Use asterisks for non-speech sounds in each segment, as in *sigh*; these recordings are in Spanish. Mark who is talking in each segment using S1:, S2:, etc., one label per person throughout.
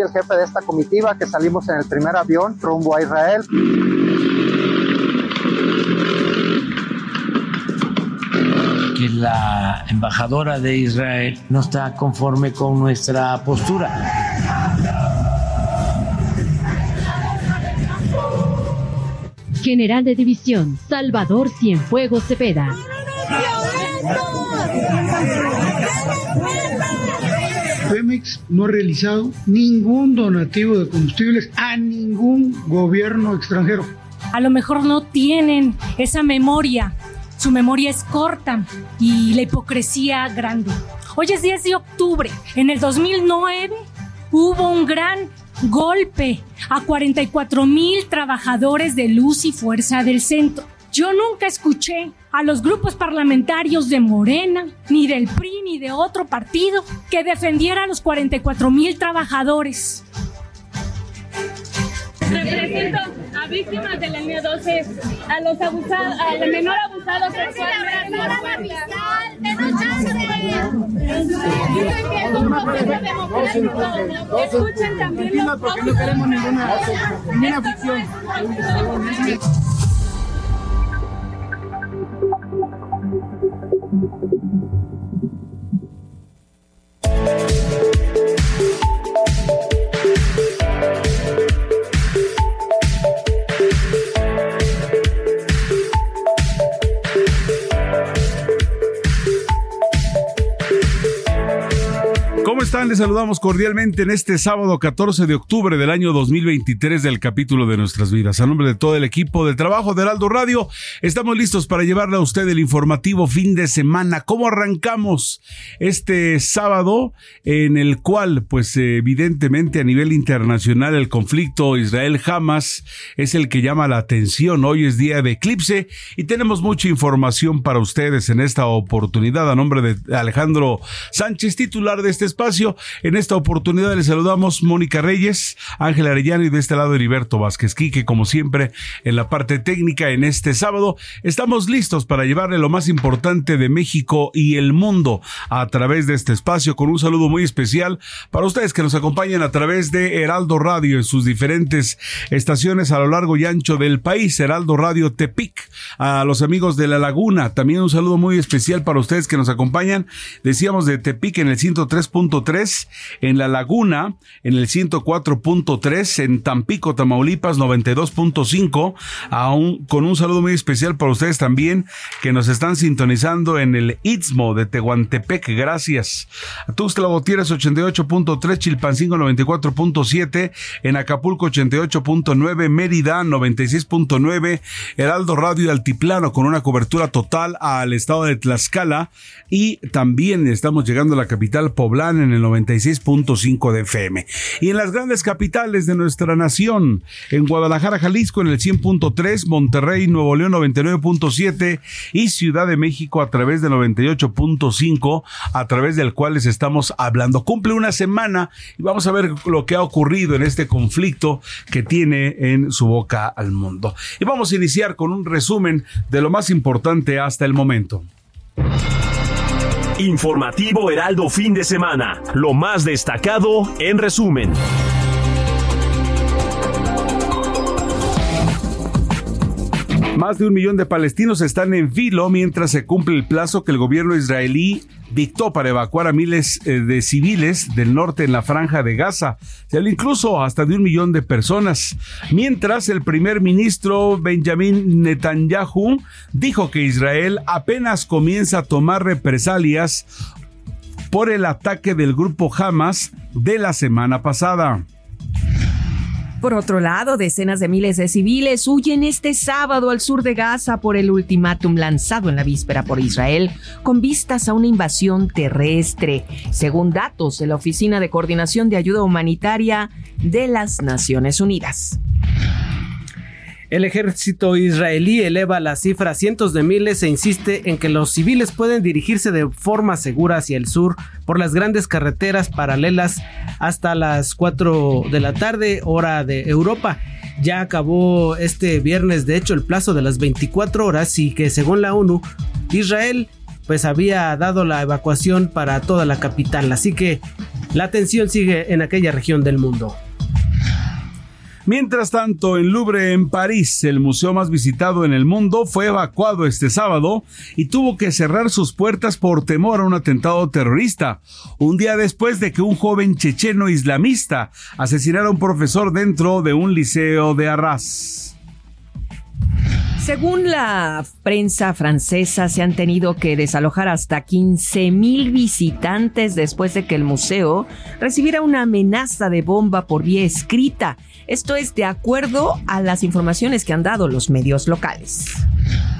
S1: Soy el jefe de esta comitiva que salimos en el primer avión rumbo a Israel.
S2: que la embajadora de Israel no está conforme con nuestra postura.
S3: General de División, Salvador Cienfuegos Cepeda.
S4: Pemex no ha realizado ningún donativo de combustibles a ningún gobierno extranjero.
S5: A lo mejor no tienen esa memoria. Su memoria es corta y la hipocresía grande. Hoy es 10 de octubre. En el 2009 hubo un gran golpe a 44 mil trabajadores de luz y fuerza del centro. Yo nunca escuché a los grupos parlamentarios de Morena, ni del PRI, ni de otro partido que defendiera a los 44 mil trabajadores.
S6: Represento a víctimas de la línea 12, a los abusados, al menor abusado sexualmente. Escuchen también los
S4: porque no queremos ninguna, ninguna ficción. Thank you.
S7: ¿Cómo están? Les saludamos cordialmente en este sábado 14 de octubre del año 2023 del capítulo de nuestras vidas. A nombre de todo el equipo de trabajo de Heraldo Radio, estamos listos para llevarle a usted el informativo fin de semana. ¿Cómo arrancamos este sábado en el cual, pues evidentemente a nivel internacional, el conflicto Israel-Hamas es el que llama la atención. Hoy es día de eclipse y tenemos mucha información para ustedes en esta oportunidad. A nombre de Alejandro Sánchez, titular de este espacio. En esta oportunidad les saludamos Mónica Reyes, Ángel Arellano y de este lado Heriberto Vázquez Quique, como siempre, en la parte técnica en este sábado. Estamos listos para llevarle lo más importante de México y el mundo a través de este espacio, con un saludo muy especial para ustedes que nos acompañan a través de Heraldo Radio en sus diferentes estaciones a lo largo y ancho del país, Heraldo Radio Tepic, a los amigos de La Laguna, también un saludo muy especial para ustedes que nos acompañan, decíamos de Tepic en el 103.3, en La Laguna en el 104.3, en Tampico, Tamaulipas 92.5, aún con un saludo muy especial para ustedes también que nos están sintonizando en el Istmo de Tehuantepec, gracias. Tuxtla Gutiérrez 88.3, Chilpancingo 94.7, en Acapulco 88.9, Mérida 96.9, Heraldo Radio Altiplano con una cobertura total al estado de Tlaxcala. Y también estamos llegando a la capital poblana en el 96.5 de FM. Y en las grandes capitales de nuestra nación, en Guadalajara, Jalisco en el 100.3, Monterrey, Nuevo León 99.7 y Ciudad de México a través del 98.5, a través del cual les estamos hablando. Cumple una semana y vamos a ver lo que ha ocurrido en este conflicto que tiene en su boca al mundo. Y vamos a iniciar con un resumen de lo más importante hasta el momento.
S8: Informativo Heraldo fin de semana. Lo más destacado en resumen.
S7: Más de un millón de palestinos están en filo mientras se cumple el plazo que el gobierno israelí dictó para evacuar a miles eh, de civiles del norte en la franja de Gaza, incluso hasta de un millón de personas. Mientras el primer ministro Benjamin Netanyahu dijo que Israel apenas comienza a tomar represalias por el ataque del grupo Hamas de la semana pasada.
S9: Por otro lado, decenas de miles de civiles huyen este sábado al sur de Gaza por el ultimátum lanzado en la víspera por Israel con vistas a una invasión terrestre, según datos de la Oficina de Coordinación de Ayuda Humanitaria de las Naciones Unidas.
S10: El ejército israelí eleva la cifra a cientos de miles e insiste en que los civiles pueden dirigirse de forma segura hacia el sur por las grandes carreteras paralelas hasta las 4 de la tarde, hora de Europa. Ya acabó este viernes, de hecho, el plazo de las 24 horas y que según la ONU, Israel pues había dado la evacuación para toda la capital. Así que la tensión sigue en aquella región del mundo.
S7: Mientras tanto, en Louvre, en París, el museo más visitado en el mundo, fue evacuado este sábado y tuvo que cerrar sus puertas por temor a un atentado terrorista, un día después de que un joven checheno islamista asesinara a un profesor dentro de un liceo de Arras.
S9: Según la prensa francesa, se han tenido que desalojar hasta 15 mil visitantes después de que el museo recibiera una amenaza de bomba por vía escrita. Esto es de acuerdo a las informaciones que han dado los medios locales.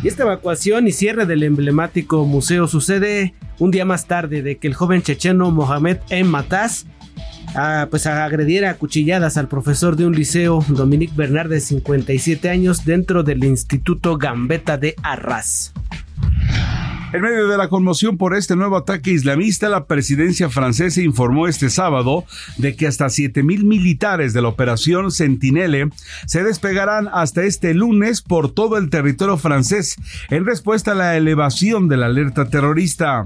S10: Y esta evacuación y cierre del emblemático museo sucede un día más tarde de que el joven checheno Mohamed M. Mataz a, pues a agrediera a cuchilladas al profesor de un liceo, Dominique Bernard, de 57 años, dentro del Instituto Gambetta de Arras.
S7: En medio de la conmoción por este nuevo ataque islamista, la presidencia francesa informó este sábado de que hasta 7.000 militares de la operación Sentinelle se despegarán hasta este lunes por todo el territorio francés en respuesta a la elevación de la alerta terrorista.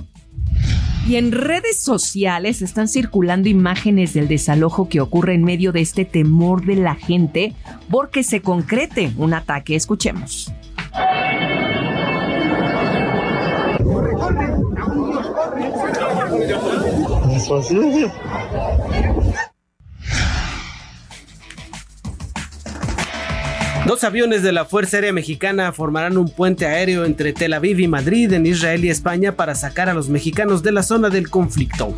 S9: Y en redes sociales están circulando imágenes del desalojo que ocurre en medio de este temor de la gente porque se concrete un ataque. Escuchemos.
S10: Dos aviones de la Fuerza Aérea Mexicana formarán un puente aéreo entre Tel Aviv y Madrid, en Israel y España, para sacar a los mexicanos de la zona del conflicto.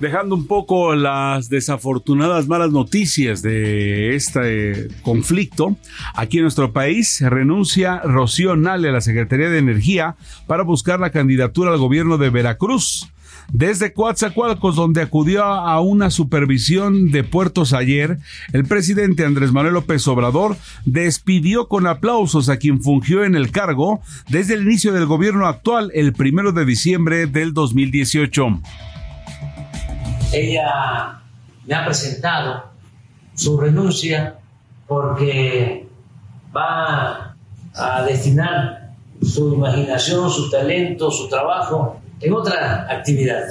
S7: Dejando un poco las desafortunadas malas noticias de este conflicto, aquí en nuestro país renuncia Rocío Nale a la Secretaría de Energía para buscar la candidatura al gobierno de Veracruz. Desde Coatzacoalcos, donde acudió a una supervisión de puertos ayer, el presidente Andrés Manuel López Obrador despidió con aplausos a quien fungió en el cargo desde el inicio del gobierno actual, el primero de diciembre del 2018.
S2: Ella me ha presentado su renuncia porque va a destinar su imaginación, su talento, su trabajo en otra actividad.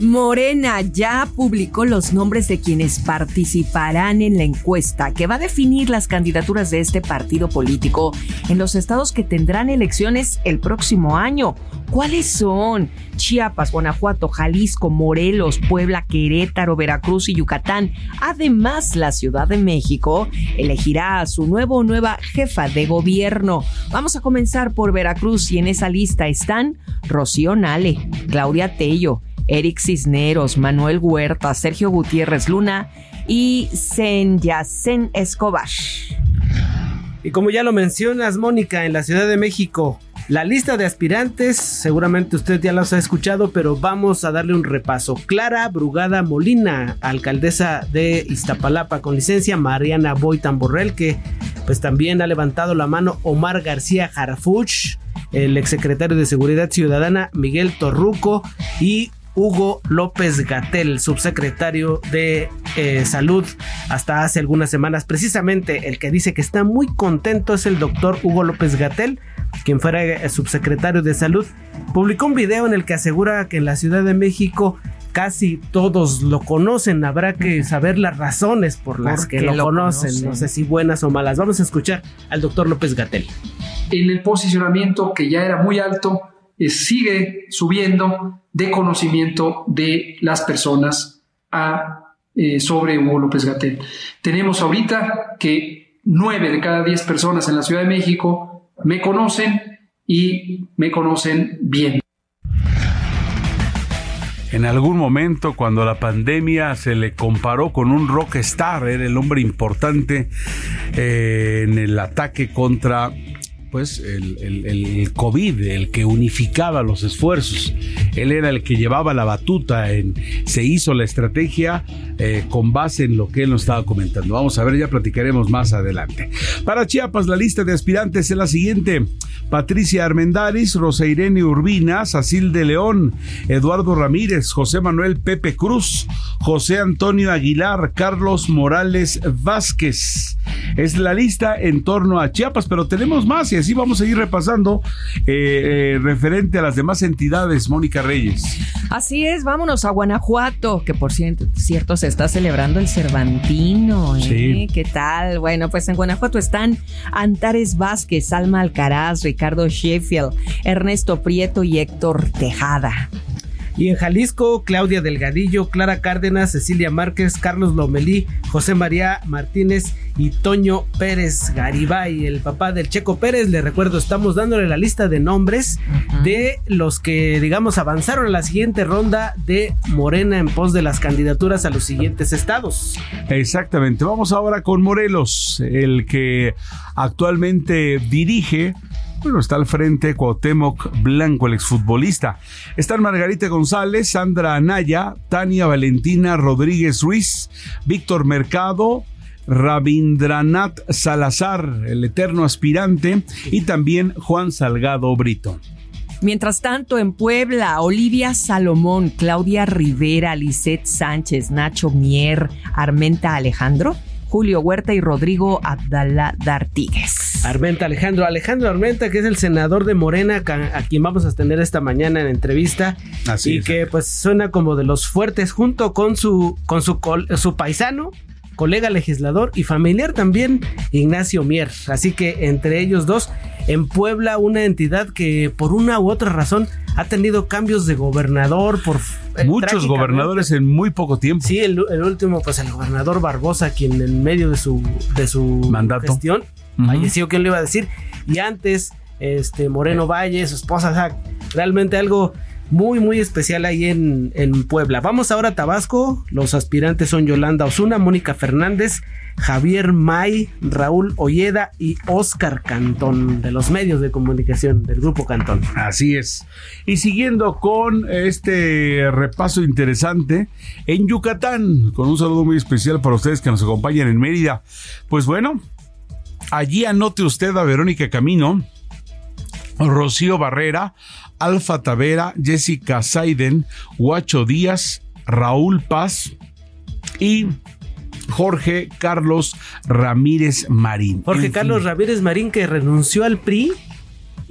S9: Morena ya publicó los nombres de quienes participarán en la encuesta que va a definir las candidaturas de este partido político en los estados que tendrán elecciones el próximo año. ¿Cuáles son? Chiapas, Guanajuato, Jalisco, Morelos, Puebla, Querétaro, Veracruz y Yucatán. Además, la Ciudad de México elegirá a su nuevo o nueva jefa de gobierno. Vamos a comenzar por Veracruz y en esa lista están Rocío Nale, Claudia Tello, Eric Cisneros, Manuel Huerta, Sergio Gutiérrez Luna y Senyacen Escobar.
S10: Y como ya lo mencionas, Mónica, en la Ciudad de México, la lista de aspirantes, seguramente usted ya los ha escuchado, pero vamos a darle un repaso. Clara Brugada Molina, alcaldesa de Iztapalapa con licencia, Mariana Boitan Borrell, que pues también ha levantado la mano Omar García Jarafuch, el exsecretario de Seguridad Ciudadana Miguel Torruco y Hugo López Gatel, subsecretario de eh, Salud hasta hace algunas semanas. Precisamente el que dice que está muy contento es el doctor Hugo López Gatel quien fuera subsecretario de salud, publicó un video en el que asegura que en la Ciudad de México casi todos lo conocen. Habrá que saber las razones por las que lo, conocen? No sé si buenas o malas. Vamos a escuchar al doctor López Gatel.
S11: En el posicionamiento que ya era muy alto, eh, sigue subiendo de conocimiento de las personas eh, sobre Hugo López Gatel. Tenemos ahorita que nueve de cada diez personas en la Ciudad de México me conocen y me conocen bien.
S7: En algún momento, cuando la pandemia se le comparó con un rockstar, era el hombre importante eh, en el ataque contra pues el, el, COVID, el que unificaba los esfuerzos. Él era el que llevaba la batuta, en, se hizo la estrategia eh, con base en lo que él nos estaba comentando. Vamos a ver, ya platicaremos más adelante. Para Chiapas, la lista de aspirantes es la siguiente. Patricia Armendaris, Rosa Irene Urbina, Sacil de León, Eduardo Ramírez, José Manuel Pepe Cruz, José Antonio Aguilar, Carlos Morales Vázquez. Es la lista en torno a Chiapas, pero tenemos más y así vamos a ir repasando eh, eh, referente a las demás entidades, Mónica Reyes.
S9: Así es, vámonos a Guanajuato, que por cierto, cierto se está celebrando el Cervantino. ¿eh? Sí. ¿Qué tal? Bueno, pues en Guanajuato están Antares Vázquez, Alma Alcaraz, Ricardo Sheffield, Ernesto Prieto y Héctor Tejada.
S10: Y en Jalisco, Claudia Delgadillo, Clara Cárdenas, Cecilia Márquez, Carlos Lomelí, José María Martínez y Toño Pérez Garibay, el papá del Checo Pérez. Le recuerdo, estamos dándole la lista de nombres de los que, digamos, avanzaron a la siguiente ronda de Morena en pos de las candidaturas a los siguientes estados.
S7: Exactamente. Vamos ahora con Morelos, el que actualmente dirige bueno, está al frente Cuauhtémoc Blanco, el exfutbolista. Están Margarita González, Sandra Anaya, Tania Valentina Rodríguez Ruiz, Víctor Mercado, Rabindranath Salazar, el eterno aspirante, y también Juan Salgado Brito.
S9: Mientras tanto, en Puebla, Olivia Salomón, Claudia Rivera, Lisette Sánchez, Nacho Mier, Armenta Alejandro Julio Huerta y Rodrigo Abdalá D'Artigues.
S10: Armenta Alejandro, Alejandro Armenta, que es el senador de Morena, a quien vamos a tener esta mañana en entrevista. Así y que pues suena como de los fuertes junto con su, con su, su paisano, colega legislador y familiar también, Ignacio Mier. Así que entre ellos dos, en Puebla, una entidad que por una u otra razón ha tenido cambios de gobernador por
S7: eh, muchos gobernadores en muy poco tiempo.
S10: Sí, el, último, pues el gobernador Barbosa, quien en medio de su de su mandato gestión falleció, ¿quién le iba a decir? Y antes, este Moreno Valle, su esposa, realmente algo muy, muy especial ahí en, en, Puebla. Vamos ahora a Tabasco. Los aspirantes son Yolanda Osuna, Mónica Fernández, Javier May, Raúl Olleda y Oscar Cantón, de los medios de comunicación del Grupo Cantón.
S7: Así es. Y siguiendo con este repaso interesante, en Yucatán, con un saludo muy especial para ustedes que nos acompañan en Mérida. Pues bueno, allí anote usted a Verónica Camino. Rocío Barrera, Alfa Tavera, Jessica Saiden, Huacho Díaz, Raúl Paz y Jorge Carlos Ramírez Marín.
S10: Jorge Carlos Ramírez Marín que renunció al PRI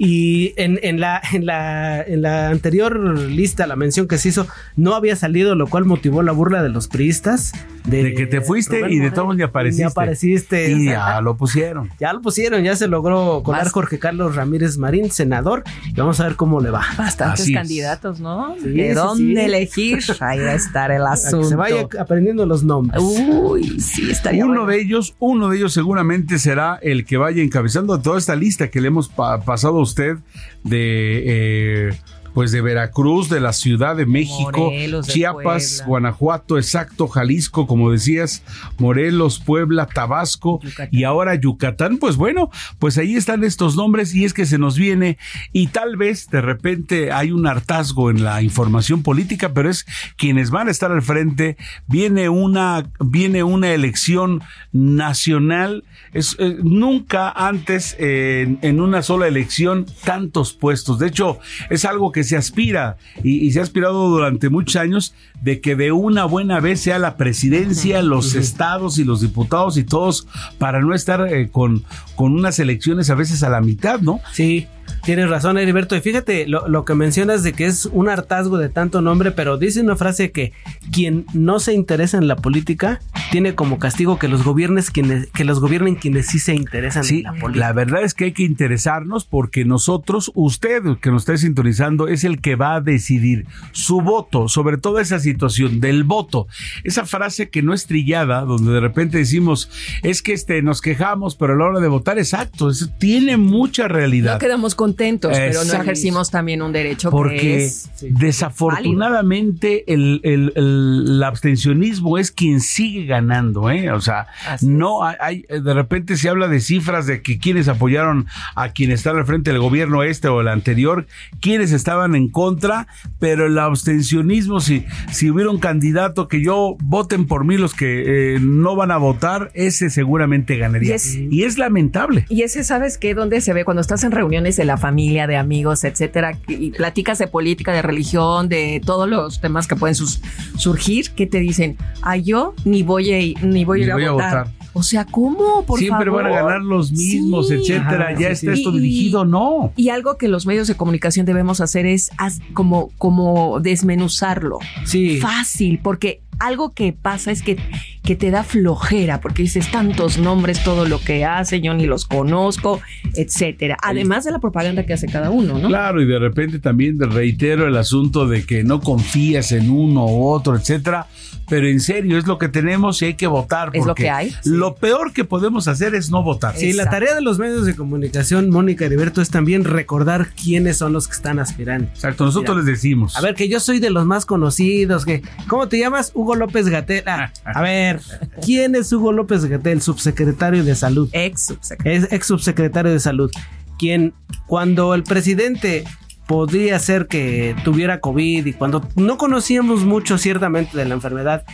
S10: y en, en, la, en, la, en la anterior lista, la mención que se hizo, no había salido, lo cual motivó la burla de los priistas.
S7: De, que te fuiste y de todos ni apareciste.
S10: apareciste.
S7: Y ya lo pusieron. *laughs*
S10: Ya lo pusieron, ya se logró colar Jorge Carlos Ramírez Marín, senador. Y vamos a ver cómo le va.
S9: Bastantes candidatos, ¿no? ¿De dónde elegir? Ahí va a estar el asunto.
S10: se vaya aprendiendo los nombres.
S9: Uy, sí, estaría
S7: Uno de ellos, uno de ellos seguramente será el que vaya encabezando toda esta lista que le hemos pasado usted de eh, pues de Veracruz, de la Ciudad de México, Chiapas, Guanajuato, exacto, Jalisco, como decías, Morelos, Puebla, Tabasco y ahora Yucatán. Pues bueno, pues ahí están estos nombres y es que se nos viene y tal vez de repente hay un hartazgo en la información política, pero es quienes van a estar al frente. Viene una, viene una elección nacional. Es, eh, nunca antes en una sola elección tantos puestos. De hecho, es algo que se aspira y, se ha aspirado durante muchos años de que de una buena vez sea la presidencia, los estados y los diputados y todos para no estar eh, con, con unas elecciones a veces a la mitad, ¿no?
S10: Sí. Tienes razón, Heriberto. Y fíjate lo, lo, que mencionas de que es un hartazgo de tanto nombre, pero dice una frase que quien no se interesa en la política tiene como castigo que los gobiernes quienes que los gobiernen quienes sí se interesan
S7: sí,
S10: en la política.
S7: La verdad es que hay que interesarnos porque nosotros, usted que nos está sintonizando, es el que va a decidir su voto sobre toda esa situación del voto. Esa frase que no es trillada, donde de repente decimos es que este nos quejamos, pero a la hora de votar, exacto, eso tiene mucha realidad.
S9: No quedamos contentos, pero no ejercimos también un derecho
S7: porque
S9: que es
S7: desafortunadamente el, el, el, abstencionismo es quien sigue ganando, ¿eh? O sea, Así no hay, hay, de repente se habla de cifras de que quienes apoyaron a quien está al frente del gobierno este o el anterior, quienes estaban en contra, pero el abstencionismo, si, si hubiera un candidato que yo voten por mí los que eh, no van a votar, ese seguramente ganaría. Y es, y es lamentable.
S9: Y ese, ¿sabes qué? Donde se ve cuando estás en reuniones de la familia, de amigos, etcétera, y platicas de política, de religión, de todos los temas que pueden sus, surgir, que te dicen, ah, yo ni voy a, ni voy, ni a, voy a votar. O sea, ¿cómo? Por
S7: Siempre
S9: favor.
S7: van a ganar los mismos, sí. etcétera. ya sí, está sí. esto dirigido, no.
S9: Y algo que los medios de comunicación debemos hacer es como, como desmenuzarlo.
S10: Sí.
S9: Fácil, porque algo que pasa es que, que te da flojera, porque dices tantos nombres, todo lo que hace, yo ni los conozco, etcétera. Además de la propaganda que hace cada uno, ¿no?
S7: Claro, y de repente también reitero el asunto de que no confías en uno u otro, etcétera. Pero en serio, es lo que tenemos y hay que votar.
S9: Es lo que hay.
S7: Sí. Lo peor que podemos hacer es no votar.
S10: Sí, Exacto. la tarea de los medios de comunicación, Mónica Heriberto, es también recordar quiénes son los que están aspirando.
S7: Exacto, nosotros Mira, les decimos.
S10: A ver, que yo soy de los más conocidos, que ¿cómo te llamas? Hugo López Gatel. Ah, *laughs* a ver, ¿quién es Hugo López Gatel? Subsecretario de Salud.
S9: Ex subsecretario.
S10: Es ex subsecretario de Salud. Quien, cuando el presidente podría ser que tuviera COVID y cuando no conocíamos mucho ciertamente de la enfermedad,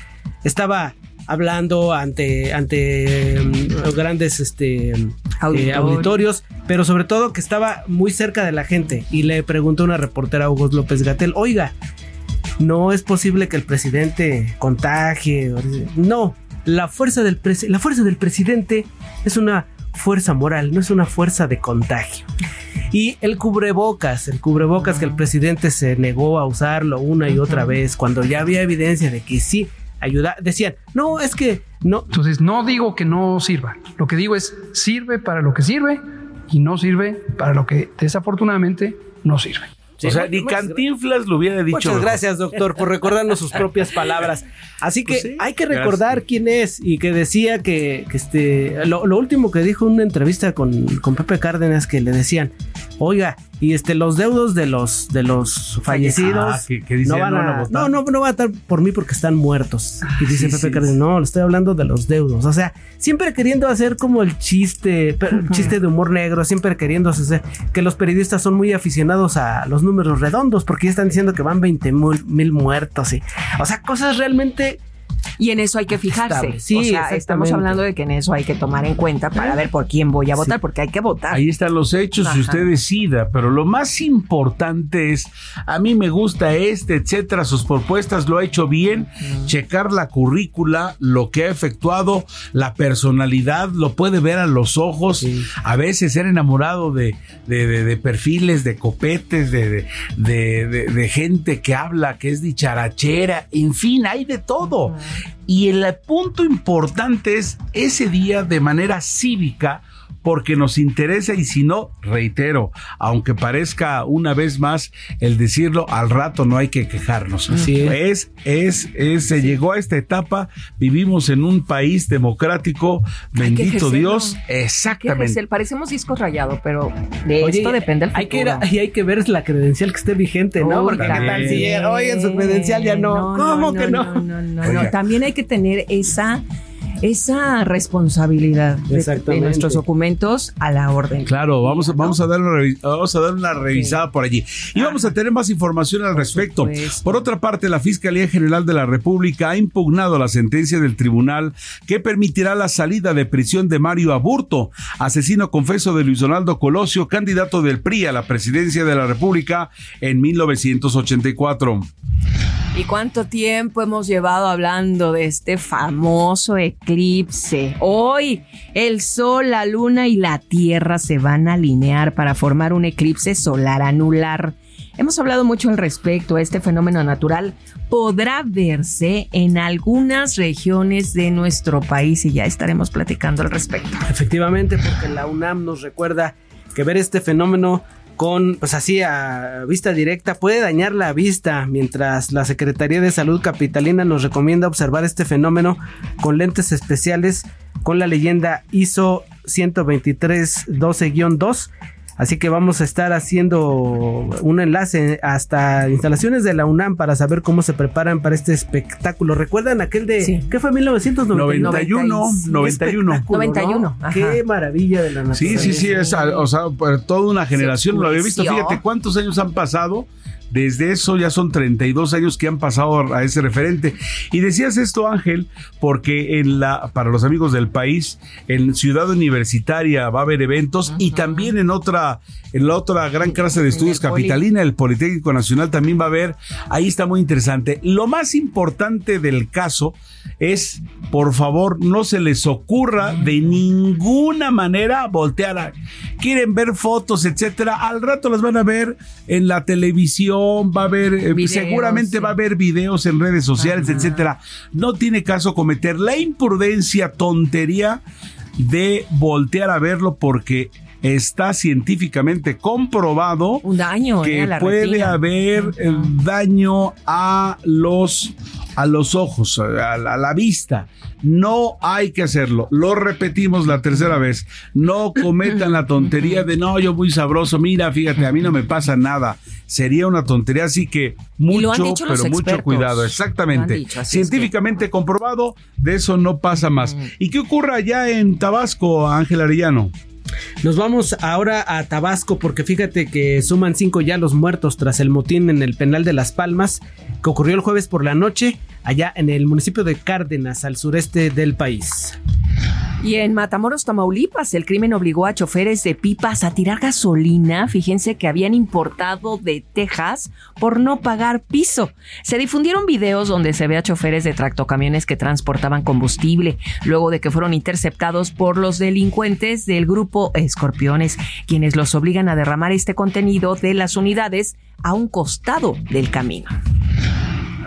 S10: estaba hablando ante, ante um, grandes este, eh, auditorios, pero sobre todo que estaba muy cerca de la gente y le preguntó una reportera a Hugo López Gatel, oiga, no es posible que el presidente contagie. No, la fuerza del, la fuerza del presidente es una fuerza moral, no es una fuerza de contagio. Y el cubrebocas, el cubrebocas que el presidente se negó a usarlo una y otra vez, cuando ya había evidencia de que sí ayuda, decían, no, es que no.
S11: Entonces, no digo que no sirva. Lo que digo es, sirve para lo que sirve y no sirve para lo que desafortunadamente no sirve.
S7: Sí, o sea, ni Cantinflas lo hubiera dicho.
S10: Muchas mejor. gracias, doctor, por recordarnos sus propias palabras. Así que pues sí, hay que recordar gracias. quién es y que decía que, que este, lo, lo, último que dijo en una entrevista con, con Pepe Cárdenas que le decían, oiga, y este los deudos de los de los fallecidos
S7: ah, que, que dice,
S10: no van a, a no, no no va a estar por mí porque están muertos ah, y dice sí, Pepe Cárdenas no le estoy hablando de los deudos o sea siempre queriendo hacer como el chiste el *laughs* chiste de humor negro siempre queriendo hacer que los periodistas son muy aficionados a los números redondos porque ya están diciendo que van 20 mil muertos y o sea cosas realmente
S9: y en eso hay que fijarse. Sí, o sea, estamos hablando de que en eso hay que tomar en cuenta para ver por quién voy a votar, sí. porque hay que votar.
S7: Ahí están los hechos, si usted decida, pero lo más importante es, a mí me gusta este, etcétera, sus propuestas lo ha hecho bien, mm. checar la currícula, lo que ha efectuado, la personalidad, lo puede ver a los ojos, sí. a veces ser enamorado de, de, de, de perfiles, de copetes, de, de, gente que habla, que es dicharachera, en fin, hay de todo. Mm. Y el punto importante es ese día de manera cívica porque nos interesa y si no, reitero, aunque parezca una vez más el decirlo, al rato no hay que quejarnos.
S10: Así
S7: es. Es, es, es se sí. llegó a esta etapa, vivimos en un país democrático, bendito Dios, exactamente.
S9: Parecemos discos rayados, pero de Oye, esto depende el
S10: hay que, y hay que ver la credencial que esté vigente, ¿no? Porque qué tal si en su credencial ya no. no ¿Cómo
S9: no,
S10: que no?
S9: No, no, no, no. También hay que tener esa esa responsabilidad de, de, nuestros documentos a la orden.
S7: Claro, vamos, a, vamos, a, dar una, vamos a dar una revisada sí. por allí. Y vamos a tener más información al respecto. Por, por, otra parte, la Fiscalía General de la República ha impugnado la sentencia del tribunal que permitirá la salida de prisión de Mario Aburto, asesino confeso de Luis Donaldo Colosio, candidato del PRI a la presidencia de la República en 1984.
S9: ¿Y cuánto tiempo hemos llevado hablando de este famoso eclipse? Hoy el Sol, la Luna y la Tierra se van a alinear para formar un eclipse solar anular. Hemos hablado mucho al respecto. Este fenómeno natural podrá verse en algunas regiones de nuestro país y ya estaremos platicando al respecto.
S10: Efectivamente, porque la UNAM nos recuerda que ver este fenómeno con, pues así a vista directa, puede dañar la vista, mientras la Secretaría de Salud Capitalina nos recomienda observar este fenómeno con lentes especiales con la leyenda ISO 12312-2 Así que vamos a estar haciendo un enlace hasta instalaciones de la UNAM para saber cómo se preparan para este espectáculo. ¿Recuerdan aquel de qué fue 1991?
S7: 91,
S9: 91.
S10: Qué maravilla de la naturaleza.
S7: Sí, sí, sí, es, o sea, toda una generación lo había visto. Fíjate cuántos años han pasado desde eso ya son 32 años que han pasado a ese referente. Y decías esto, Ángel, porque en la, para los amigos del país, en Ciudad Universitaria va a haber eventos y también en otra, en la otra gran clase de estudios capitalina, el Politécnico Nacional también va a haber. Ahí está muy interesante. Lo más importante del caso es, por favor, no se les ocurra de ninguna manera voltear a, quieren ver fotos, etcétera. Al rato las van a ver en la televisión va a haber, eh, seguramente va a haber videos en redes sociales, etcétera. No tiene caso cometer la imprudencia, tontería de voltear a verlo porque está científicamente comprobado
S9: un daño
S7: que
S9: eh,
S7: puede haber eh, daño a los a los ojos, a la, vista. No hay que hacerlo. Lo repetimos la tercera vez. No cometan la tontería de no, yo muy sabroso. Mira, fíjate, a mí no me pasa nada. Sería una tontería, así que mucho, pero mucho cuidado. Exactamente. Científicamente comprobado, de eso no pasa más. ¿Y qué ocurre allá en Tabasco, Ángel Arellano?
S10: Nos vamos ahora a Tabasco porque fíjate que suman cinco ya los muertos tras el motín en el penal de Las Palmas que ocurrió el jueves por la noche allá en el municipio de Cárdenas al sureste del país.
S9: Y en Matamoros, Tamaulipas, el crimen obligó a choferes de pipas a tirar gasolina. Fíjense que habían importado de Texas por no pagar piso. Se difundieron videos donde se ve a choferes de tractocamiones que transportaban combustible, luego de que fueron interceptados por los delincuentes del grupo Escorpiones, quienes los obligan a derramar este contenido de las unidades a un costado del camino.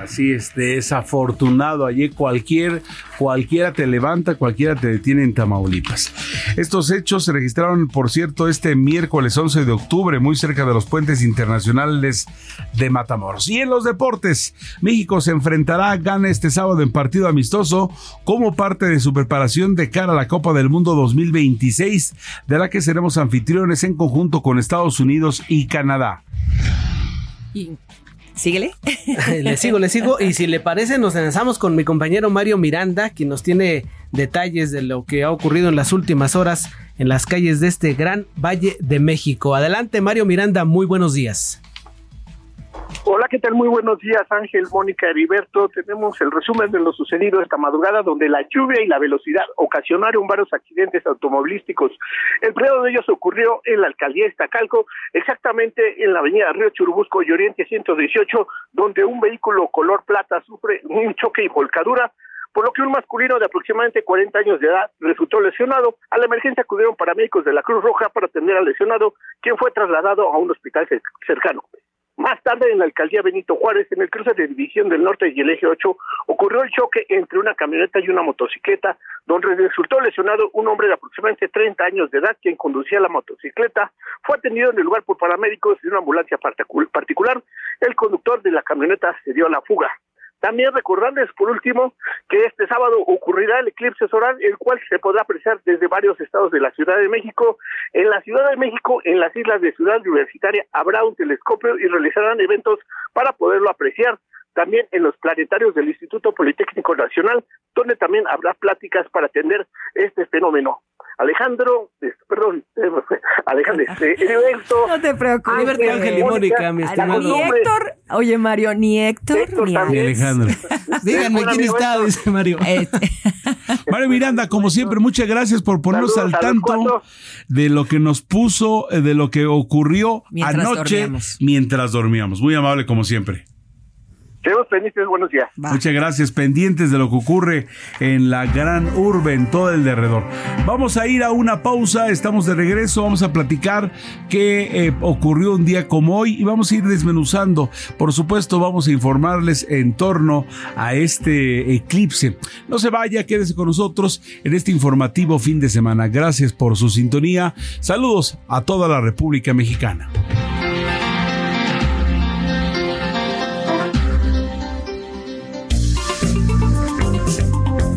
S7: Así es, desafortunado. Allí cualquier, cualquiera te levanta, cualquiera te detiene en Tamaulipas. Estos hechos se registraron, por cierto, este miércoles 11 de octubre, muy cerca de los puentes internacionales de Matamoros. Y en los deportes, México se enfrentará a Gana este sábado en partido amistoso como parte de su preparación de cara a la Copa del Mundo 2026, de la que seremos anfitriones en conjunto con Estados Unidos y Canadá.
S9: Síguele. *laughs*
S10: le sigo, le sigo. Y si le parece, nos enlazamos con mi compañero Mario Miranda, quien nos tiene detalles de lo que ha ocurrido en las últimas horas en las calles de este gran Valle de México. Adelante, Mario Miranda, muy buenos días.
S12: Hola, ¿qué tal? Muy buenos días, Ángel, Mónica, Heriberto. Tenemos el resumen de lo sucedido esta madrugada, donde la lluvia y la velocidad ocasionaron varios accidentes automovilísticos. El primero de ellos ocurrió en la alcaldía de Estacalco, exactamente en la avenida Río Churubusco y Oriente 118, donde un vehículo color plata sufre un choque y volcadura por lo que un masculino de aproximadamente 40 años de edad resultó lesionado. A la emergencia acudieron paramédicos de la Cruz Roja para atender al lesionado, quien fue trasladado a un hospital cercano. Más tarde, en la alcaldía Benito Juárez, en el cruce de División del Norte y el Eje 8, ocurrió el choque entre una camioneta y una motocicleta, donde resultó lesionado un hombre de aproximadamente 30 años de edad, quien conducía la motocicleta. Fue atendido en el lugar por paramédicos de una ambulancia particular. El conductor de la camioneta se dio a la fuga. También recordarles, por último, que este sábado ocurrirá el eclipse solar, el cual se podrá apreciar desde varios estados de la Ciudad de México. En la Ciudad de México, en las islas de Ciudad Universitaria, habrá un telescopio y realizarán eventos para poderlo apreciar. También en los planetarios del Instituto Politécnico Nacional, donde también habrá pláticas para atender este fenómeno. Alejandro, perdón, eh, *laughs* Alejandro, este, *laughs*
S9: No te preocupes.
S10: Ángel y Mónica, mi estimado.
S9: Ni Héctor, oye Mario, ni Héctor,
S7: ni, Alejandro. *laughs*
S10: Díganme quién está, dice Mario.
S9: Este.
S7: Mario Miranda, como siempre, muchas gracias por ponernos al tanto de lo que nos puso, eh, de lo que ocurrió anoche mientras dormíamos. Muy amable, como siempre.
S12: Tenemos pendientes, buenos días.
S7: Muchas gracias, pendientes de lo que ocurre en la gran urbe, en todo el derredor. Vamos a ir a una pausa, estamos de regreso, vamos a platicar qué eh, ocurrió un día como hoy y vamos a ir desmenuzando. Por supuesto, vamos a informarles en torno a este eclipse. No se vaya, quédese con nosotros en este informativo fin de semana. Gracias por su sintonía. Saludos a toda la República Mexicana.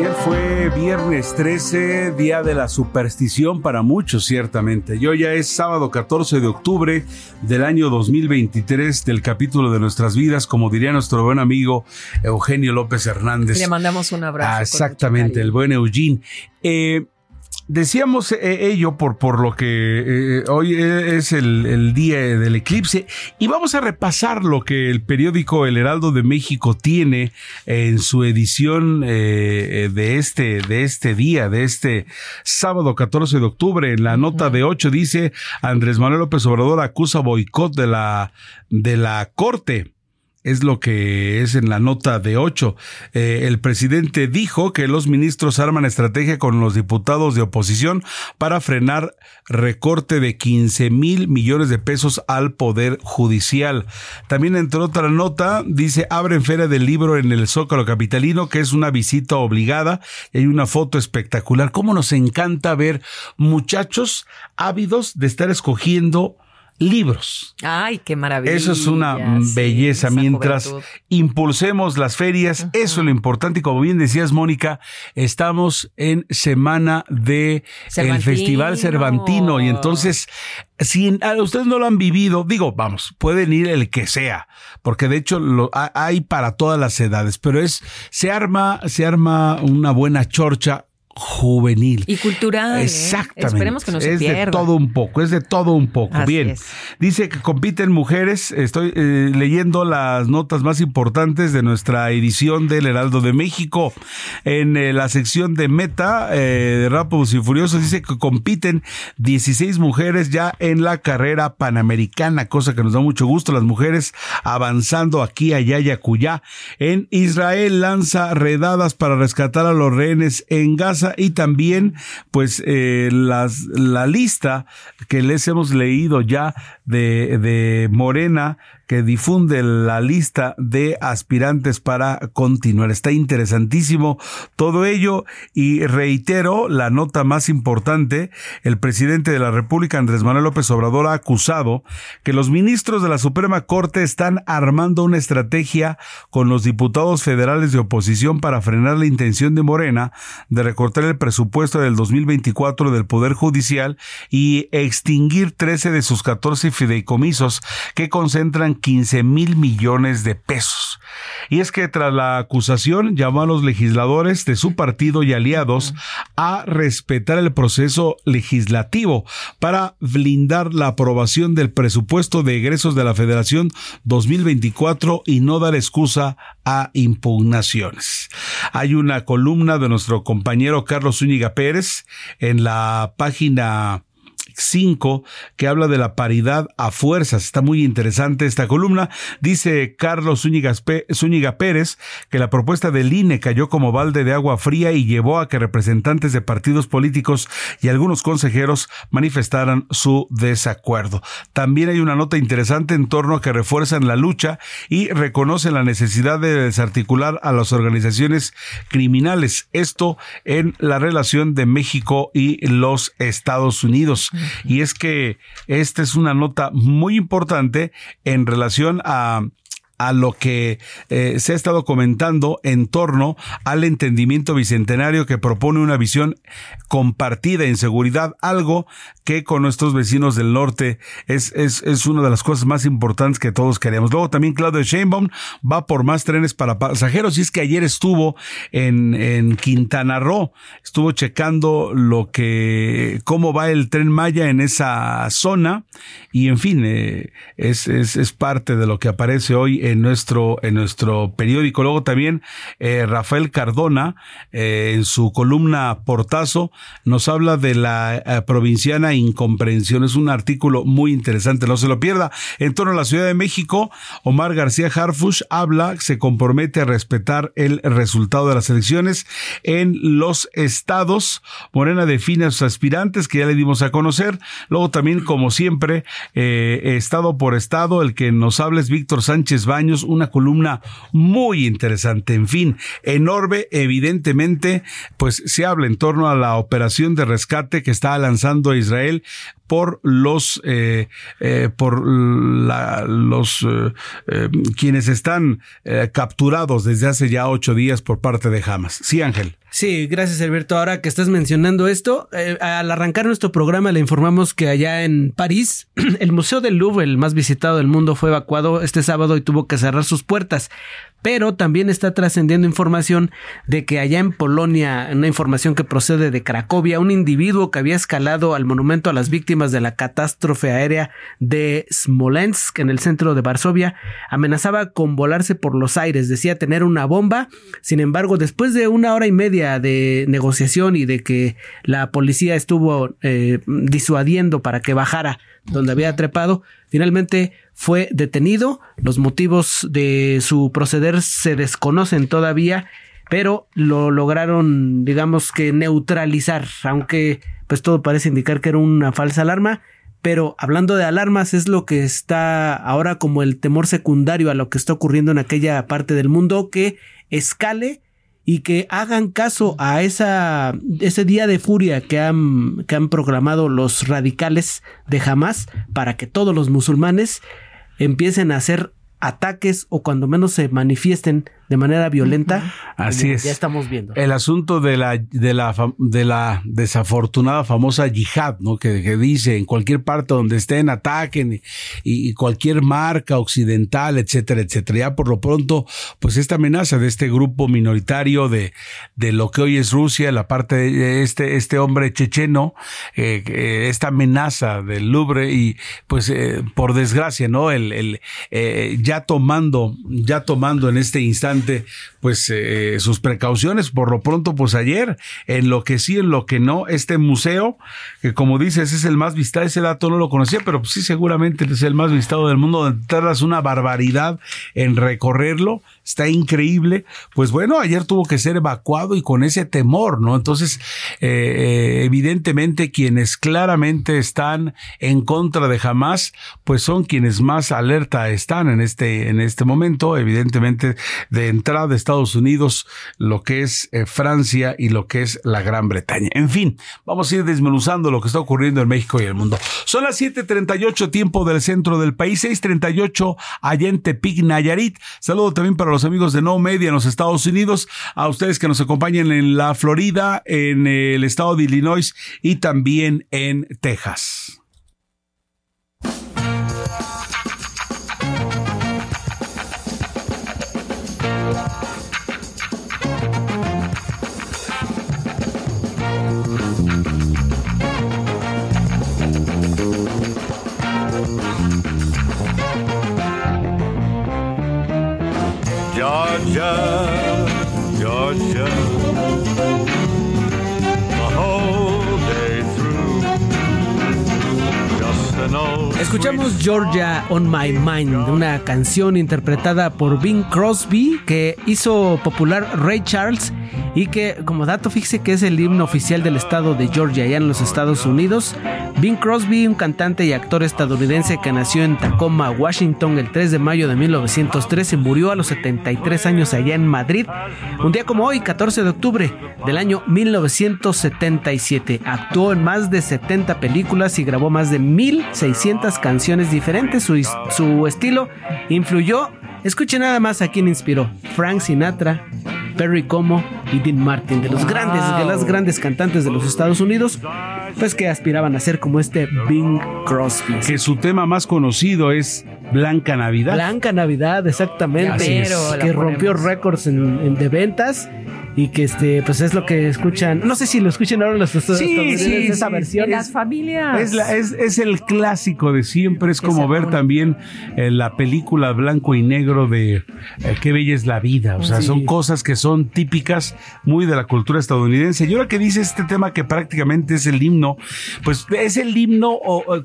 S7: Ayer fue viernes 13, día de la superstición para muchos, ciertamente. Y hoy ya es sábado 14 de octubre del año 2023 del capítulo de nuestras vidas, como diría nuestro buen amigo Eugenio López Hernández.
S9: Le mandamos un abrazo.
S7: Ah, exactamente, el buen Eugene. Eh, Decíamos eh, ello por, por lo que eh, hoy es el, el, día del eclipse y vamos a repasar lo que el periódico El Heraldo de México tiene en su edición eh, de, este, de este día, de este sábado 14 de octubre. En la nota de 8 dice Andrés Manuel López Obrador acusa boicot de la, de la Corte es lo que es en la nota de 8. Eh, el presidente dijo que los ministros arman estrategia con los diputados de oposición para frenar recorte de 15 mil millones de pesos al Poder Judicial. También entre otra nota, dice, abren Feria del Libro en el Zócalo Capitalino, que es una visita obligada hay una foto espectacular. ¿Cómo nos encanta ver muchachos ávidos de estar escogiendo libros.
S9: Ay, qué maravilla.
S7: Eso es una belleza. Mientras impulsemos las ferias, eso es lo importante. Y como bien decías, Mónica, estamos en semana de el Festival Cervantino. Y entonces, si ustedes no lo han vivido, digo, vamos, pueden ir el que sea, porque de hecho lo, hay para todas las edades, pero es, se arma, se arma una buena chorcha juvenil.
S9: Y cultural. ¿eh?
S7: Exactamente.
S9: Esperemos que no se
S7: es
S9: pierda.
S7: de todo un poco, es de todo un poco.
S9: Así
S7: Bien.
S9: es.
S7: Dice que compiten mujeres. Estoy eh, leyendo las notas más importantes de nuestra edición del Heraldo de México. En eh, la sección de Meta eh, de Rápidos y Furiosos dice que compiten 16 mujeres ya en la carrera panamericana, cosa que nos da mucho gusto. Las mujeres avanzando aquí, allá y acullá. En Israel lanza redadas para rescatar a los rehenes en Gaza y también pues eh, las, la lista que les hemos leído ya de, de Morena que difunde la lista de aspirantes para continuar. Está interesantísimo todo ello y reitero la nota más importante. El presidente de la República, Andrés Manuel López Obrador, ha acusado que los ministros de la Suprema Corte están armando una estrategia con los diputados federales de oposición para frenar la intención de Morena de recortar el presupuesto del 2024 del Poder Judicial y extinguir 13 de sus 14 fideicomisos que concentran 15 mil millones de pesos. Y es que tras la acusación llamó a los legisladores de su partido y aliados a respetar el proceso legislativo para blindar la aprobación del presupuesto de egresos de la Federación 2024 y no dar excusa a impugnaciones. Hay una columna de nuestro compañero Carlos Zúñiga Pérez en la página 5 que habla de la paridad a fuerzas. Está muy interesante esta columna. Dice Carlos Zúñiga, Zúñiga, Pérez que la propuesta del INE cayó como balde de agua fría y llevó a que representantes de partidos políticos y algunos consejeros manifestaran su desacuerdo. También hay una nota interesante en torno a que refuerzan la lucha y reconocen la necesidad de desarticular a las organizaciones criminales. Esto en la relación de México y los Estados Unidos. Y es que esta es una nota muy importante en relación a a lo que eh, se ha estado comentando en torno al entendimiento bicentenario que propone una visión compartida en seguridad, algo que con nuestros vecinos del norte es, es, es una de las cosas más importantes que todos queremos. Luego también Claudio Sheinbaum va por más trenes para pasajeros y es que ayer estuvo en, en Quintana Roo, estuvo checando lo que, cómo va el tren Maya en esa zona y en fin, eh, es, es, es parte de lo que aparece hoy en nuestro, en nuestro periódico. Luego también eh, Rafael Cardona, eh, en su columna Portazo, nos habla de la eh, provinciana incomprensión. Es un artículo muy interesante, no se lo pierda. En torno a la Ciudad de México, Omar García Harfush habla, se compromete a respetar el resultado de las elecciones en los estados. Morena define a sus aspirantes, que ya le dimos a conocer. Luego también, como siempre, estado por estado, el que nos habla es Víctor Sánchez Baños una columna muy interesante. En fin, enorme, evidentemente, pues se habla en torno a la operación de rescate que está lanzando Israel por los eh, eh, por la, los eh, quienes están capturados desde hace ya ocho días por parte de Hamas. Sí, Ángel.
S10: Sí, gracias Alberto. Ahora que estás mencionando esto, al arrancar nuestro programa le informamos que allá en París, *clears throat* el Museo del Louvre, el más visitado del mundo, fue evacuado este sábado y tuvo que cerrar sus puertas pero también está trascendiendo información de que allá en Polonia, una información que procede de Cracovia, un individuo que había escalado al monumento a las víctimas de la catástrofe aérea de Smolensk en el centro de Varsovia, amenazaba con volarse por los aires, decía tener una bomba, sin embargo, después de una hora y media de negociación y de que la policía estuvo eh, disuadiendo para que bajara donde había trepado, finalmente fue detenido. Los motivos de su proceder se desconocen todavía, pero lo lograron, digamos que neutralizar, aunque pues todo parece indicar que era una falsa alarma. Pero hablando de alarmas es lo que está ahora como el temor secundario a lo que está ocurriendo en aquella parte del mundo que escale y que hagan caso a esa, ese día de furia que han, que han proclamado los radicales de Hamas para que todos los musulmanes empiecen a hacer ataques o cuando menos se manifiesten de manera violenta.
S7: Así es.
S10: Ya estamos viendo.
S7: El asunto de la, de la, de la desafortunada famosa yihad, ¿no? Que, dice en cualquier parte donde estén, ataquen y, cualquier marca occidental, etcétera, etcétera. Ya por lo pronto, pues esta amenaza de este grupo minoritario de, de lo que hoy es Rusia, la parte de este, este hombre checheno, eh, esta amenaza del Louvre y pues eh, por desgracia, ¿no? El, el eh, ya tomando, ya tomando en este instante pues eh, sus precauciones. Por lo pronto, pues ayer, en lo que sí, en lo que no, este museo, que como dices, es el más vistado, ese dato no lo conocía, pero pues sí, seguramente es el más vistado del mundo, donde tardas una barbaridad en recorrerlo está increíble. Pues bueno, ayer tuvo que ser evacuado y con ese temor, ¿no? Entonces, eh, eh, evidentemente quienes claramente están en contra de Hamas, pues son quienes más alerta están en este, en este momento, evidentemente de entrada de Estados Unidos, lo que es eh, Francia y lo que es la Gran Bretaña. En fin, vamos a ir desmenuzando lo que está ocurriendo en México y el mundo. Son las 7:38 tiempo del centro del país, 6:38 allá en Tepic, Nayarit. Saludo también para los amigos de No Media en los Estados Unidos, a ustedes que nos acompañan en la Florida, en el estado de Illinois y también en Texas. Georgia, Georgia, the whole day through. Just an old
S10: Escuchamos Georgia on My Mind, una canción interpretada por Bing Crosby que hizo popular Ray Charles y que como dato fíjese que es el himno oficial del estado de Georgia allá en los Estados Unidos. Bing Crosby, un cantante y actor estadounidense que nació en Tacoma, Washington el 3 de mayo de 1913 murió a los 73 años allá en Madrid, un día como hoy, 14 de octubre del año 1977. Actuó en más de 70 películas y grabó más de 1600 canciones diferentes. Su, su estilo influyó Escuchen nada más a quién inspiró. Frank Sinatra, Perry Como y Dean Martin, de los grandes, de las grandes cantantes de los Estados Unidos, pues que aspiraban a ser como este Bing Crosby.
S7: Que su tema más conocido es Blanca Navidad.
S10: Blanca Navidad, exactamente. que rompió récords en, de ventas y que este pues es lo que escuchan. No sé si lo escuchan ahora los sí, sí, esa versión
S9: las familias.
S7: Es, es, el clásico de siempre. Es como ver también eh, la película blanco y negro de eh, qué bella es la vida. O sea son cosas que son típicas muy de la cultura estadounidense. Y ahora que dice este tema que prácticamente es el himno pues es el himno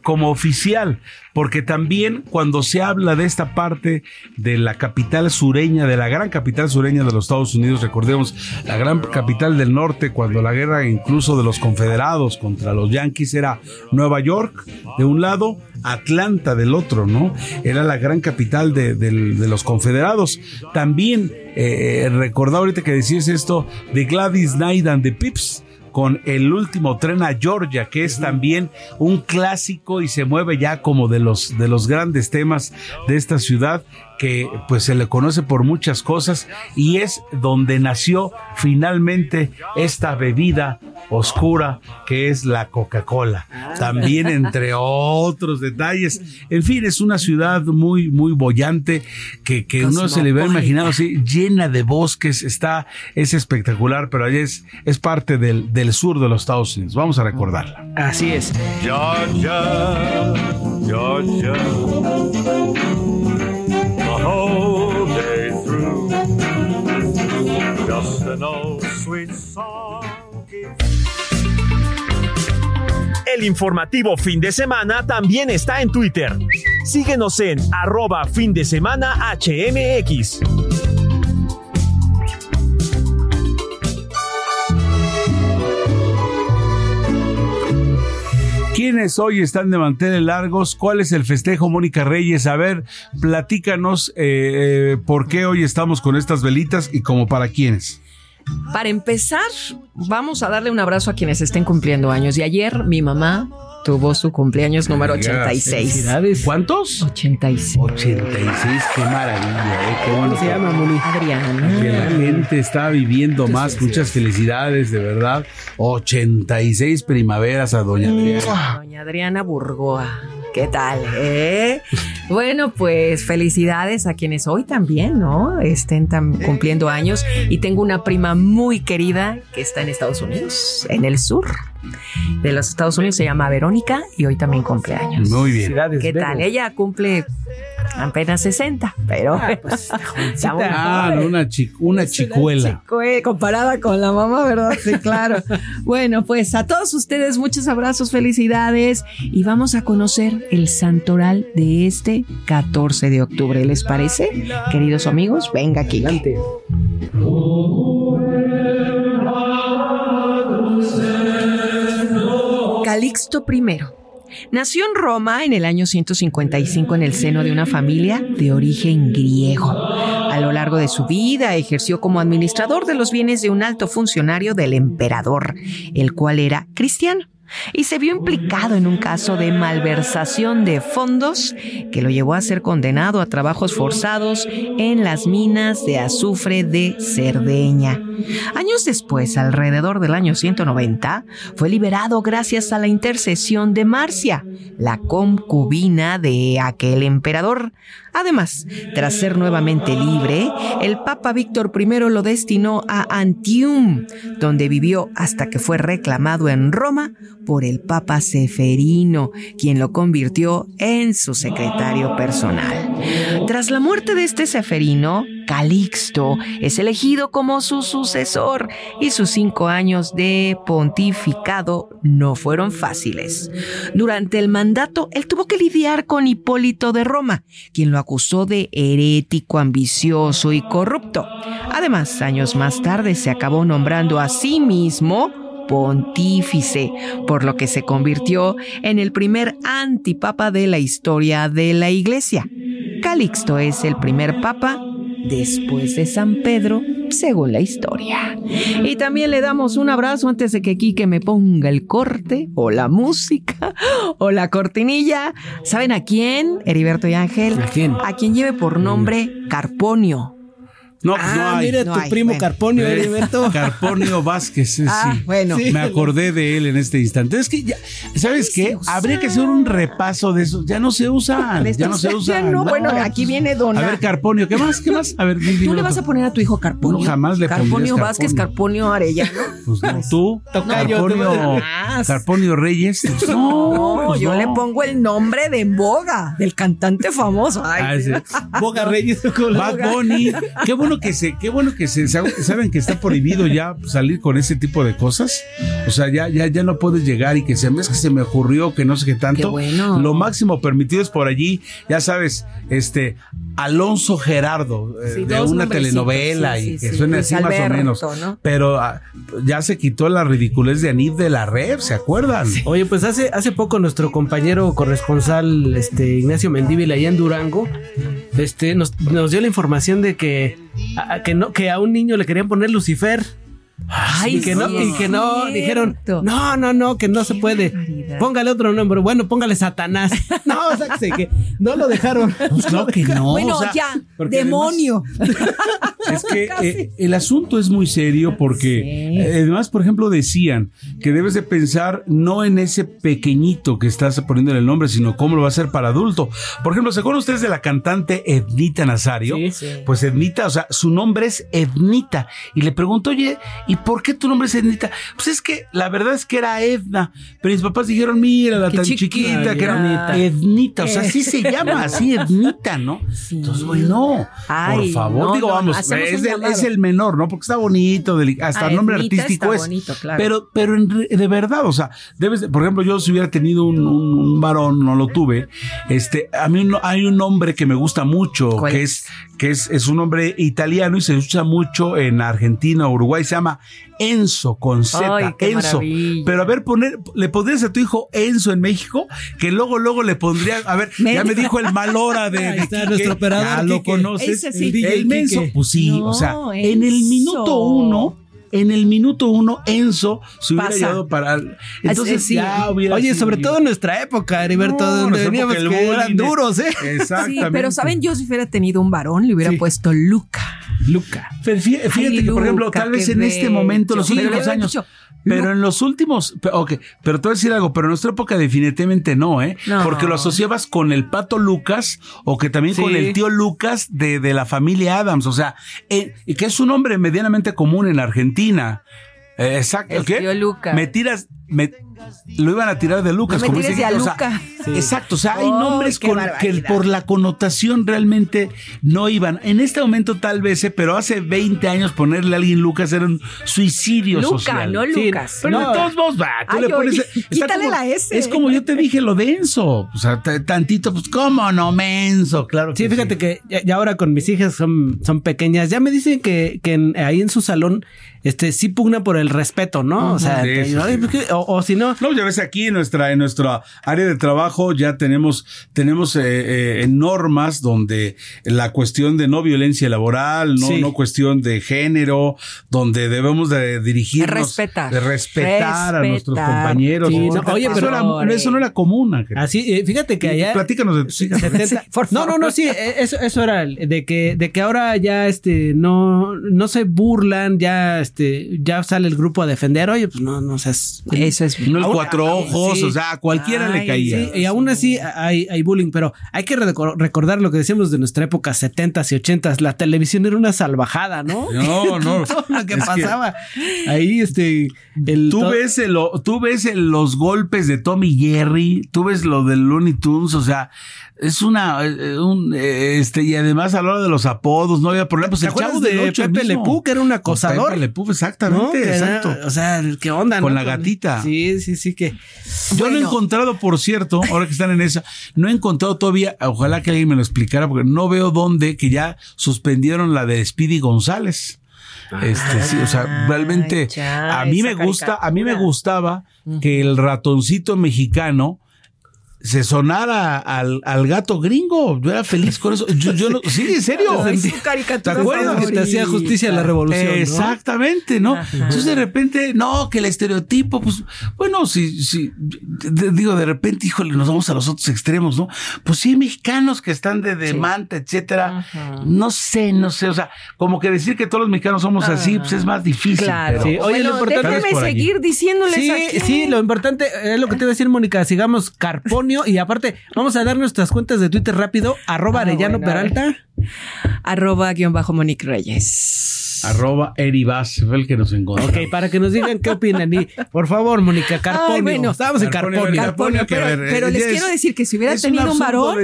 S7: como oficial porque también cuando se habla de esta parte de la capital sureña, de la gran capital sureña de los Estados Unidos, recordemos la gran capital del norte, cuando la guerra incluso de los confederados contra los yanquis era Nueva York de un lado, Atlanta del otro, ¿no? Era la gran capital de, los confederados. También eh, recordaba ahorita que decías esto de Gladys Knight and the Pips con el último tren a Georgia, que es también un clásico y se mueve ya como de los, de los grandes temas de esta ciudad que pues se le conoce por muchas cosas y es donde nació finalmente esta bebida oscura que es la Coca-Cola. También entre otros detalles. En fin, es una ciudad muy, muy bollante que, que uno se le ve imaginado así, llena de bosques, está, es espectacular, pero ahí es, es parte del, del sur de los Estados Unidos. Vamos a recordarla.
S10: Así es. Georgia, Georgia.
S8: El informativo fin de semana también está en Twitter. Síguenos en arroba fin de semana HMX.
S7: ¿Quiénes hoy están de manteles largos? ¿Cuál es el festejo, Mónica Reyes? A ver, platícanos eh, eh, por qué hoy estamos con estas velitas y como para quiénes.
S9: Para empezar, vamos a darle un abrazo a quienes estén cumpliendo años. Y ayer mi mamá tuvo su cumpleaños número 86.
S7: ¿Cuántos?
S9: 86.
S7: 86, qué maravilla, ¿eh? Qué
S10: bueno. se llama, Moni?
S9: Adriana.
S7: Que la gente está viviendo más. Muchas felicidades, de verdad. 86 primaveras a Doña Adriana.
S9: Doña Adriana Burgoa. ¿Qué tal? Eh? Bueno, pues felicidades a quienes hoy también, ¿no? Estén cumpliendo años. Y tengo una prima muy querida que está en Estados Unidos, en el sur de los Estados Unidos. Se llama Verónica y hoy también cumple años.
S7: Muy bien.
S9: ¿Qué tal? Ella cumple apenas 60, pero ah, pues, *laughs*
S7: ah, una, una chicuela.
S9: comparada con la mamá, ¿verdad? Sí, claro. *laughs* bueno, pues a todos ustedes muchos abrazos, felicidades y vamos a conocer el santoral de este 14 de octubre. ¿Les parece? Queridos amigos, venga aquí. Adelante. Calixto I Nació en Roma en el año 155 en el seno de una familia de origen griego. A lo largo de su vida ejerció como administrador de los bienes de un alto funcionario del emperador, el cual era cristiano y se vio implicado en un caso de malversación de fondos que lo llevó a ser condenado a trabajos forzados en las minas de azufre de Cerdeña. Años después, alrededor del año 190, fue liberado gracias a la intercesión de Marcia, la concubina de aquel emperador. Además, tras ser nuevamente libre, el Papa Víctor I lo destinó a Antium, donde vivió hasta que fue reclamado en Roma por el Papa Seferino, quien lo convirtió en su secretario personal. Tras la muerte de este Seferino, Calixto es elegido como su sucesor y sus cinco años de pontificado no fueron fáciles. Durante el mandato, él tuvo que lidiar con Hipólito de Roma, quien lo acusó de herético, ambicioso y corrupto. Además, años más tarde se acabó nombrando a sí mismo pontífice, por lo que se convirtió en el primer antipapa de la historia de la Iglesia. Calixto es el primer papa después de San Pedro según la historia. Y también le damos un abrazo antes de que Quique me ponga el corte o la música *laughs* o la cortinilla. ¿Saben a quién? Heriberto y Ángel.
S10: ¿A quién?
S9: A quien lleve por nombre Carponio.
S7: No, pues
S10: ah,
S7: no hay.
S10: mira
S9: No
S10: tu
S9: hay,
S10: primo
S9: bueno.
S10: Carponio,
S7: Eh,
S10: Heriberto. *laughs*
S7: Carponio Vázquez, eh,
S9: Ah,
S7: sí.
S9: bueno.
S7: Me acordé de él en este instante. Es que, ya, ¿sabes qué? Habría que hacer un repaso de eso. Ya no se usan. Ya no se
S9: Ya
S7: usan.
S9: no, bueno, aquí viene
S7: A
S9: Dona.
S7: ver, Carponio, ¿qué más? ¿Qué más? A ver,
S9: ¿Tú le vas a poner a tu hijo Carponio?
S7: No, jamás le
S9: Carponio Vázquez, Carponio Arellano.
S7: Pues no, tú, Carponio. Carponio Reyes.
S9: No,
S7: pues
S9: yo
S7: no.
S9: le pongo el nombre de Boga, del cantante famoso. Ay,
S7: Ah, ese.
S10: Boga Reyes.
S7: Bad Bunny. Qué bueno que se, qué bueno que se, saben que está prohibido ya salir con ese tipo de cosas. O sea, ya, ya, ya no puedes llegar y que se es que se me ocurrió que no sé qué tanto.
S9: Qué bueno.
S7: Lo máximo permitido es por allí, ya sabes, este Alonso Gerardo, eh,
S9: Sí,
S7: de una telenovela
S9: sí,
S7: y
S9: sí,
S7: que
S9: sí.
S7: suena así más o menos.
S9: ¿no?
S7: Pero ah, ya se quitó la ridiculez de Anif de la Red, ¿se acuerdan?
S10: Oye, pues hace, hace poco nuestro compañero corresponsal, este Ignacio Mendívil, allá en Durango, este, nos, nos dio la información de que a, que no, que a un niño le querían poner Lucifer.
S9: Ay,
S10: y que no,
S9: sí,
S10: y que no, dijeron, no, no, no, que no se puede.
S9: barbaridad.
S10: Póngale otro nombre. Bueno, póngale Satanás. *laughs* No, o sea, que, no lo dejaron. *laughs*
S7: Pues no, que no.
S9: bueno,
S7: o sea,
S9: ya, demonio.
S7: Es que *laughs* eh, el asunto es muy serio porque eh, además, por ejemplo, decían que debes de pensar no en ese pequeñito que estás poniéndole el nombre, sino cómo lo va a hacer para adulto. Por ejemplo, ¿se acuerdan ustedes de la cantante Ednita Nazario?
S10: Sí, sí.
S7: Pues Ednita, o sea, su nombre es Ednita. Y le pregunto, oye, ¿y por qué tu nombre es Ednita? Pues es que la verdad es que era Edna, pero mis papás dijeron, mira, la tan
S9: chiquita.
S7: chiquita que era
S10: Ednita.
S7: Ednita. O sea, así se *laughs* llama, así Ednita, ¿no?
S9: Sí.
S7: Entonces, bueno,
S9: Ay,
S7: por favor,
S9: no,
S7: digo,
S9: no,
S7: vamos, es el,
S9: llamado.
S7: es el menor, ¿no? Porque está bonito, hasta
S9: Ah,
S7: el nombre
S9: Ednita
S7: artístico
S9: está
S7: es.
S9: bonito, claro.
S7: Pero, pero de verdad, o sea, debes, de- por ejemplo, yo si hubiera tenido un, un- un varón, no lo tuve, este, a mí un- hay un nombre que me gusta mucho,
S9: ¿Cuál
S7: que es, que es, es un nombre italiano y se usa mucho en Argentina, Uruguay, se llama Enzo con Z,
S9: Ay, qué
S7: Enzo.
S9: maravilla.
S7: Pero a ver, poner, le pondrías a tu hijo Enzo en México, que luego, luego le pondría, a ver, ya me dijo el mal hora de, *laughs*
S10: Ahí está
S7: Quique,
S10: nuestro operador,
S7: ya lo
S10: Quique.
S7: conoces.
S9: Ese sí.
S7: El, el menso, pues sí,
S9: No,
S7: o sea, en el minuto uno, en el minuto uno, Enzo se hubiera
S9: Pasa.
S7: llevado para. Entonces
S9: sí.
S7: ya hubiera.
S10: Oye,
S7: sido-
S10: sobre todo en nuestra época, Heriberto,
S7: No,
S10: donde veníamos que eran duros, ¿eh?
S7: Exactamente.
S9: Sí, pero saben, yo si hubiera tenido un varón, le hubiera
S10: Sí.
S9: puesto Luca.
S10: Luca.
S7: Fíjate
S9: Ay,
S7: que, por ejemplo, tal vez en este momento, los últimos años.
S9: dicho,
S7: Pero en los últimos, ok, pero te voy a decir algo, pero en nuestra época definitivamente no, ¿eh?
S9: No.
S7: Porque lo asociabas con el pato Lucas o que también con el tío Lucas de, de la familia Adams, o sea, eh, que es un nombre medianamente común en Argentina. Eh, exacto,
S9: El
S7: ¿qué?
S9: tío Lucas.
S7: Me tiras, me, lo iban a tirar de Lucas.
S9: No me
S7: como
S9: tires
S7: dice
S9: de a
S7: Quique, o sea,
S9: Luca.
S7: Exacto, o sea, hay
S9: Ay,
S7: nombres con, que por la connotación realmente no iban. En este momento tal vez, eh, pero hace 20 años ponerle a alguien Lucas era un suicidio
S9: Luca,
S7: social.
S9: no
S7: Sí,
S9: Lucas.
S7: pero
S10: No.
S7: de todos modos, va, tú
S9: Ay,
S7: le pones...
S9: oye, quítale
S7: como-
S9: la S.
S7: Es como yo te dije lo denso. O sea, tantito, pues, ¿cómo no menso? Claro que
S10: Sí, fíjate que ya, ya ahora con mis hijas son, son pequeñas, ya me dicen que, que en- ahí en su salón este sí pugna por el respeto, ¿no? O sea, o si no,
S7: No, ya ves aquí en nuestra, en nuestra área de trabajo ya tenemos, tenemos eh, eh, normas donde la cuestión de no violencia laboral, no,
S10: Sí.
S7: no cuestión de género, donde debemos de dirigirnos,
S9: Respetar.
S7: de respetar a nuestros compañeros.
S10: Sí, no, oye,
S7: eso
S10: pero-
S7: era- eso no era común. Ángel.
S10: así, eh, fíjate que allá
S7: Platícanos de tus hijas.
S10: 70
S9: Sí,
S10: no, no, no, sí, eh, eso, eso era el- de que, de que ahora ya este no, no se burlan, ya este, ya sale el grupo a defender, oye, pues no, no seas.
S9: Eso es
S7: No el
S10: Aún-
S7: cuatro ojos,
S10: sí.
S7: o sea, a cualquiera le caía.
S10: Sí, y aún así hay, hay bullying, pero hay que reco- recordar lo que decíamos de nuestra época, 70s y 80s. La televisión era una salvajada, ¿no?
S7: No, no. *laughs*
S10: Todo lo que
S7: Es que-
S10: pasaba. Ahí, este. El,
S7: Tú ves, el- tú ves el- los golpes de Tommy Jerry, tú ves lo del Looney Tunes, o sea, es una, eh, un, eh, este, y además a la hora de los apodos, no había problema. Pues
S10: ¿Te
S7: el chavo
S10: de
S7: del
S10: Pepe
S7: mismo.
S10: Le Pew, que era un acosador?
S7: Pepe Le Pew,
S10: ¿no?
S7: exactamente,
S10: era-
S7: exacto.
S10: o sea, ¿qué onda?
S7: Con
S10: no?
S7: la gatita.
S10: Sí, sí, sí, que.
S7: Yo no he encontrado, por cierto, ahora que están en esa, no he encontrado todavía, ojalá que alguien me lo explicara, porque no veo dónde que ya suspendieron la de Speedy González. Este, sí, o sea, realmente
S9: ya,
S7: a mí me gusta, a mí me gustaba que el ratoncito mexicano se sonara al, al gato gringo. Yo era feliz con eso. Yo, yo no, sí, en serio.
S10: ¿Te acuerdas? Que te hacía justicia la revolución.
S7: Exactamente, ¿no? Entonces de repente, no, que el estereotipo, pues, bueno, si, si, digo, de repente, híjole, nos vamos a los otros extremos, ¿no? Pues sí, mexicanos que están de demanda, etcétera. No sé, no sé, o sea, como que decir que todos los mexicanos somos así, pues es más difícil.
S9: Claro. Oye, lo importante déjeme seguir diciéndoles
S10: sí, Sí, lo importante es lo que te iba a decir, Mónica, sigamos Carponio *laughs* y aparte, vamos a dar nuestras cuentas de Twitter rápido, arroba ah, Arellano Peralta.
S9: Arroba guion bajo Monique Reyes.
S7: Arroba Eribas, fue el que nos encontró.
S10: Ok, para que nos digan qué opinan. Y por favor, Mónica, Carponio. bueno, estábamos en
S9: Carponio. pero, les quiero decir que si hubiera tenido un varón,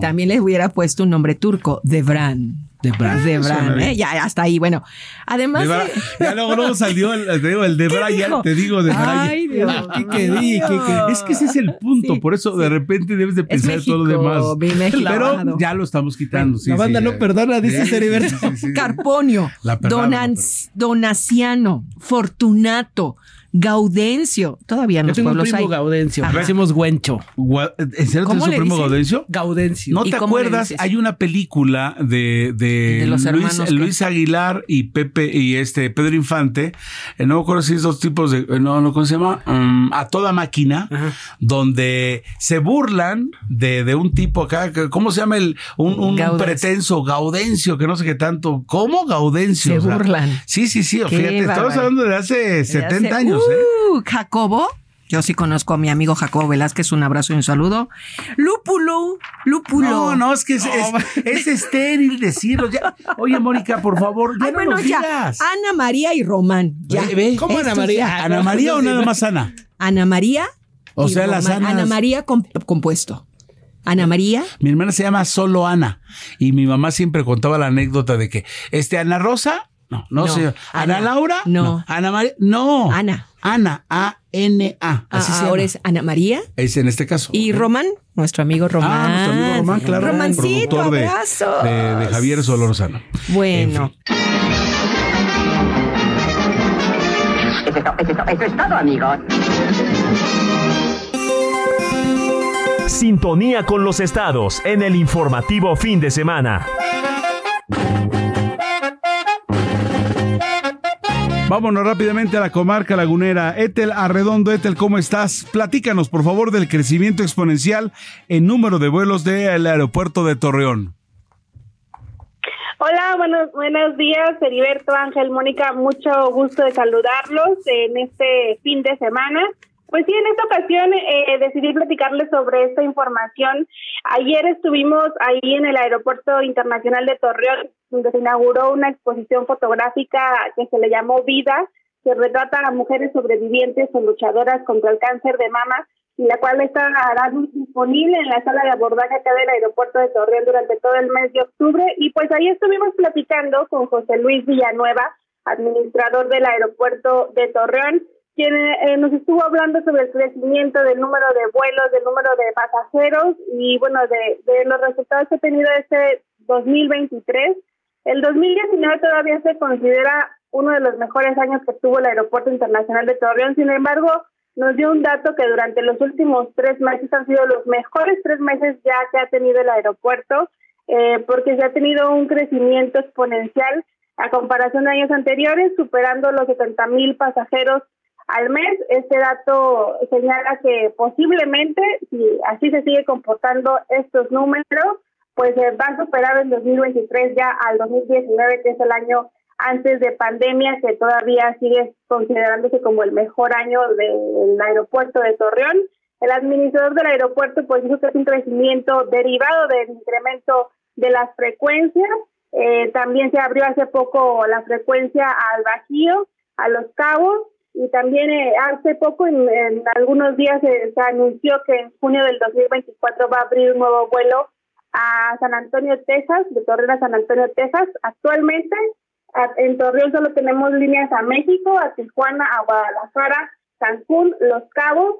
S9: también les hubiera puesto un nombre turco, Debran. De Bran. De Bran, ¿eh? Ya, hasta ahí. Bueno, además. De
S7: de... Ya luego, luego salió el, te digo, el de Brian, te digo de Brian. Ay, Dios. ¿Qué, qué, qué, qué, Es que ese es el punto, sí, por eso sí. de repente debes de pensar México, todo lo demás. Pero ya lo estamos quitando. Sí,
S10: la banda no perdona, dice Seriberto.
S9: Carponio, Donans, Donaciano, Fortunato. Gaudencio. Todavía no
S10: tengo un primo Gaudencio. Ajá. Decimos Güencho.
S7: ¿En serio tienes un primo Gaudencio?
S10: Gaudencio.
S7: ¿No te acuerdas? Hay una película de, de, de los Luis, Luis, Aguilar y Pepe y este Pedro Infante. Eh, no me acuerdo si es dos tipos de. Eh, no, no, ¿cómo se llama? Um, a toda máquina, Ajá. donde se burlan de, de, un tipo acá. ¿Cómo se llama el? Un, un pretenso Gaudencio, que no sé qué tanto. ¿Cómo Gaudencio?
S9: Se o sea, burlan.
S7: Sí, sí, sí. Fíjate, estamos hablando de hace de 70 hace, años.
S9: Uh, Jacobo. Yo sí conozco a mi amigo Jacobo Velázquez, un abrazo y un saludo. Lúpulo, lúpulo.
S7: No, no, es que es, es, es estéril decirlo. Ya. Oye, Mónica, por favor, ya Ay, no bueno, ya. Digas.
S9: Ana María y Román. Ya.
S7: ¿Ve, ve? ¿Cómo Ana María? Ya. ¿Ana María o nada más Ana?
S9: Ana María.
S7: O sea, las Anas.
S9: Ana María comp compuesto. Ana María.
S7: Mi hermana se llama solo Ana. Y mi mamá siempre contaba la anécdota de que, este, Ana Rosa no, no, no señor. Ana, Ana, Laura?
S9: No.
S7: no. Ana María? No.
S9: Ana.
S7: Ana, A-N-A.
S9: Así ah, se ahora es Ana María.
S7: Es en este caso.
S9: Y Román, nuestro amigo Román.
S7: Ah, nuestro amigo Román, claro.
S9: Romancito,
S7: productor de, de, de, Javier Solorzano.
S9: Bueno.
S13: En fin. Eso, es todo, eso, es todo, eso es todo, amigos.
S8: Sintonía con los estados en el informativo fin de semana.
S7: Vámonos rápidamente a la comarca lagunera. Etel Arredondo, Etel, ¿cómo estás? Platícanos, por favor, del crecimiento exponencial en número de vuelos del aeropuerto de Torreón.
S6: Hola, buenos, buenos días, Heriberto, Ángel, Mónica, mucho gusto de saludarlos en este fin de semana. Pues sí, en esta ocasión eh, decidí platicarles sobre esta información. Ayer estuvimos ahí en el Aeropuerto Internacional de Torreón, donde se inauguró una exposición fotográfica que se le llamó Vida, que retrata a mujeres sobrevivientes o luchadoras contra el cáncer de mama, y la cual estará disponible en la sala de abordaje acá del aeropuerto de Torreón durante todo el mes de octubre. Y pues ahí estuvimos platicando con José Luis Villanueva, administrador del aeropuerto de Torreón, quien eh, nos estuvo hablando sobre el crecimiento del número de vuelos, del número de pasajeros y bueno, de, de los resultados que ha tenido este 2023. El 2019 todavía se considera uno de los mejores años que tuvo el Aeropuerto Internacional de Torreón, sin embargo, nos dio un dato que durante los últimos tres meses han sido los mejores tres meses ya que ha tenido el aeropuerto, eh, porque se ha tenido un crecimiento exponencial a comparación de años anteriores, superando los 70 mil pasajeros al mes. Este dato señala que posiblemente, si así se sigue comportando estos números, pues eh, va a superar en 2023 ya al 2019, que es el año antes de pandemia, que todavía sigue considerándose como el mejor año del aeropuerto de Torreón. El administrador del aeropuerto pues dijo que es un crecimiento derivado del incremento de las frecuencias. Eh, también se abrió hace poco la frecuencia al Bajío, a Los Cabos, y también eh, hace poco, en, en algunos días, eh, se anunció que en junio del 2024 va a abrir un nuevo vuelo a San Antonio, Texas, de Torreón a San Antonio, Texas. Actualmente, a, en Torreón solo tenemos líneas a México, a Tijuana, a Guadalajara, Cancún, Los Cabos,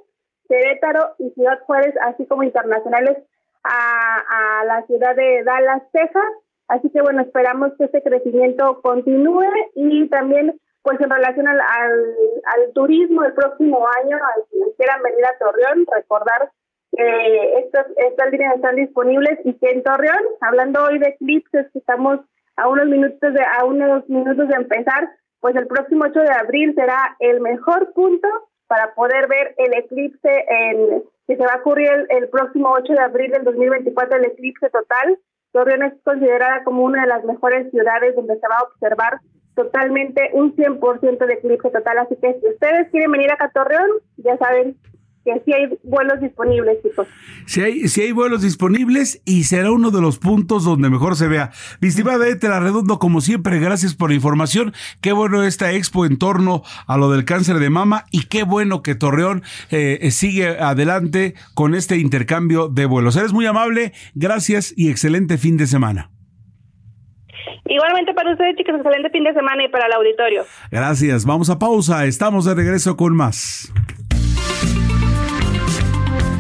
S6: Querétaro y Ciudad Juárez, así como internacionales a, a la ciudad de Dallas, Texas. Así que bueno, esperamos que este crecimiento continúe y también pues en relación al, al, al turismo el próximo año, al que quieran venir a Torreón, recordar eh, estas, estas líneas están disponibles y que en Torreón, hablando hoy de eclipses, estamos a unos minutos de a unos minutos de empezar, pues el próximo 8 de abril será el mejor punto para poder ver el eclipse en, que se va a ocurrir el, el próximo 8 de abril del 2024, el eclipse total. Torreón es considerada como una de las mejores ciudades donde se va a observar totalmente un 100% de eclipse total. Así que si ustedes quieren venir acá a Torreón, ya saben que sí hay vuelos disponibles, chicos.
S7: Si hay, si hay vuelos disponibles y será uno de los puntos donde mejor se vea. Mi estimada te la redondo como siempre, gracias por la información. Qué bueno esta expo en torno a lo del cáncer de mama y qué bueno que Torreón eh, sigue adelante con este intercambio de vuelos. Eres muy amable, gracias y excelente fin de semana.
S6: Igualmente para ustedes, chicos, excelente fin de semana y para el auditorio.
S7: Gracias, vamos a pausa, estamos de regreso con más.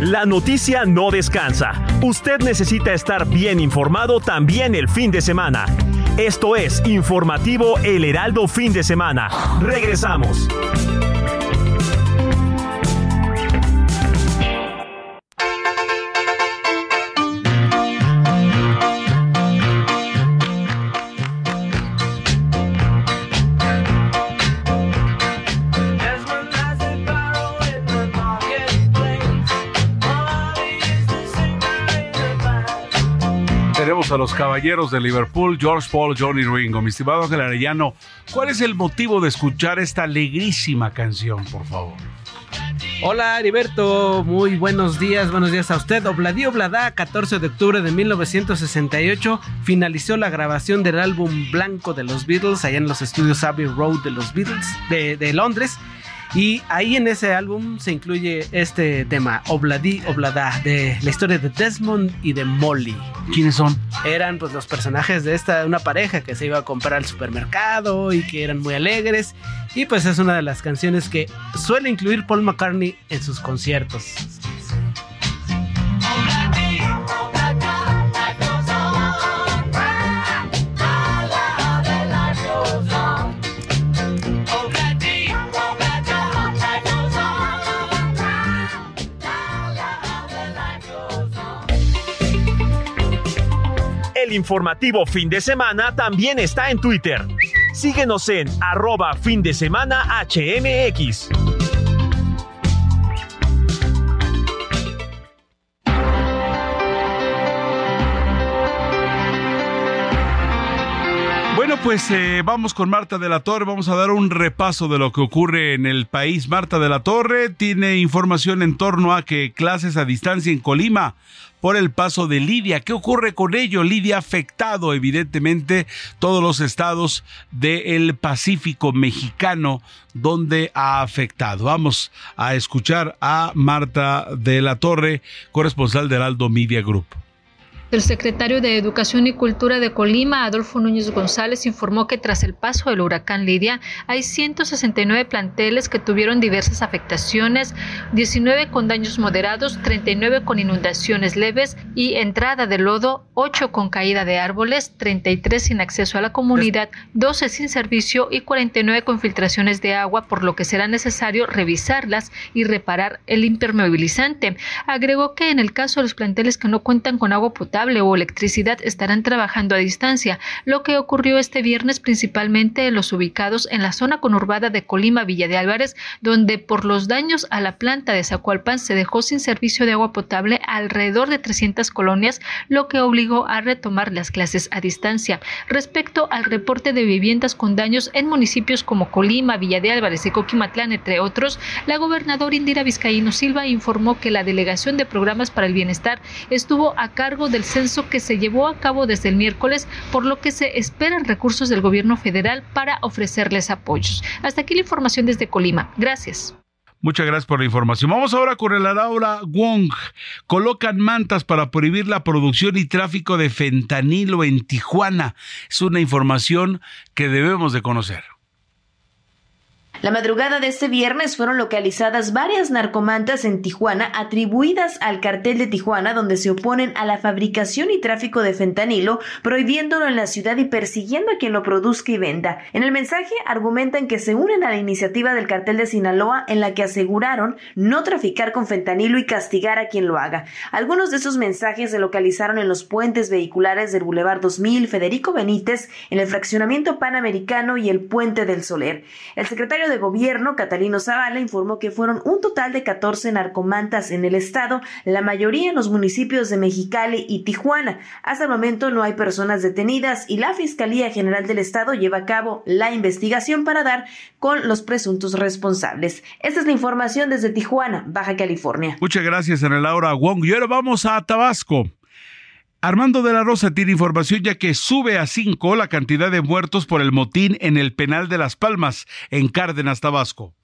S8: La noticia no descansa. Usted necesita estar bien informado también el fin de semana. Esto es Informativo El Heraldo Fin de Semana. Regresamos.
S7: A los caballeros de Liverpool, George Paul, Johnny Ringo. Mi estimado Ángel Arellano, ¿cuál es el motivo de escuchar esta alegrísima canción, por favor?
S10: Hola Heriberto, muy buenos días, buenos días a usted. Obladi Oblada, 14 de octubre de 1968, finalizó la grabación del álbum blanco de los Beatles allá en los estudios Abbey Road de los Beatles de Londres. Y ahí en ese álbum se incluye este tema, Obladi Oblada, de la historia de Desmond y de Molly.
S7: ¿Quiénes son?
S10: Eran pues los personajes de esta, una pareja que se iba a comprar al supermercado y que eran muy alegres. Y pues es una de las canciones que suele incluir Paul McCartney en sus conciertos.
S8: El informativo fin de semana también está en Twitter. Síguenos en arroba fin de semana HMX.
S7: Bueno, pues eh, vamos con Marta de la Torre, vamos a dar un repaso de lo que ocurre en el país. Marta de la Torre tiene información en torno a que clases a distancia en Colima por el paso de Lidia. ¿Qué ocurre con ello? Lidia ha afectado evidentemente todos los estados del Pacífico mexicano donde ha afectado. Vamos a escuchar a Marta de la Torre, corresponsal del Aldo Media Group.
S14: El secretario de Educación y Cultura de Colima, Adolfo Núñez González, informó que tras el paso del huracán Lidia hay 169 planteles que tuvieron diversas afectaciones, 19 con daños moderados, 39 con inundaciones leves y entrada de lodo, 8 con caída de árboles, 33 sin acceso a la comunidad, 12 sin servicio y 49 con filtraciones de agua, por lo que será necesario revisarlas y reparar el impermeabilizante. Agregó que en el caso de los planteles que no cuentan con agua potable, o electricidad estarán trabajando a distancia, lo que ocurrió este viernes principalmente en los ubicados en la zona conurbada de Colima Villa de Álvarez, donde por los daños a la planta de Zacualpan se dejó sin servicio de agua potable alrededor de 300 colonias, lo que obligó a retomar las clases a distancia. Respecto al reporte de viviendas con daños en municipios como Colima, Villa de Álvarez y Coquimatlán, entre otros, la gobernadora Indira Vizcaíno Silva informó que la Delegación de Programas para el Bienestar estuvo a cargo del censo que se llevó a cabo desde el miércoles, por lo que se esperan recursos del gobierno federal para ofrecerles apoyos. Hasta aquí la información desde Colima. Gracias.
S7: Muchas gracias por la información. Vamos ahora con el Laura Wong. Colocan mantas para prohibir la producción y tráfico de fentanilo en Tijuana. Es una información que debemos de conocer.
S9: La madrugada de este viernes fueron localizadas varias narcomantas en Tijuana atribuidas al cartel de Tijuana donde se oponen a la fabricación y tráfico de fentanilo, prohibiéndolo en la ciudad y persiguiendo a quien lo produzca y venda. En el mensaje argumentan que se unen a la iniciativa del cartel de Sinaloa en la que aseguraron no traficar con fentanilo y castigar a quien lo haga. Algunos de esos mensajes se localizaron en los puentes vehiculares del Boulevard 2000, Federico Benítez, en el fraccionamiento panamericano y el puente del Soler. El secretario de Gobierno, Catalino Zavala, informó que fueron un total de 14 narcomantas en el estado, la mayoría en los municipios de Mexicali y Tijuana. Hasta el momento no hay personas detenidas y la Fiscalía General del Estado lleva a cabo la investigación para dar con los presuntos responsables. Esta es la información desde Tijuana, Baja California.
S7: Muchas gracias, Ana Laura Wong. Y ahora vamos a Tabasco. Armando de la Rosa tiene información ya que sube a cinco la cantidad de muertos por el motín en el penal de Las Palmas, en Cárdenas, Tabasco.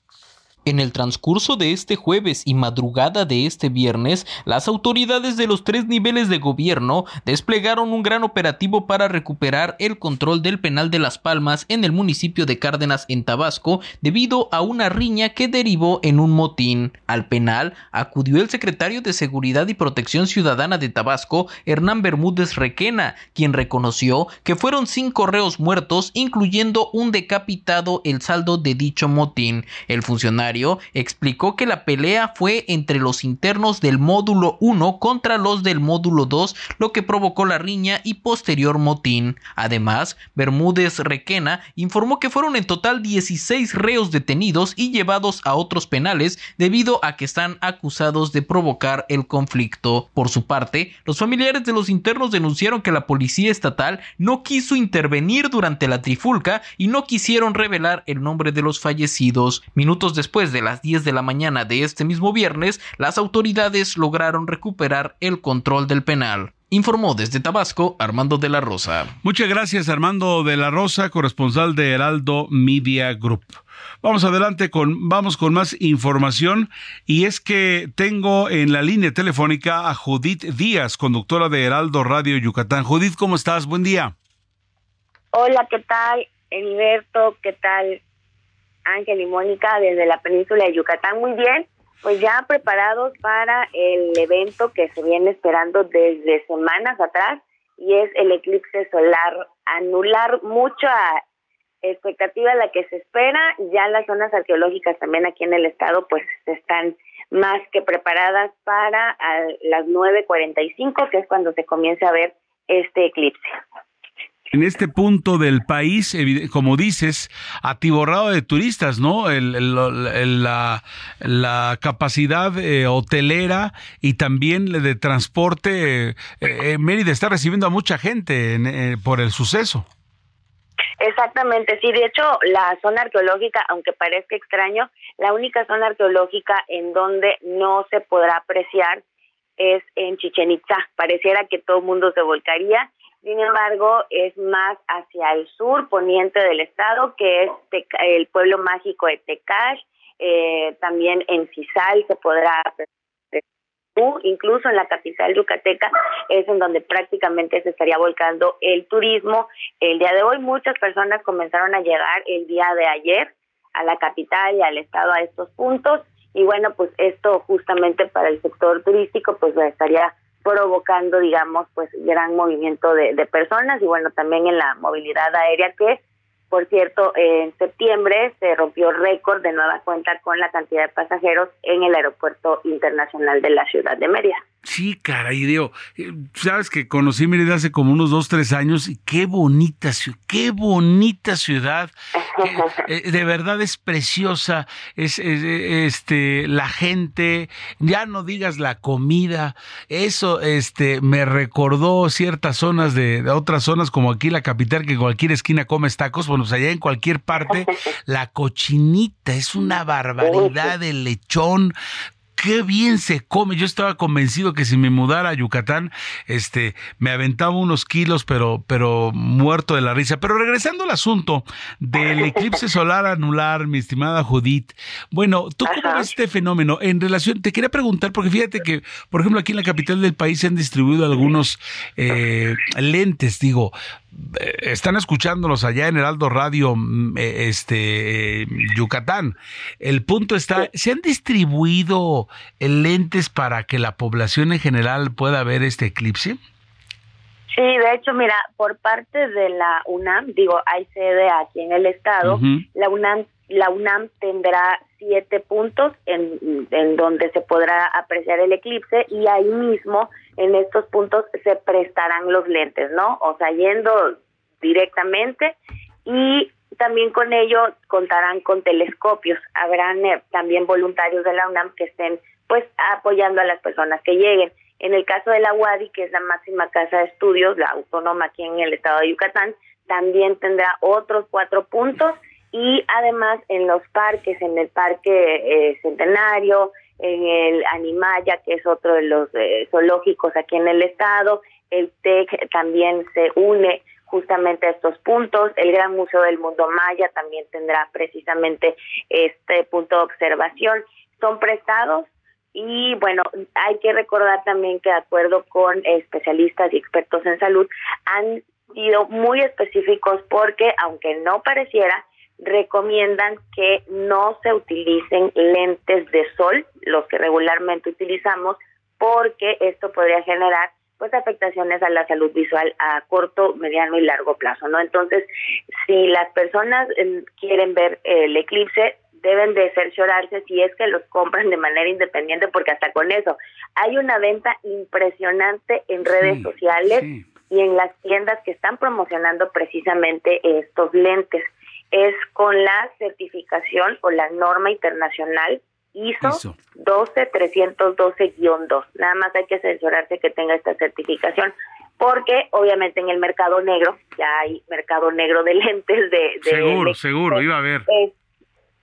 S15: En el transcurso de este jueves y madrugada de este viernes, las autoridades de los tres niveles de gobierno desplegaron un gran operativo para recuperar el control del penal de Las Palmas en el municipio de Cárdenas en Tabasco debido a una riña que derivó en un motín. Al penal acudió el secretario de Seguridad y Protección Ciudadana de Tabasco, Hernán Bermúdez Requena, quien reconoció que fueron cinco reos muertos, incluyendo un decapitado el saldo de dicho motín. El funcionario explicó que la pelea fue entre los internos del módulo 1 contra los del módulo 2, lo que provocó la riña y posterior motín. Además, Bermúdez Requena informó que fueron en total 16 reos detenidos y llevados a otros penales debido a que están acusados de provocar el conflicto. Por su parte, los familiares de los internos denunciaron que la policía estatal no quiso intervenir durante la trifulca y no quisieron revelar el nombre de los fallecidos. Minutos después de las 10 de la mañana de este mismo viernes, las autoridades lograron recuperar el control del penal. Informó desde Tabasco Armando de la Rosa.
S7: Muchas gracias Armando de la Rosa, corresponsal de Heraldo Media Group. Vamos adelante con, vamos con más información y es que tengo en la línea telefónica a Judith Díaz, conductora de Heraldo Radio Yucatán. Judith, ¿cómo estás? Buen día.
S16: Hola, ¿qué tal? Heriberto, ¿qué tal? Ángel y Mónica desde la península de Yucatán. Muy bien, pues ya preparados para el evento que se viene esperando desde semanas atrás y es el eclipse solar. Anular mucha expectativa la que se espera. Ya las zonas arqueológicas también aquí en el estado pues están más que preparadas para las 9.45, que es cuando se comienza a ver este eclipse
S7: en este punto del país, como dices, atiborrado de turistas, ¿no? la, capacidad eh, hotelera y también de transporte. Eh, eh, Mérida está recibiendo a mucha gente por el suceso.
S16: Exactamente, sí. De hecho, la zona arqueológica, aunque parezca extraño, la única zona arqueológica en donde no se podrá apreciar es en Chichen Itza. Pareciera que todo el mundo se volcaría sin embargo, es más hacia el sur poniente del estado, que es el pueblo mágico de Tecash, eh, también en Cisal se podrá incluso en la capital yucateca es en donde prácticamente se estaría volcando el turismo. El día de hoy muchas personas comenzaron a llegar el día de ayer a la capital y al estado a estos puntos y bueno, pues esto justamente para el sector turístico pues estaría provocando, digamos, pues gran movimiento de, de personas y bueno, también en la movilidad aérea que por cierto, en septiembre se rompió récord de nueva cuenta con la cantidad de pasajeros en el aeropuerto internacional de la ciudad de Mérida.
S7: Sí, caray, Dios. Eh, sabes que conocí Mérida hace como unos dos, tres años y qué bonita ciudad, qué bonita ciudad. *laughs* Eh, de verdad es preciosa, es, este la gente, ya no digas la comida, eso este me recordó ciertas zonas de, de otras zonas como aquí la capital que en cualquier esquina comes tacos, bueno, allá en cualquier parte *laughs* la cochinita es una barbaridad de lechón qué bien se come. Yo estaba convencido que si me mudara a Yucatán, este, me aventaba unos kilos, pero, pero muerto de la risa. Pero regresando al asunto del eclipse solar anular, mi estimada Judith. Bueno, ¿tú cómo ves este fenómeno? En relación, te quería preguntar, porque fíjate que, por ejemplo, aquí en la capital del país se han distribuido algunos eh, lentes, digo, están escuchándolos allá en Heraldo Radio, mm, eh, este, Yucatán. El punto está, ¿se han distribuido lentes para que la población en general pueda ver este eclipse?
S16: Sí, de hecho, mira, por parte de la UNAM, digo, hay sede aquí en el estado, la UNAM la UNAM tendrá siete puntos en, en donde se podrá apreciar el eclipse y ahí mismo en estos puntos se prestarán los lentes, ¿no? O sea, yendo directamente y también con ello contarán con telescopios. Habrán eh, también voluntarios de la UNAM que estén pues apoyando a las personas que lleguen. En el caso de la UADI, que es la máxima casa de estudios, la autónoma aquí en el estado de Yucatán, también tendrá otros cuatro puntos y además en los parques, en el Parque eh, Centenario, en el Animaya, que es otro de los eh, zoológicos aquí en el estado, el TEC también se une justamente a estos puntos, el Gran Museo del Mundo Maya también tendrá precisamente este punto de observación. Son prestados y bueno, hay que recordar también que de acuerdo con especialistas y expertos en salud, han sido muy específicos porque aunque no pareciera, recomiendan que no se utilicen lentes de sol, los que regularmente utilizamos, porque esto podría generar pues afectaciones a la salud visual a corto, mediano y largo plazo, ¿no? Entonces, si las personas eh, quieren ver el eclipse, deben de cerciorarse si es que los compran de manera independiente, porque hasta con eso hay una venta impresionante en redes sociales y en las tiendas que están promocionando precisamente estos lentes es con la certificación o la norma internacional ISO, 12312-2. Nada más hay que censurarse que tenga esta certificación porque obviamente en el mercado negro ya hay mercado negro de *laughs* lentes de...
S7: seguro, seguro, iba a ver.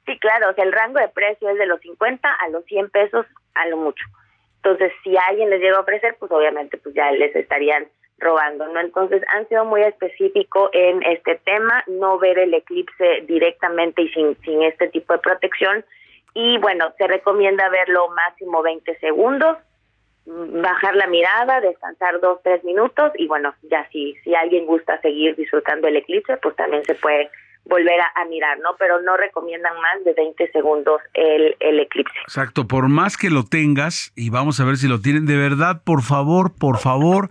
S16: sí, claro, o sea, el rango de precio es de los 50 a los 100 pesos a lo mucho. Entonces, si alguien les llega a ofrecer, pues obviamente pues ya les estarían robando, ¿no? Entonces han sido muy específicos en este tema, no ver el eclipse directamente y sin, sin este tipo de protección. Y bueno, se recomienda verlo máximo 20 segundos, bajar la mirada, descansar dos, tres minutos y bueno, ya si, si alguien gusta seguir disfrutando el eclipse, pues también se puede volver a, mirar, ¿no? Pero no recomiendan más de 20 segundos el, el eclipse.
S7: Exacto, por más que lo tengas, y vamos a ver si lo tienen, de verdad, por favor, por favor,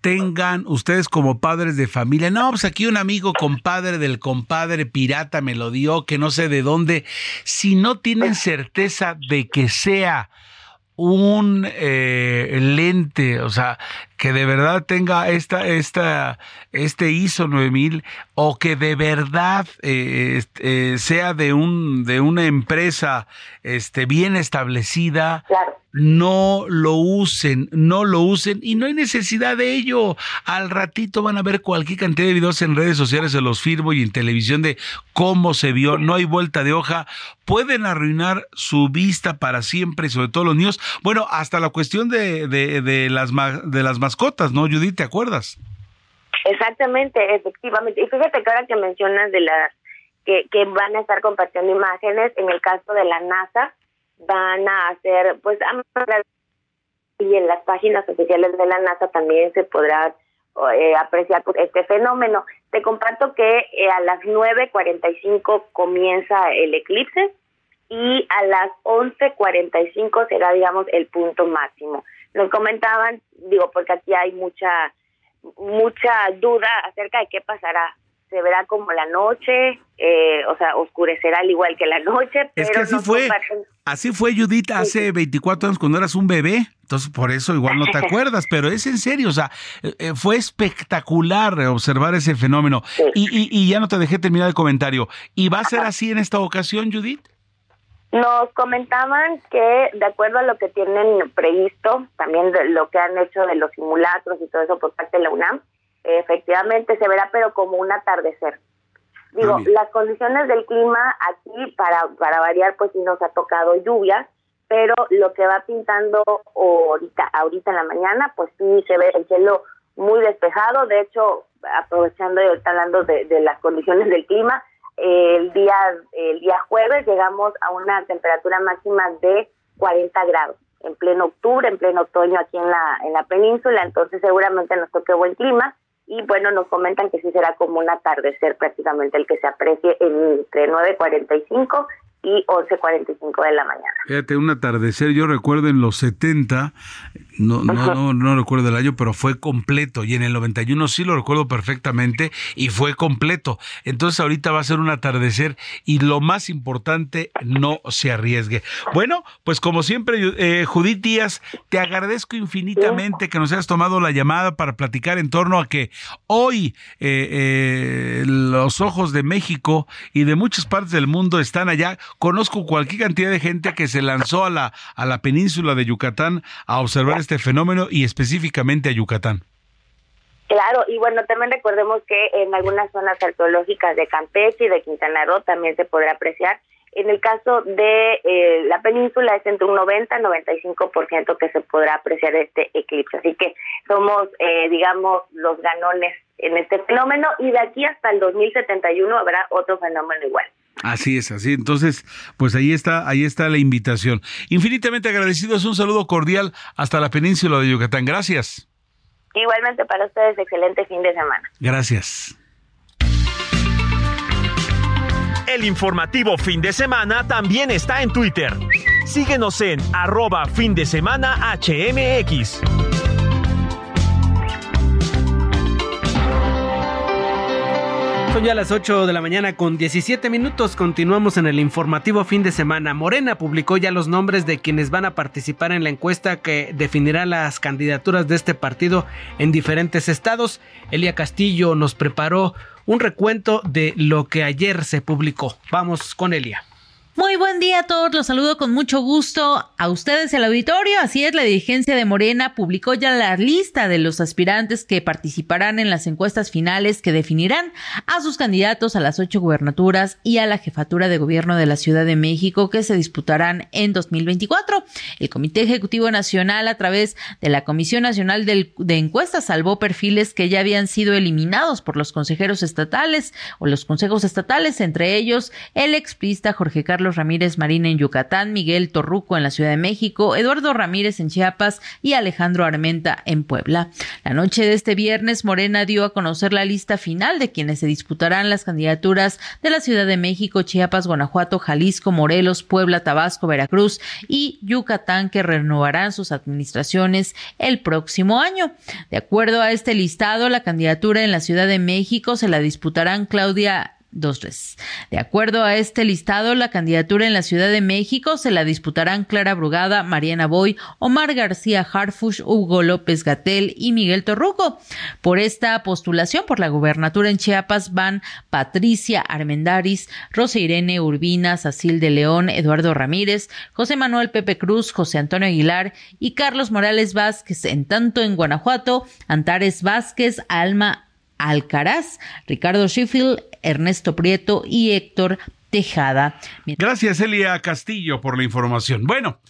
S7: tengan ustedes como padres de familia, no, pues aquí un amigo compadre del compadre pirata me lo dio, que no sé de dónde, si no tienen certeza de que sea un eh, lente, o sea, que de verdad tenga esta, esta, este ISO 9000 o que de verdad eh, eh, sea de un, de una empresa, este, bien establecida.
S16: Claro
S7: no lo usen, no lo usen y no hay necesidad de ello. Al ratito van a ver cualquier cantidad de videos en redes sociales, se los firmo y en televisión de cómo se vio, no hay vuelta de hoja, pueden arruinar su vista para siempre sobre todo los niños. Bueno, hasta la cuestión de, de, las, de las mascotas, ¿no, Judith? ¿Te acuerdas?
S16: Exactamente, efectivamente. Y fíjate que ahora que mencionas de las que, que van a estar compartiendo imágenes, en el caso de la NASA, van a hacer, pues, y en las páginas oficiales de la NASA también se podrá eh, apreciar pues, este fenómeno. Te comparto que eh, a las 9.45 comienza el eclipse y a las 11.45 será, digamos, el punto máximo. Nos comentaban, digo, porque aquí hay mucha mucha duda acerca de qué pasará se verá como la noche, eh, o sea, oscurecerá al igual que la noche.
S7: Es que así fue, así fue Judith hace 24 años cuando eras un bebé, entonces por eso igual no te *laughs* acuerdas, pero es en serio, o sea, eh, eh, fue espectacular observar ese fenómeno. Y, y, ya no te dejé terminar el comentario. ¿Y va a ser así en esta ocasión, Judith?
S16: Nos comentaban que de acuerdo a lo que tienen previsto, también de lo que han hecho de los simulacros y todo eso por parte de la UNAM, efectivamente se verá, pero como un atardecer. Digo, las condiciones del clima aquí, para, para variar, pues sí nos ha tocado lluvia, pero lo que va pintando ahorita, ahorita en la mañana, pues sí se ve el cielo muy despejado. De hecho, aprovechando y hablando de, de las condiciones del clima, el día el día jueves llegamos a una temperatura máxima de 40 grados en pleno octubre, en pleno otoño aquí en la en la península, entonces seguramente nos toque buen clima y bueno, nos comentan que sí será como un atardecer prácticamente el que se aprecie entre 9.45 y 11.45 de la mañana.
S7: Fíjate, un atardecer, yo recuerdo en los 70, no, no, no, no recuerdo el año, pero fue completo, y en el 91 sí lo recuerdo perfectamente, y fue completo. Entonces ahorita va a ser un atardecer, y lo más importante, no se arriesgue. Bueno, pues como siempre, eh, Judith Díaz, te agradezco infinitamente que nos hayas tomado la llamada para platicar en torno a que hoy eh, eh, los ojos de México y de muchas partes del mundo están allá Conozco cualquier cantidad de gente que se lanzó a la, a la península de Yucatán a observar este fenómeno y específicamente a Yucatán.
S16: Claro, y bueno, también recordemos que en algunas zonas arqueológicas de Campeche y de Quintana Roo también se podrá apreciar. En el caso de eh, la península es entre un 90 y 95% que se podrá apreciar este eclipse. Así que somos, eh, digamos, los ganones en este fenómeno y de aquí hasta el 2071 habrá otro fenómeno igual.
S7: Así es, así. Entonces, pues ahí está, ahí está la invitación. Infinitamente agradecidos, un saludo cordial hasta la península de Yucatán. Gracias.
S16: Igualmente para ustedes, excelente fin de semana.
S7: Gracias.
S8: El informativo fin de semana también está en Twitter. Síguenos en arroba fin de semana HMX.
S10: Son ya las 8 de la mañana con 17 minutos. Continuamos en el informativo fin de semana. Morena publicó ya los nombres de quienes van a participar en la encuesta que definirá las candidaturas de este partido en diferentes estados. Elia Castillo nos preparó un recuento de lo que ayer se publicó. Vamos con Elia.
S17: Muy buen día a todos, los saludo con mucho gusto a ustedes el auditorio. Así es, la dirigencia de Morena publicó ya la lista de los aspirantes que participarán en las encuestas finales que definirán a sus candidatos a las ocho gubernaturas y a la jefatura de gobierno de la Ciudad de México que se disputarán en 2024. El Comité Ejecutivo Nacional a través de la Comisión Nacional de Encuestas salvó perfiles que ya habían sido eliminados por los consejeros estatales o los consejos estatales, entre ellos el explista Jorge Carlos Ramírez Marín en Yucatán, Miguel Torruco en la Ciudad de México, Eduardo Ramírez en Chiapas y Alejandro Armenta en Puebla. La noche de este viernes, Morena dio a conocer la lista final de quienes se disputarán las candidaturas de la Ciudad de México, Chiapas, Guanajuato, Jalisco, Morelos, Puebla, Tabasco, Veracruz y Yucatán que renovarán sus administraciones el próximo año. De acuerdo a este listado, la candidatura en la Ciudad de México se la disputarán Claudia dos veces. De acuerdo a este listado, la candidatura en la Ciudad de México se la disputarán Clara Brugada, Mariana Boy, Omar García Harfush, Hugo López Gatel y Miguel Torruco. Por esta postulación por la gubernatura en Chiapas van Patricia Armendaris, Rosa Irene Urbina, Sacil de León, Eduardo Ramírez, José Manuel Pepe Cruz, José Antonio Aguilar y Carlos Morales Vázquez. En tanto en Guanajuato, Antares Vázquez, Alma Alcaraz, Ricardo Sheffield, Ernesto Prieto y Héctor Tejada.
S7: Gracias, Elia Castillo, por la información. Bueno.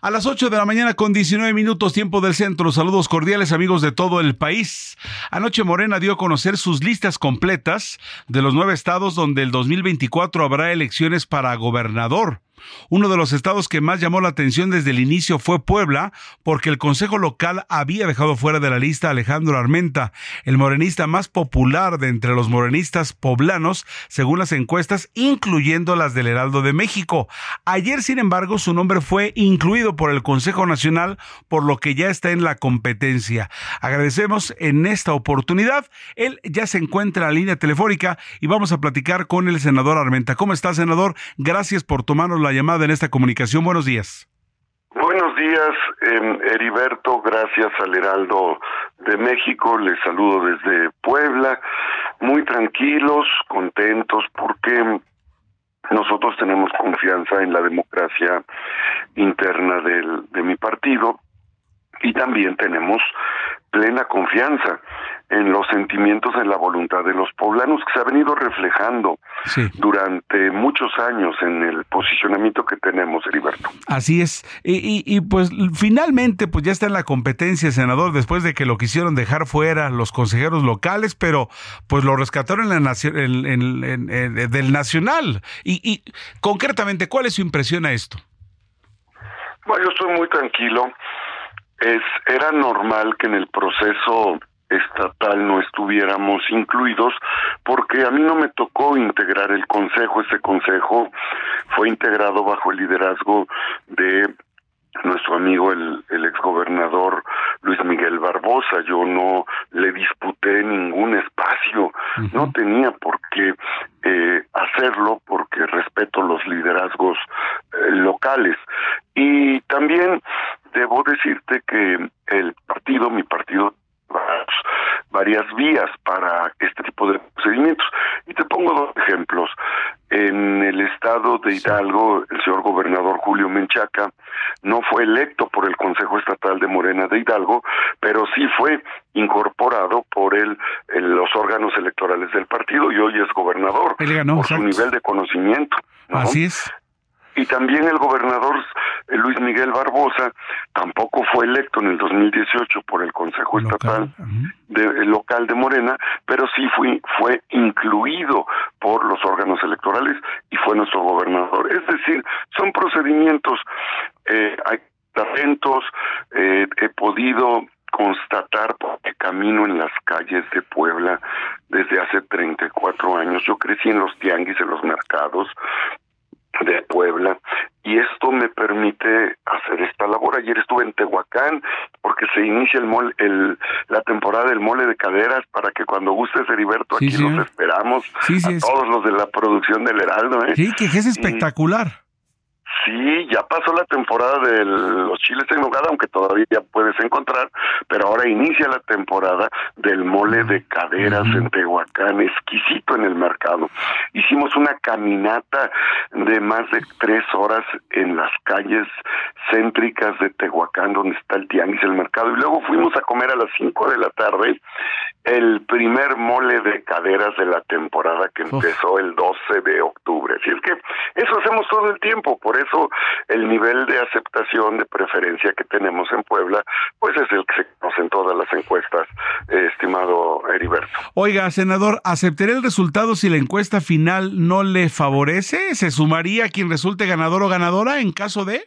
S7: A las 8 de la mañana con 19 minutos tiempo del centro. Saludos cordiales amigos de todo el país. Anoche Morena dio a conocer sus listas completas de los nueve estados donde el 2024 habrá elecciones para gobernador. Uno de los estados que más llamó la atención desde el inicio fue Puebla, porque el Consejo Local había dejado fuera de la lista a Alejandro Armenta, el morenista más popular de entre los morenistas poblanos, según las encuestas, incluyendo las del Heraldo de México. Ayer, sin embargo, su nombre fue incluido por el Consejo Nacional, por lo que ya está en la competencia. Agradecemos en esta oportunidad. Él ya se encuentra en la línea telefónica y vamos a platicar con el senador Armenta. ¿Cómo está, senador? Gracias por tomarnos la llamada en esta comunicación. Buenos días.
S18: Buenos días, eh, Heriberto. Gracias al Heraldo de México. Les saludo desde Puebla. Muy tranquilos, contentos, porque nosotros tenemos confianza en la democracia interna del, de mi partido y también tenemos plena confianza en los sentimientos, en la voluntad de los poblanos que se ha venido reflejando durante muchos años en el posicionamiento que tenemos, Heriberto.
S7: Así es. Y, y, pues finalmente pues ya está en la competencia, senador, después de que lo quisieron dejar fuera los consejeros locales, pero pues lo rescataron en la en, en, del Nacional. Y, y concretamente, ¿cuál es su impresión a esto?
S18: Bueno, yo estoy muy tranquilo. Es, era normal que en el proceso estatal no estuviéramos incluidos porque a mí no me tocó integrar el consejo, ese consejo fue integrado bajo el liderazgo de nuestro amigo el, el exgobernador Luis Miguel Barbosa. Yo no le disputé ningún espacio, no tenía por qué eh, hacerlo porque respeto los liderazgos eh, locales. Y también debo decirte que el partido, mi partido, varias vías para este tipo de procedimientos. Y te pongo dos ejemplos. En el estado de Hidalgo, el señor gobernador Julio Menchaca no fue electo por el Consejo Estatal de Morena de Hidalgo, pero sí fue incorporado por el, los órganos electorales del partido y hoy es gobernador por su nivel de conocimiento.
S7: Así es.
S18: Y también el gobernador eh, Luis Miguel Barbosa tampoco fue electo en el 2018 por el Consejo Estatal de, local de Morena, pero sí fue, fue incluido por los órganos electorales y fue nuestro gobernador. Es decir, son procedimientos, eh, hay talentos, eh, he podido constatar porque camino en las calles de Puebla desde hace 34 años. Yo crecí en los tianguis, en los mercados, de Puebla y esto me permite hacer esta labor. Ayer estuve en Tehuacán porque se inicia el mole, el, la temporada del mole de caderas para que cuando gustes Heriberto aquí los esperamos a todos los de la producción del Heraldo. ¿eh?
S7: Sí, que es espectacular.
S18: Sí, ya pasó la temporada de los chiles en nogada, aunque todavía puedes encontrar, pero ahora inicia la temporada del mole de caderas en Tehuacán, exquisito en el mercado. Hicimos una caminata de más de tres horas en las calles céntricas de Tehuacán, donde está el tianguis, el mercado, y luego fuimos a comer a las cinco de la tarde el primer mole de caderas de la temporada que empezó el 12 de octubre. Así es que eso hacemos todo el tiempo, por eso el nivel de aceptación, de preferencia que tenemos en Puebla, pues es el que se conoce en todas las encuestas, eh, estimado Heriberto.
S7: Oiga, senador, ¿aceptaría el resultado si la encuesta final no le favorece? ¿Se sumaría quien resulte ganador o ganadora en caso de?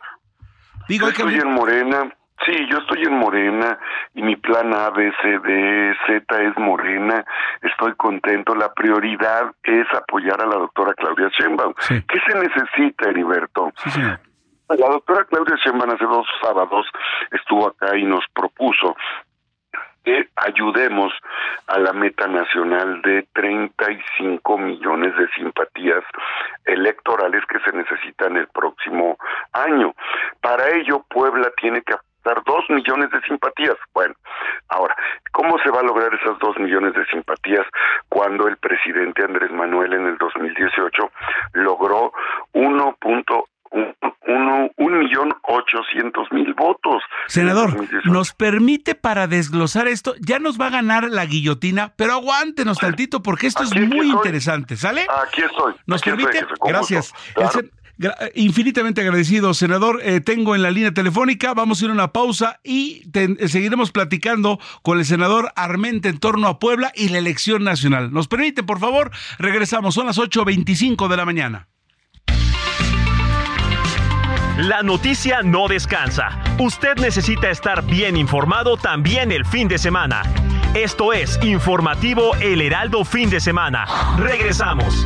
S18: Digo, Yo estoy en Morena, Sí, yo estoy en Morena y mi plan A, B, C, D, Z es Morena. Estoy contento. La prioridad es apoyar a la doctora Claudia Sheinbaum. ¿Qué se necesita, Heriberto? La doctora Claudia Sheinbaum hace dos sábados estuvo acá y nos propuso que ayudemos a la meta nacional de 35 millones de simpatías electorales que se necesitan el próximo año. Para ello, Puebla tiene que dar dos millones de simpatías. Bueno, ahora, ¿cómo se va a lograr esas dos millones de simpatías cuando el presidente Andrés Manuel en el 2018 logró 1.1 un, millón ochocientos mil votos.
S7: Senador, nos permite para desglosar esto, ya nos va a ganar la guillotina, pero aguántenos tantito porque esto es muy interesante, ¿sale?
S18: Aquí estoy.
S7: ¿Nos permite? Gracias. Infinitamente agradecido, senador. Eh, tengo en la línea telefónica, vamos a ir a una pausa y seguiremos platicando con el senador Armente en torno a Puebla y la elección nacional. ¿Nos permite, por favor? Regresamos, son las 8.25 de la mañana.
S8: La noticia no descansa. Usted necesita estar bien informado también el fin de semana. Esto es Informativo El Heraldo Fin de Semana. Regresamos.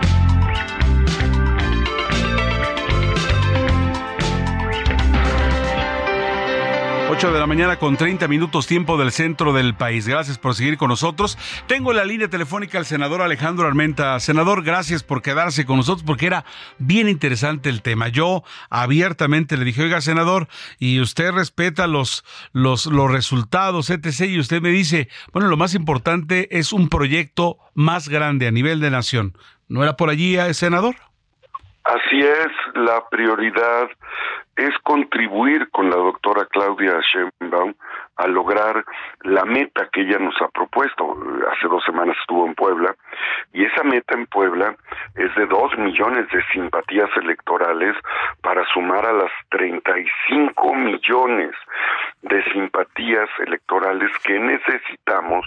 S7: 8 de la mañana con 30 minutos tiempo del centro del país. Gracias por seguir con nosotros. Tengo en la línea telefónica al senador Alejandro Armenta. Senador, gracias por quedarse con nosotros porque era bien interesante el tema. Yo abiertamente le dije, oiga, senador, y usted respeta los, los, los resultados, etc. Y usted me dice, bueno, lo más importante es un proyecto más grande a nivel de nación. ¿No era por allí, eh, senador?
S18: Así es, la prioridad es contribuir con la doctora Claudia Sheinbaum a lograr la meta que ella nos ha propuesto. Hace dos semanas estuvo en Puebla y esa meta en Puebla es de dos millones de simpatías electorales para sumar a las 35 millones de simpatías electorales que necesitamos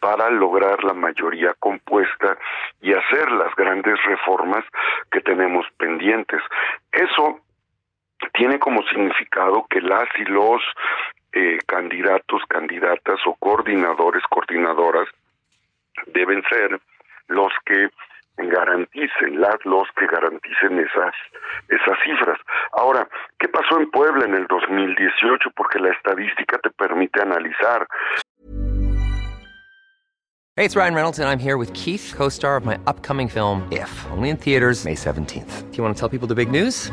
S18: para lograr la mayoría compuesta y hacer las grandes reformas que tenemos pendientes. Eso tiene como significado que las y los eh, candidatos, candidatas o coordinadores, coordinadoras deben ser los que garanticen, las, los que garanticen esas, esas cifras. Ahora, ¿qué pasó en Puebla en el 2018? Porque la estadística te permite analizar.
S19: Hey, it's Ryan Reynolds and I'm here with Keith, co-star of my upcoming film, If, only in theaters May 17th. Do you want to tell people the big news?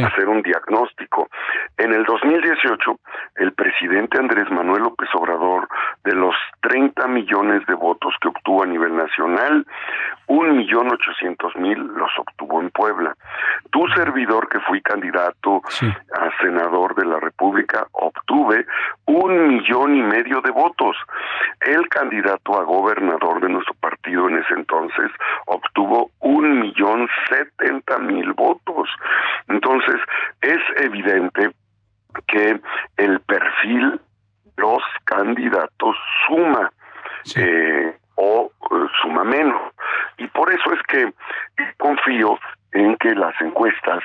S18: Hacer un diagnóstico. En el 2018, el presidente Andrés Manuel López Obrador, de los 30 millones de votos que obtuvo a nivel nacional, un millón ochocientos mil los obtuvo en Puebla. Tu servidor, que fui candidato a senador de la República, obtuve un millón y medio de votos. El candidato a gobernador de nuestro partido en ese entonces obtuvo un millón setenta mil votos. Entonces, es evidente que el perfil los candidatos suma eh, o eh, suma menos. Y por eso es que confío en que las encuestas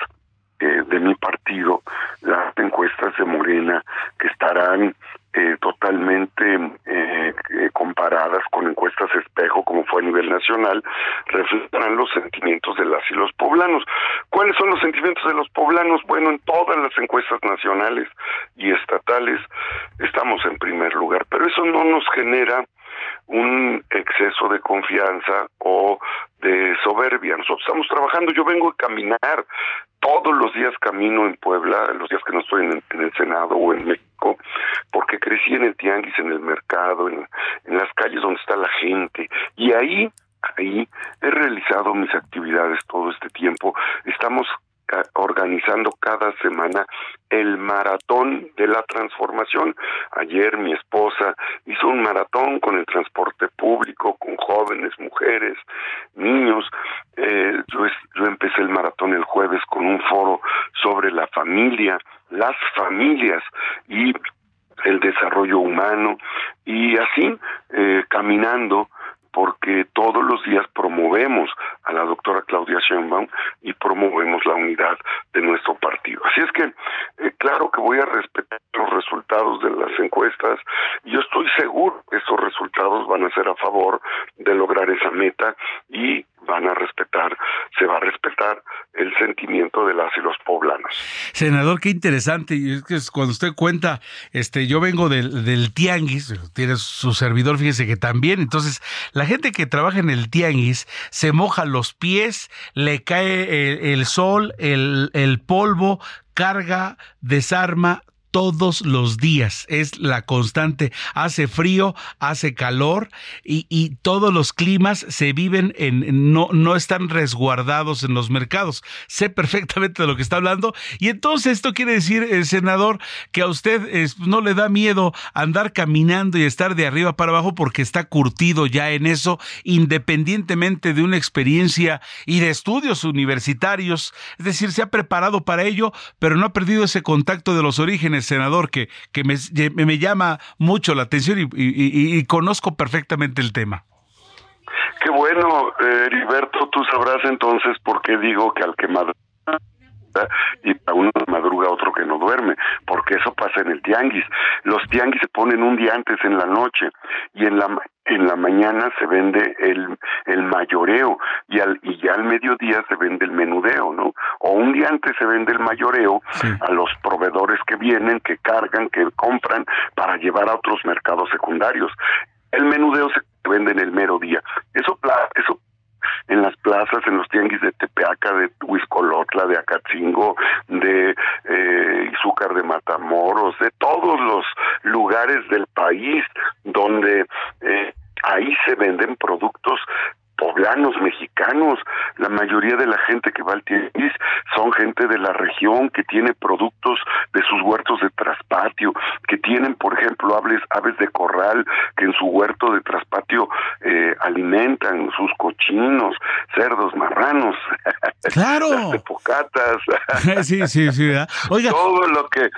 S18: eh, de mi partido, las encuestas de Morena, que estarán eh, totalmente eh, eh, comparadas con encuestas espejo, como fue a nivel nacional, reflejarán los sentimientos de las y los poblanos. ¿Cuáles son los sentimientos de los poblanos? Bueno, en todas las encuestas nacionales y estatales estamos en primer lugar, pero eso no nos genera un exceso de confianza o de soberbia. Nosotros estamos trabajando, yo vengo a caminar, todos los días camino en Puebla, los días que no estoy en, el Senado o en México, porque crecí en el tianguis, en el mercado, en, en las calles donde está la gente, y ahí ahí he realizado mis actividades todo este tiempo. Estamos organizando cada semana el maratón de la transformación. Ayer mi esposa hizo un maratón con el transporte público, con jóvenes, mujeres, niños. Eh, yo, yo empecé el maratón el jueves con un foro sobre la familia, las familias y el desarrollo humano y así eh, caminando porque todos los días promovemos a la doctora Claudia Sheinbaum y promovemos la unidad de nuestro partido. Así es que, eh, claro que voy a respetar los resultados de las encuestas yo estoy seguro que esos resultados van a ser a favor de lograr esa meta y van a respetar, se va a respetar el sentimiento de las y los poblanos.
S7: Senador, qué interesante. Y es que cuando usted cuenta, este, yo vengo del, del tianguis, tiene su servidor, fíjese que también. Entonces, la gente que trabaja en el tianguis se moja los pies, le cae el, sol, el, el polvo, carga, desarma, todos los días. Es la constante. Hace frío, hace calor y, todos los climas se viven en, no, no están resguardados en los mercados. Sé perfectamente de lo que está hablando. Y entonces esto quiere decir, eh, senador, que a usted no le da miedo andar caminando y estar de arriba para abajo porque está curtido ya en eso, independientemente de una experiencia y de estudios universitarios. Es decir, se ha preparado para ello, pero no ha perdido ese contacto de los orígenes senador, que, que me, me llama mucho la atención y, conozco perfectamente el tema.
S18: Qué bueno, Heriberto, tú sabrás entonces por qué digo que al que madruga y a uno madruga otro que no duerme, porque eso pasa en el tianguis. Los tianguis se ponen un día antes en la noche y en la en la mañana se vende el, el mayoreo y, al, y ya al mediodía se vende el menudeo, ¿no? O un día antes se vende el mayoreo a los proveedores que vienen, que cargan, que compran para llevar a otros mercados secundarios. El menudeo se vende en el mero día. Eso, eso en las plazas, en los tianguis de Tepeaca, de Huizcolotla, de Acatzingo, de eh, Izúcar de Matamoros, de todos los lugares del país donde eh, ahí se venden productos poblanos mexicanos, la mayoría de la gente que va al tianguis son gente de la región que tiene productos de sus huertos de traspatio, que tienen, por ejemplo, aves, aves de corral que en su huerto de traspatio eh, alimentan sus cochinos, cerdos, marranos, *laughs*
S7: claro,
S18: de pocatas, *laughs*
S7: sí, sí, sí, *laughs* oiga,
S18: todo lo que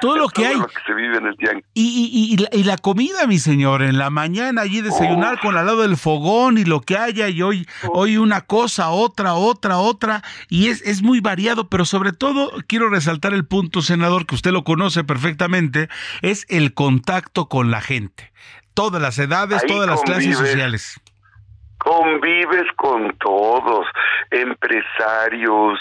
S7: todo lo *laughs* que hay.
S18: se vive en el tianguis.
S7: Y, y, y, la, comida, mi señor, en la mañana allí desayunar con al lado del fogón y lo que haya, y hoy, hoy una cosa, otra, otra, otra, y es, es muy variado, pero sobre todo quiero resaltar el punto, senador, que usted lo conoce perfectamente, es el contacto con la gente. Todas las edades, todas las clases sociales
S18: convives con todos, empresarios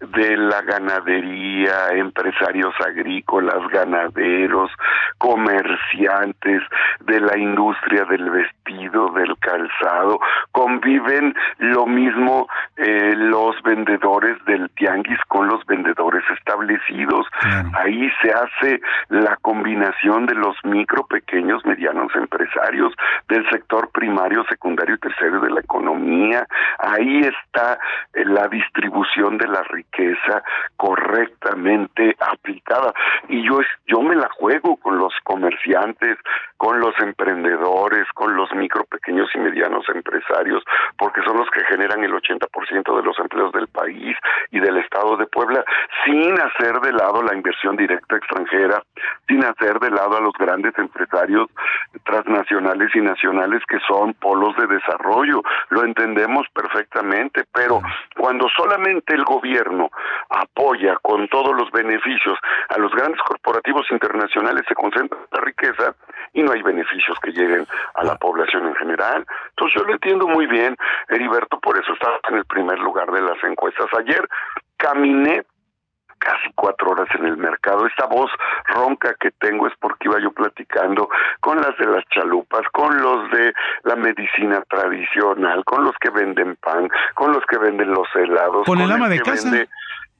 S18: de la ganadería, empresarios agrícolas, ganaderos, comerciantes de la industria del vestido, del calzado, conviven lo mismo eh, los vendedores del tianguis con los vendedores establecidos. Ahí se hace la combinación de los micro, pequeños, medianos empresarios del sector primario, secundario y terciario de la economía, ahí está eh, la distribución de la riqueza correctamente aplicada. Y yo yo me la juego con los comerciantes, con los emprendedores, con los micro, pequeños y medianos empresarios, porque son los que generan el 80% de los empleos del país y del estado de Puebla, sin hacer de lado la inversión directa extranjera, sin hacer de lado a los grandes empresarios transnacionales y nacionales que son polos de desarrollo. Lo entendemos perfectamente, pero cuando solamente el gobierno apoya con todos los beneficios a los grandes corporativos internacionales, se concentra la riqueza y no hay beneficios que lleguen a la población en general. Entonces yo lo entiendo muy bien, Heriberto, por eso está en el primer lugar de las encuestas. Ayer caminé casi cuatro horas en el mercado. Esta voz ronca que tengo es porque iba yo platicando con las de las chalupas, con los de la medicina tradicional, con los que venden pan, con los que venden los helados.
S7: Con, el ama de casa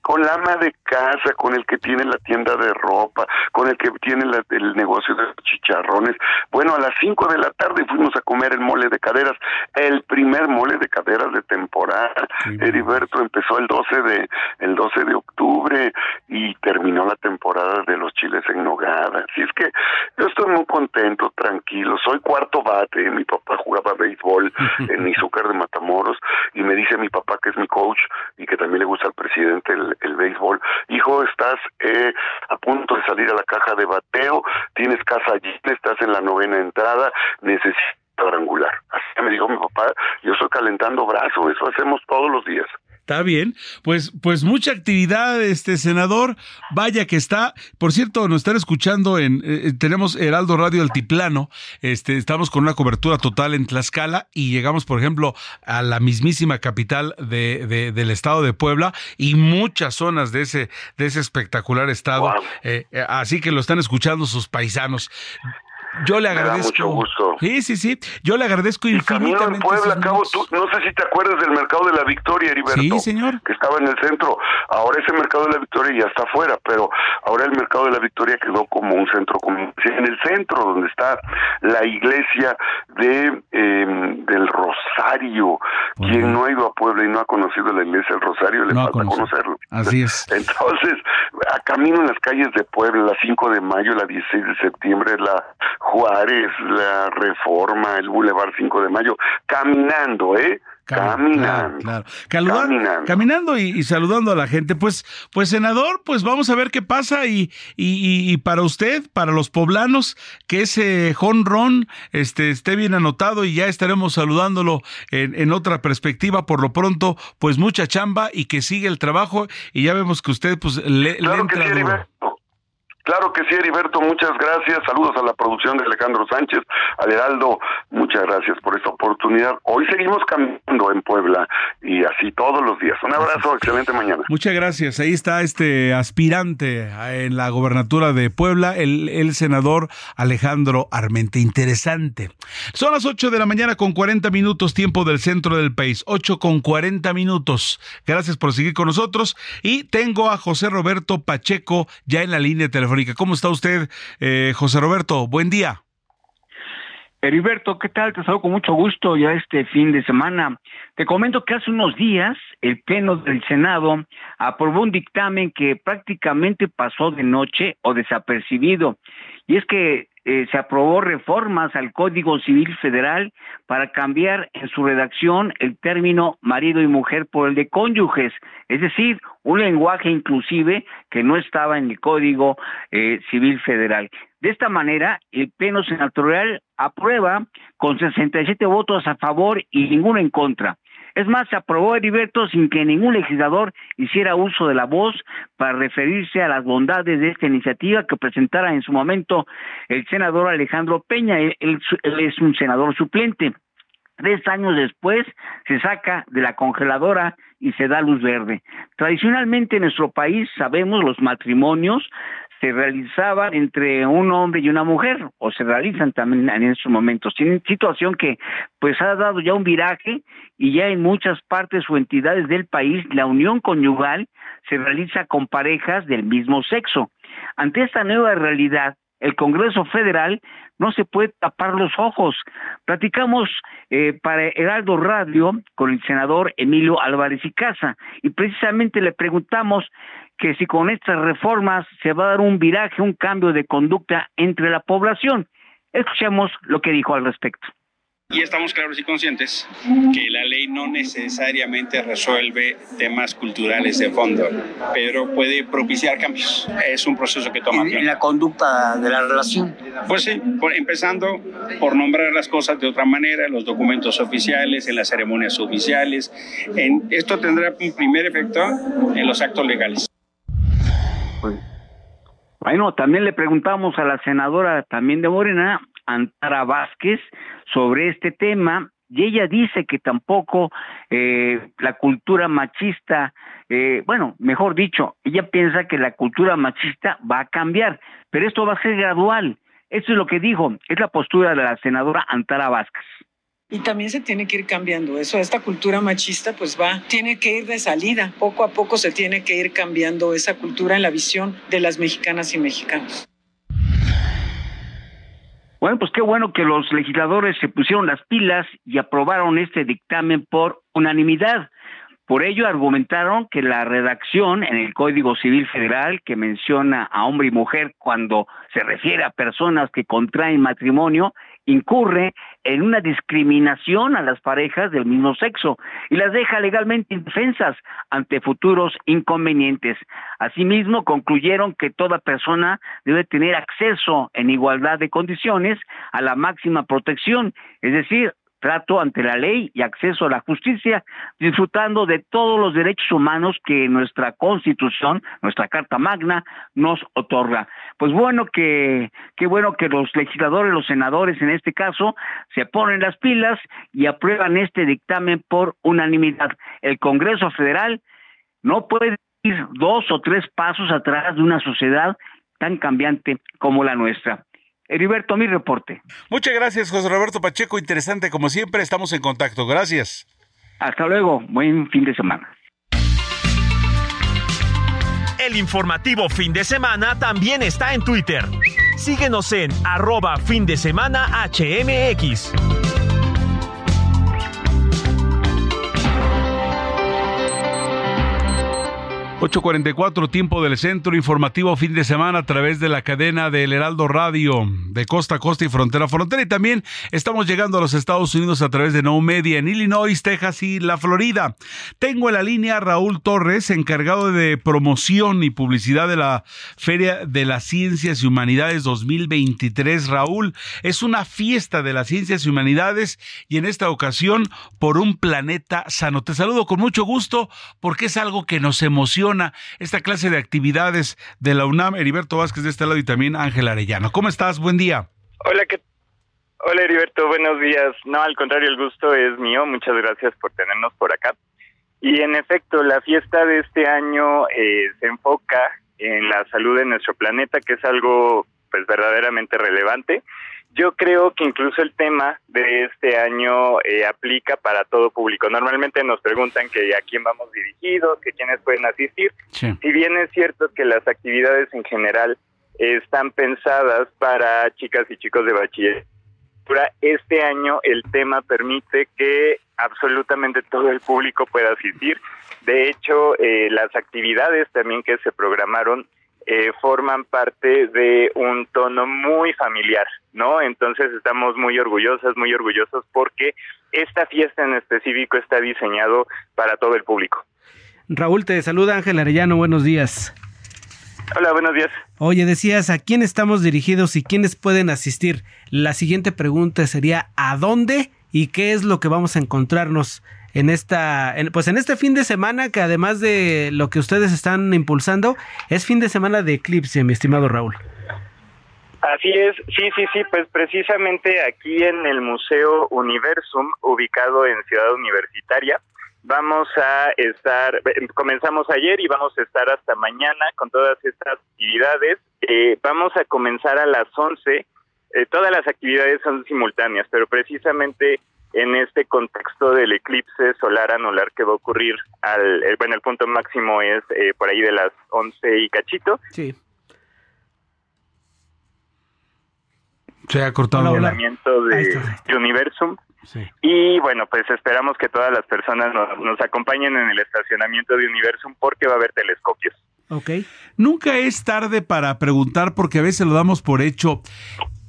S18: con la ama de casa, con el que tiene la tienda de ropa, con el que tiene el negocio de chicharrones. Bueno, a las 5 de la tarde fuimos a comer el mole de caderas, el primer mole de caderas de temporada. Heriberto empezó el 12 de el 12 de octubre y terminó la temporada de los chiles en nogada. Así es que yo estoy muy contento, tranquilo. Soy cuarto bate, mi papá jugaba béisbol *laughs* en Izúcar de Matamoros y me dice mi papá que es mi coach y que también le gusta al presidente el el, béisbol. Hijo, estás eh, a punto de salir a la caja de bateo, tienes casa allí, estás en la novena entrada, necesitas cuadrangular. Así me dijo mi papá, yo estoy calentando brazos, eso hacemos todos los días.
S7: Está bien, pues, pues mucha actividad, este senador. Vaya que está. Por cierto, nos están escuchando en, eh, eh, tenemos Heraldo Radio Altiplano. Este, estamos con una cobertura total en Tlaxcala y llegamos, por ejemplo, a la mismísima capital de, del estado de Puebla y muchas zonas de ese, de ese espectacular estado. Eh, así que lo están escuchando sus paisanos. Yo le agradezco.
S18: mucho gusto.
S7: Sí, sí, sí. Yo le agradezco y infinitamente.
S18: Camino en Puebla, cabo, tú, no sé si te acuerdas del mercado de la Victoria, Heriberto.
S7: Sí, señor.
S18: Que estaba en el centro. Ahora ese mercado de la Victoria ya está afuera, pero ahora el mercado de la Victoria quedó como un centro comercial. En el centro, donde está la iglesia de em, del Rosario. Quien no ha ido a Puebla y no ha conocido la iglesia del Rosario, le falta conocerlo.
S7: Así es. *laughs*
S18: Entonces, a camino en las calles de Puebla, la 5 de mayo, la 16 de septiembre, la Juárez, la Reforma, el Boulevard 5 de Mayo, caminando, ¿eh? Caminando.
S7: caminando. caminando y, saludando a la gente. Pues, pues senador, pues vamos a ver qué pasa y, y, para usted, para los poblanos, que ese jonrón este, esté bien anotado y ya estaremos saludándolo en, en, otra perspectiva. Por lo pronto, pues mucha chamba y que sigue el trabajo y ya vemos que usted pues le,
S18: claro
S7: entra
S18: Claro que sí, Heriberto, muchas gracias. Saludos a la producción de Alejandro Sánchez, al Heraldo, muchas gracias por esta oportunidad. Hoy seguimos caminando en Puebla y así todos los días. Un abrazo, excelente mañana.
S7: Muchas gracias. Ahí está este aspirante en la gobernatura de Puebla, el, el senador Alejandro Armente. Interesante. Son las 8 de la mañana con 40 minutos, tiempo del centro del país. 8 con 40 minutos. Gracias por seguir con nosotros. Y tengo a José Roberto Pacheco ya en la línea telefónica ¿Cómo está usted, eh, José Roberto? Buen día.
S20: Heriberto, ¿qué tal? Te saludo con mucho gusto ya este fin de semana. Te comento que hace unos días el Pleno del Senado aprobó un dictamen que prácticamente pasó de noche o desapercibido. Y es que eh, se aprobó reformas al Código Civil Federal para cambiar en su redacción el término marido y mujer por el de cónyuges, es decir, un lenguaje inclusive que no estaba en el Código eh, Civil Federal. De esta manera, el Pleno Senatorial aprueba con 67 votos a favor y ninguno en contra. Es más, se aprobó Heriberto sin que ningún legislador hiciera uso de la voz para referirse a las bondades de esta iniciativa que presentara en su momento el senador Alejandro Peña. Él, es un senador suplente. Tres años después se saca de la congeladora y se da luz verde. Tradicionalmente en nuestro país sabemos los matrimonios se realizaban entre un hombre y una mujer, o se realizan también en estos momentos. Tienen situación que pues ha dado ya un viraje y ya en muchas partes o entidades del país la unión conyugal se realiza con parejas del mismo sexo. Ante esta nueva realidad, el Congreso Federal no se puede tapar los ojos. Platicamos eh, para Heraldo Radio con el senador Emilio Álvarez y Casa y precisamente le preguntamos que si con estas reformas se va a dar un viraje, un cambio de conducta entre la población. Escuchemos lo que dijo al respecto.
S21: Y estamos claros y conscientes que la ley no necesariamente resuelve temas culturales de fondo, pero puede propiciar cambios. Es un proceso que toma
S22: tiempo. ¿En la conducta de la relación?
S21: Pues sí, empezando por nombrar las cosas de otra manera, los documentos oficiales, en las ceremonias oficiales. En, esto tendrá un primer efecto en los actos legales.
S20: Bueno, también le preguntamos a la senadora también de Morena, Antara Vázquez, sobre este tema y ella dice que tampoco eh, la cultura machista, eh, bueno, mejor dicho, ella piensa que la cultura machista va a cambiar, pero esto va a ser gradual. Eso es lo que dijo, es la postura de la senadora Antara Vázquez
S23: y también se tiene que ir cambiando eso. Esta cultura machista pues va, tiene que ir de salida. Poco a poco se tiene que ir cambiando esa cultura en la visión de las mexicanas y mexicanos.
S20: Bueno, pues qué bueno que los legisladores se pusieron las pilas y aprobaron este dictamen por unanimidad. Por ello argumentaron que la redacción en el Código Civil Federal que menciona a hombre y mujer cuando se refiere a personas que contraen matrimonio incurre en una discriminación a las parejas del mismo sexo y las deja legalmente indefensas ante futuros inconvenientes. Asimismo, concluyeron que toda persona debe tener acceso en igualdad de condiciones a la máxima protección, es decir, trato ante la ley y acceso a la justicia, disfrutando de todos los derechos humanos que nuestra Constitución, nuestra Carta Magna, nos otorga. Pues bueno que, qué bueno que los legisladores, los senadores en este caso, se ponen las pilas y aprueban este dictamen por unanimidad. El Congreso Federal no puede ir dos o tres pasos atrás de una sociedad tan cambiante como la nuestra. Heriberto, mi reporte.
S7: Muchas gracias, José Roberto Pacheco. Interesante, como siempre, estamos en contacto. Gracias.
S20: Hasta luego. Buen fin de semana.
S8: El informativo fin de semana también está en Twitter. Síguenos en arroba fin de semana HMX. 8.44, tiempo del centro informativo fin de semana a través de la cadena del Heraldo Radio de costa a costa y frontera a frontera. Y también estamos llegando a los Estados Unidos a través de No Media en Illinois, Texas y la Florida. Tengo en la línea Raúl Torres, encargado de promoción y publicidad de la Feria de las Ciencias y Humanidades 2023. Raúl, es una fiesta de las ciencias y humanidades y en esta ocasión por un planeta sano. Te saludo con mucho gusto porque es algo que nos emociona
S7: esta clase de actividades de la UNAM. Heriberto Vázquez de este lado y también Ángel Arellano. ¿Cómo estás? Buen día.
S24: Hola, ¿qué Hola Heriberto, buenos días. No, al contrario, el gusto es mío. Muchas gracias por tenernos por acá. Y en efecto, la fiesta de este año eh, se enfoca en la salud de nuestro planeta, que es algo pues verdaderamente relevante. Yo creo que incluso el tema de este año eh, aplica para todo público. Normalmente nos preguntan que a quién vamos dirigidos, que quiénes pueden asistir. Si bien es cierto que las actividades en general están pensadas para chicas y chicos de bachiller, este año el tema permite que absolutamente todo el público pueda asistir. De hecho, eh, las actividades también que se programaron eh, forman parte de un tono muy familiar, ¿no? Entonces estamos muy orgullosas, muy orgullosos porque esta fiesta en específico está diseñado para todo el público.
S10: Raúl, te saluda Ángel Arellano, buenos días.
S24: Hola, buenos días.
S10: Oye, decías, ¿a quién estamos dirigidos y quiénes pueden asistir? La siguiente pregunta sería, ¿a dónde y qué es lo que vamos a encontrarnos en esta, pues en este fin de semana que además de lo que ustedes están impulsando, es fin de semana de eclipse, mi estimado Raúl.
S24: Así es, sí, sí, sí, pues precisamente aquí en el Museo Universum, ubicado en Ciudad Universitaria, vamos a estar, comenzamos ayer y vamos a estar hasta mañana con todas estas actividades. Eh, vamos a comenzar a las 11, eh, todas las actividades son simultáneas, pero precisamente en este contexto del eclipse solar anular que va a ocurrir al, eh, bueno, el punto máximo es eh, por ahí de las 11 y cachito.
S10: Sí.
S7: Se ha cortado
S24: el de, de Universum. Y bueno, pues esperamos que todas las personas nos, nos acompañen en el estacionamiento de Universum porque va a haber telescopios.
S10: Ok.
S7: Nunca es tarde para preguntar porque a veces lo damos por hecho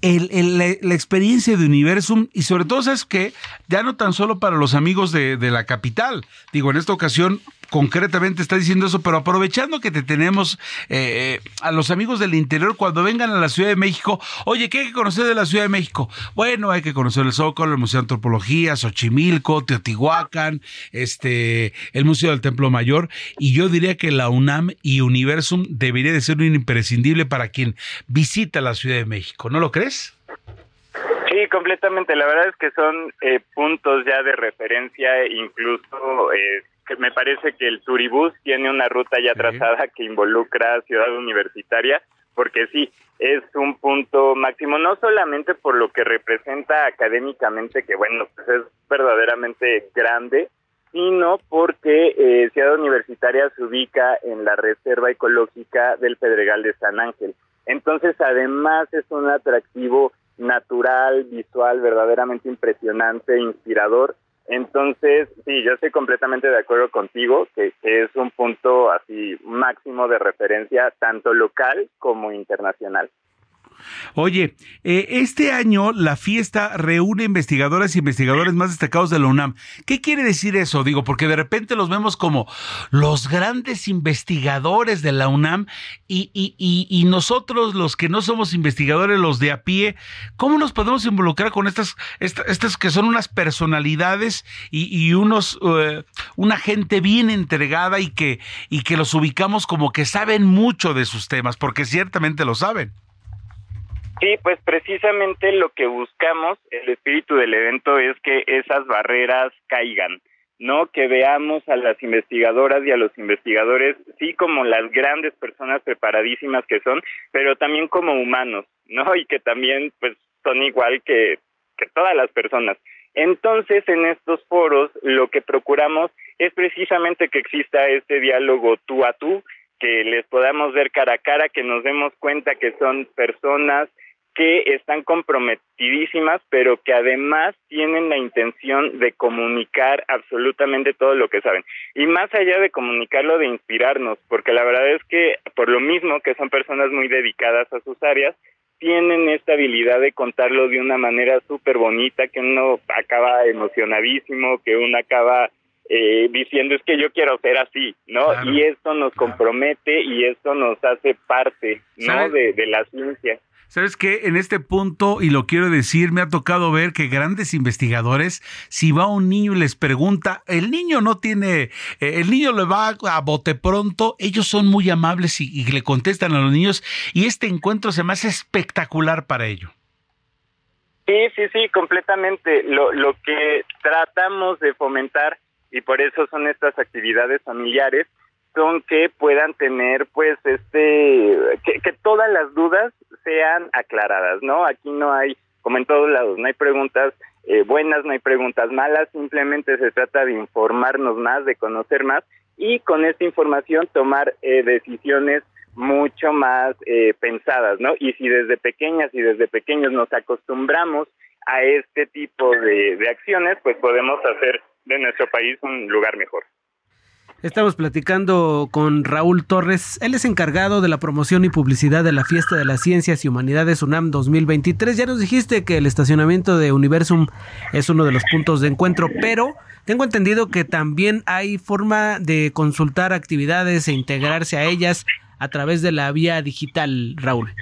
S7: el, la, experiencia de Universum y sobre todo es que ya no tan solo para los amigos de, de la capital, digo, en esta ocasión concretamente está diciendo eso, pero aprovechando que te tenemos eh, a los amigos del interior cuando vengan a la Ciudad de México, oye, ¿qué hay que conocer de la Ciudad de México? Bueno, hay que conocer el Zócalo, el Museo de Antropología, Xochimilco, Teotihuacán, este, el Museo del Templo Mayor, y yo diría que la UNAM y Universum debería de ser un imprescindible para quien visita la Ciudad de México, ¿no lo crees?
S24: Sí, completamente. La verdad es que son eh, puntos ya de referencia, incluso eh, me parece que el Turibús tiene una ruta ya trazada que involucra Ciudad Universitaria, porque sí, es un punto máximo, no solamente por lo que representa académicamente, que bueno, pues es verdaderamente grande, sino porque eh, Ciudad Universitaria se ubica en la Reserva Ecológica del Pedregal de San Ángel. Entonces, además es un atractivo natural, visual, verdaderamente impresionante, inspirador, entonces, sí, yo estoy completamente de acuerdo contigo que, es un punto así máximo de referencia tanto local como internacional.
S7: Oye, eh, este año la fiesta reúne investigadoras y investigadores más destacados de la UNAM. ¿Qué quiere decir eso? Digo, porque de repente los vemos como los grandes investigadores de la UNAM y, nosotros los que no somos investigadores, los de a pie, ¿cómo nos podemos involucrar con estas, estas, que son unas personalidades y, unos, eh, una gente bien entregada y que, y que los ubicamos como que saben mucho de sus temas, porque ciertamente lo saben?
S24: Sí, pues precisamente lo que buscamos, el espíritu del evento es que esas barreras caigan, ¿no? Que veamos a las investigadoras y a los investigadores, sí como las grandes personas preparadísimas que son, pero también como humanos, ¿no? Y que también pues son igual que, que todas las personas. Entonces, en estos foros, lo que procuramos es precisamente que exista este diálogo tú a tú, que les podamos ver cara a cara, que nos demos cuenta que son personas que están comprometidísimas, pero que además tienen la intención de comunicar absolutamente todo lo que saben. Y más allá de comunicarlo, de inspirarnos, porque la verdad es que por lo mismo que son personas muy dedicadas a sus áreas, tienen esta habilidad de contarlo de una manera súper bonita, que uno acaba emocionadísimo, que uno acaba eh, diciendo es que yo quiero ser así, ¿no? y esto nos compromete y esto nos hace parte, ¿no? De, de la ciencia.
S7: ¿Sabes qué? En este punto, y lo quiero decir, me ha tocado ver que grandes investigadores, si va un niño y les pregunta, el niño no tiene, eh, el niño le va a bote pronto, ellos son muy amables y, y le contestan a los niños, y este encuentro se me hace espectacular para ello.
S24: Sí, sí, sí, completamente. Lo, lo que tratamos de fomentar, y por eso son estas actividades familiares, son que puedan tener pues este que, todas las dudas sean aclaradas no aquí no hay como en todos lados no hay preguntas eh, buenas no hay preguntas malas simplemente se trata de informarnos más de conocer más y con esta información tomar eh, decisiones mucho más eh, pensadas no y si desde pequeñas y desde pequeños nos acostumbramos a este tipo de acciones pues podemos hacer de nuestro país un lugar mejor
S10: Estamos platicando con Raúl Torres. Él es encargado de la promoción y publicidad de la Fiesta de las Ciencias y Humanidades UNAM 2023. Ya nos dijiste que el estacionamiento de Universum es uno de los puntos de encuentro, pero tengo entendido que también hay forma de consultar actividades e integrarse a ellas a través de la vía digital, Raúl.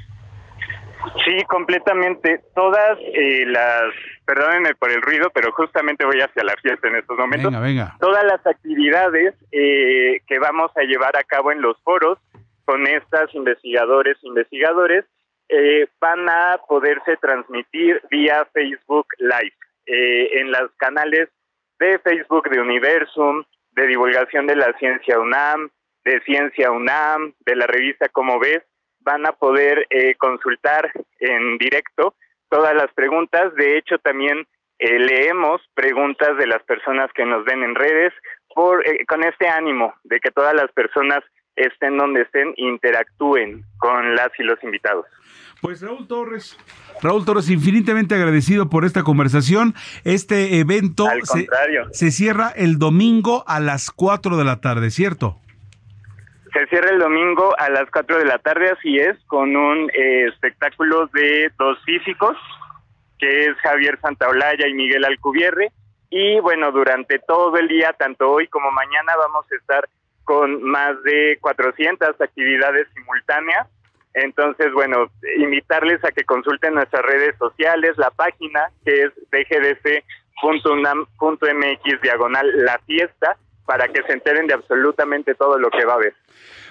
S24: Sí, completamente. Todas eh, las, perdónenme por el ruido, pero justamente voy hacia la fiesta en estos momentos.
S7: Venga, venga.
S24: Todas las actividades eh, que vamos a llevar a cabo en los foros con estas investigadores, investigadores, eh, van a poderse transmitir vía Facebook Live eh, en los canales de Facebook de Universum, de divulgación de la ciencia UNAM, de Ciencia UNAM, de la revista Como ves, van a poder eh, consultar en directo todas las preguntas. De hecho, también eh, leemos preguntas de las personas que nos ven en redes por eh, con este ánimo de que todas las personas estén donde estén interactúen con las y los invitados.
S7: Pues Raúl Torres, Raúl Torres, infinitamente agradecido por esta conversación. Este evento se, se, cierra el domingo a las 4 de la tarde, ¿cierto?
S24: Se cierra el domingo a las 4 de la tarde, así es, con un eh, espectáculo de dos físicos, que es Javier Santaolalla y Miguel Alcubierre. Y bueno, durante todo el día, tanto hoy como mañana, vamos a estar con más de 400 actividades simultáneas. Entonces, bueno, invitarles a que consulten nuestras redes sociales, la página que es bgdc.unam.mx diagonal la fiesta, para que se enteren de absolutamente todo lo que va a haber.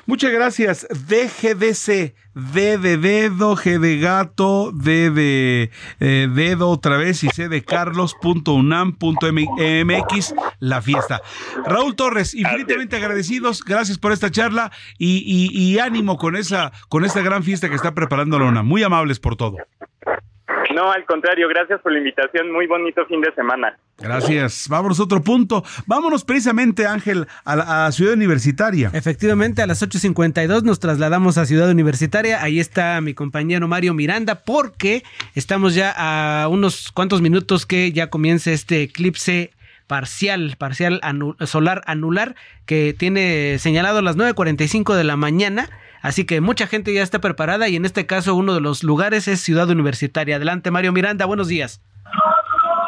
S7: Muchas gracias. DGDC, D de dedo, G de gato, D de eh, dedo otra vez y C de carlos.unam.mx, la fiesta. Raúl Torres, infinitamente agradecidos, gracias por esta charla y, y, y ánimo con esa, con esta gran fiesta que está preparando la UNAM. Muy amables por todo.
S24: No, al contrario, gracias por la invitación. Muy bonito fin de semana.
S7: Gracias. Vámonos a otro punto. Vámonos precisamente, Ángel, a, la, a Ciudad Universitaria.
S10: Efectivamente, a las 8.52 nos trasladamos a Ciudad Universitaria. Ahí está mi compañero Mario Miranda, porque estamos ya a unos cuantos minutos que ya comience este eclipse parcial, parcial anu solar anular, que tiene señalado las 9.45 de la mañana Así que mucha gente ya está preparada y en este caso uno de los lugares es Ciudad Universitaria. Adelante, Mario Miranda, buenos días.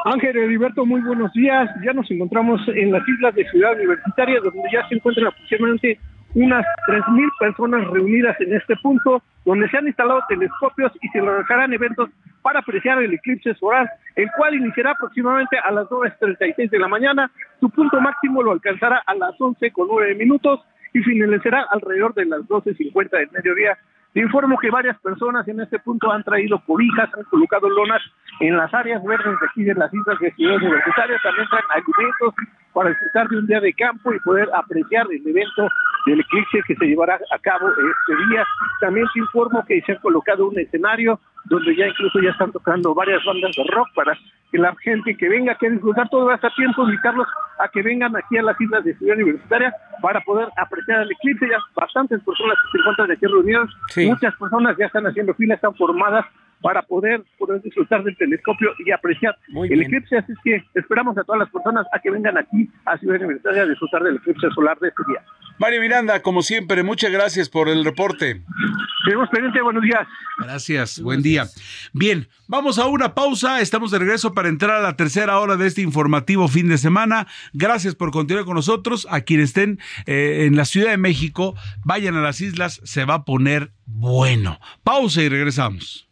S12: Ángel Heriberto, muy buenos días. Ya nos encontramos en las islas de Ciudad Universitaria, donde ya se encuentran aproximadamente unas 3.000 personas reunidas en este punto, donde se han instalado telescopios y se realizarán eventos para apreciar el eclipse solar, el cual iniciará aproximadamente a las 9.36 de la mañana. Su punto máximo lo alcanzará a las 11 con 9 minutos y finalizará alrededor de las 12.50 del mediodía. Te informo que varias personas en este punto han traído cobijas, han colocado lonas en las áreas verdes de aquí de las islas de Ciudad Universitaria, también traen alimentos para disfrutar de un día de campo y poder apreciar el evento del eclipse que se llevará a cabo este día. También te informo que se ha colocado un escenario donde ya incluso ya están tocando varias bandas de rock para que la gente que venga, que disfrutar todo este tiempo, invitarlos a que vengan aquí a las islas de Ciudad Universitaria para poder apreciar el eclipse. Ya bastantes personas se encuentran aquí reunidas, sí. muchas personas ya están haciendo filas, están formadas para poder, poder disfrutar del telescopio y apreciar Muy el bien. eclipse. Así es que esperamos a todas las personas a que vengan aquí a Ciudad Universitaria a disfrutar del eclipse solar de este día.
S7: Mario Miranda, como siempre, muchas gracias por el reporte.
S12: Tenemos pendiente, buenos días.
S7: Gracias, buen día. Bien, vamos a una pausa, estamos de regreso para entrar a la tercera hora de este informativo fin de semana. Gracias por continuar con nosotros. A quienes estén eh, en la Ciudad de México, vayan a las islas, se va a poner bueno. Pausa y regresamos.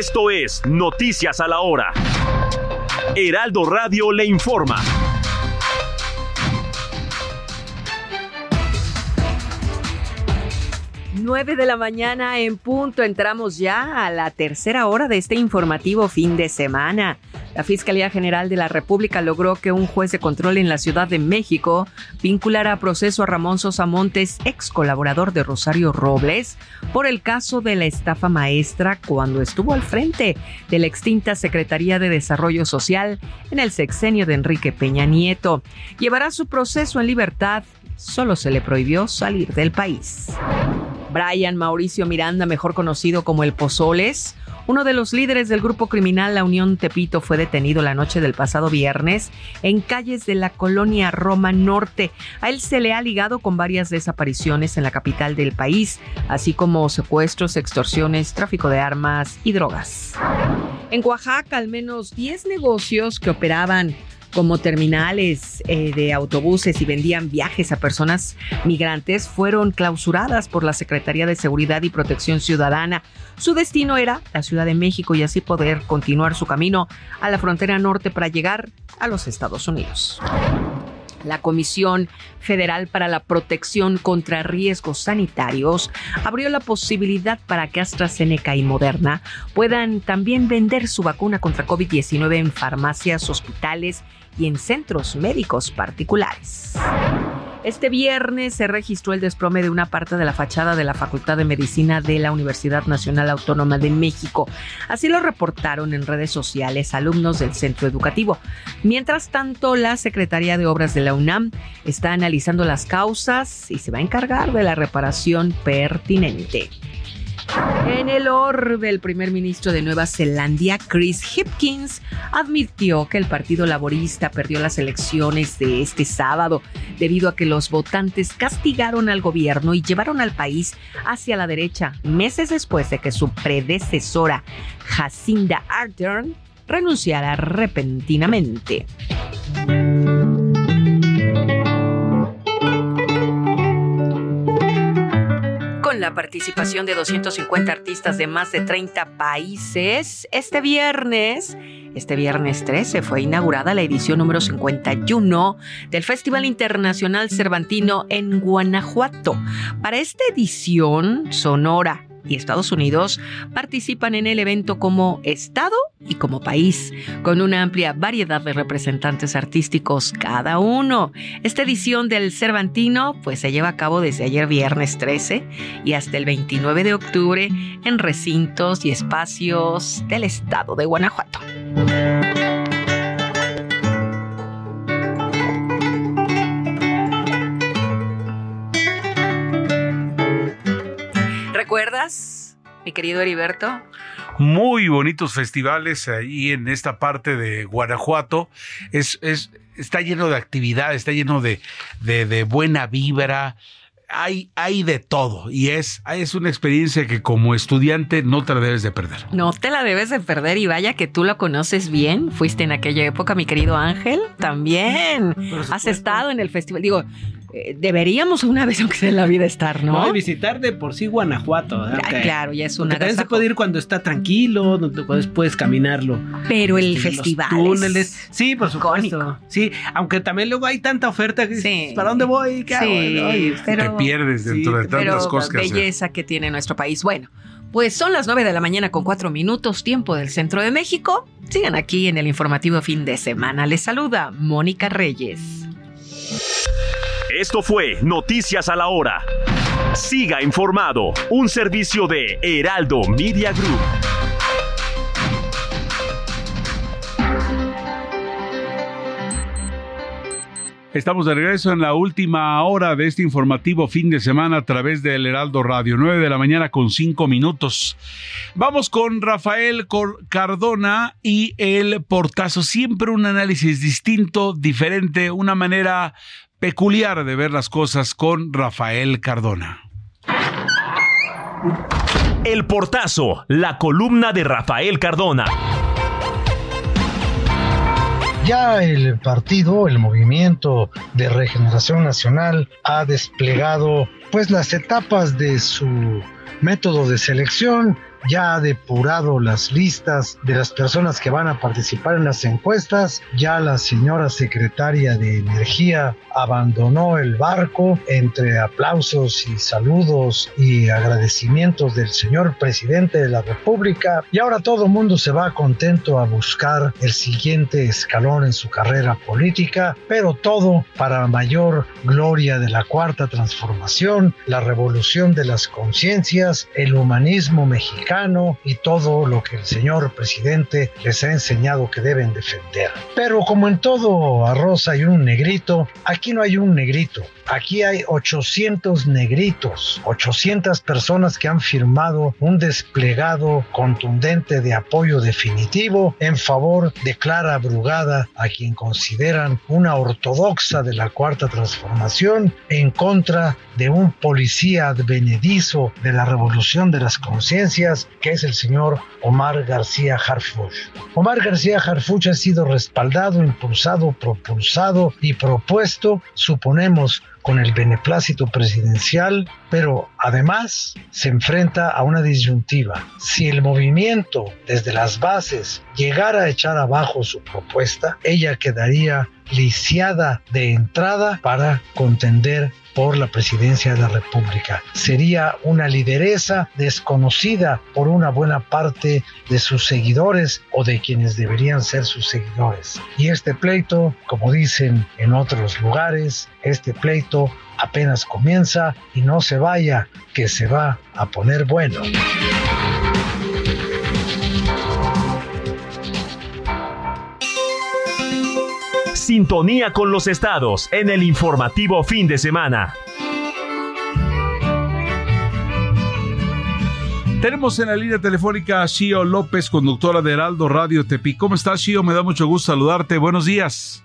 S8: Esto es Noticias a la Hora. Heraldo Radio le informa.
S9: 9 de la mañana en punto. Entramos ya a la tercera hora de este informativo fin de semana. La Fiscalía General de la República logró que un juez de control en la Ciudad de México vinculara a proceso a Ramón Sosa Montes, ex colaborador de Rosario Robles, por el caso de la estafa maestra cuando estuvo al frente de la extinta Secretaría de Desarrollo Social en el sexenio de Enrique Peña Nieto. Llevará su proceso en libertad. Solo se le prohibió salir del país. Brian Mauricio Miranda, mejor conocido como el Pozoles, uno de los líderes del grupo criminal La Unión Tepito fue detenido la noche del pasado viernes en calles de la colonia Roma Norte. A él se le ha ligado con varias desapariciones en la capital del país, así como secuestros, extorsiones, tráfico de armas y drogas. En Oaxaca, al menos 10 negocios que operaban como terminales eh, de autobuses y vendían viajes a personas migrantes fueron clausuradas por la Secretaría de Seguridad y Protección Ciudadana. Su destino era la Ciudad de México y así poder continuar su camino a la frontera norte para llegar a los Estados Unidos. La Comisión Federal para la Protección contra Riesgos Sanitarios abrió la posibilidad para que AstraZeneca y Moderna puedan también vender su vacuna contra COVID-19 en farmacias, hospitales y en centros médicos particulares. Este viernes se registró el desplome de una parte de la fachada de la Facultad de Medicina de la Universidad Nacional Autónoma de México. Así lo reportaron en redes sociales alumnos del centro educativo. Mientras tanto, la Secretaría de Obras de la UNAM está analizando las causas y se va a encargar de la reparación pertinente. En el orbe, el primer ministro de Nueva Zelanda, Chris Hipkins, admitió que el Partido Laborista perdió las elecciones de este sábado debido a que los votantes castigaron al gobierno y llevaron al país hacia la derecha meses después de que su predecesora, Jacinda Ardern, renunciara repentinamente. La participación de 250 artistas de más de 30 países, este viernes, este viernes 13, fue inaugurada la edición número 51 del Festival Internacional Cervantino en Guanajuato. Para esta edición, Sonora, y Estados Unidos participan en el evento como Estado y como país, con una amplia variedad de representantes artísticos cada uno. Esta edición del Cervantino pues se lleva a cabo desde ayer viernes 13 y hasta el 29 de octubre en recintos y espacios del estado de Guanajuato. Mi querido Heriberto?
S7: Muy bonitos festivales ahí en esta parte de Guanajuato. Es, es, está lleno de actividad, está lleno de, de, buena vibra. Hay, hay, de todo y es, es una experiencia que como estudiante no te la debes de perder.
S9: No te la debes de perder y vaya que tú lo conoces bien. Fuiste en aquella época, mi querido Ángel, también. Has estado en el festival. Digo, eh, deberíamos una vez aunque sea en la vida estar, ¿no?
S10: No, visitar de por sí Guanajuato.
S9: claro, ya es una
S10: También se puede ir cuando está tranquilo, donde puedes, caminarlo.
S9: Pero el festival.
S10: Túneles. Sí, por supuesto. Sí, aunque también luego hay tanta oferta que ¿para dónde voy? ¿Qué
S7: sí, Te pierdes dentro de tantas cosas
S9: que belleza que tiene nuestro país. Bueno, pues son las 9 de la mañana con 4 minutos, tiempo del centro de México. Sigan aquí en el informativo fin de semana. Les saluda Mónica Reyes.
S8: Esto fue Noticias a la Hora. Siga informado, un servicio de Heraldo Media Group.
S7: Estamos de regreso en la última hora de este informativo fin de semana a través del Heraldo Radio, 9 de la mañana con 5 minutos. Vamos con Rafael Cardona y el portazo. Siempre un análisis distinto, diferente, una manera peculiar de ver las cosas con Rafael Cardona.
S8: El portazo, la columna de Rafael Cardona
S25: ya el partido, el movimiento de regeneración nacional ha desplegado pues las etapas de su método de selección ya ha depurado las listas de las personas que van a participar en las encuestas, ya la señora secretaria de Energía abandonó el barco. Entre aplausos y saludos y agradecimientos del señor presidente de la República. Y ahora todo el mundo se va contento a buscar el siguiente escalón en su carrera política, pero todo para mayor gloria de la cuarta transformación, la revolución de las conciencias, el humanismo mexicano, y todo lo que el señor presidente les ha enseñado que deben defender. Pero como en todo arroz hay un negrito, aquí no hay un negrito, aquí hay 800 negritos, 800 personas que han firmado un desplegado contundente de apoyo definitivo en favor de Clara Brugada, a quien consideran una ortodoxa de la cuarta transformación, en contra de un policía advenedizo de la revolución de las conciencias que es el señor Omar García Harfuch. Omar García Harfuch ha sido respaldado, impulsado, propulsado y propuesto, suponemos, con el beneplácito presidencial, pero además se enfrenta a una disyuntiva. Si el movimiento desde las bases llegara a echar abajo su propuesta, ella quedaría lisiada de entrada para contender por la presidencia de la República. Sería una lideresa desconocida por una buena parte de sus seguidores o de quienes deberían ser sus seguidores. Y este pleito, como dicen en otros lugares, este pleito apenas comienza y no se vaya, que se va a poner bueno.
S8: Sintonía con los estados en el informativo fin de semana.
S7: Tenemos en la línea telefónica a Shio López, conductora de Heraldo Radio Tepi. ¿Cómo estás, Shio? Me da mucho gusto saludarte. Buenos días.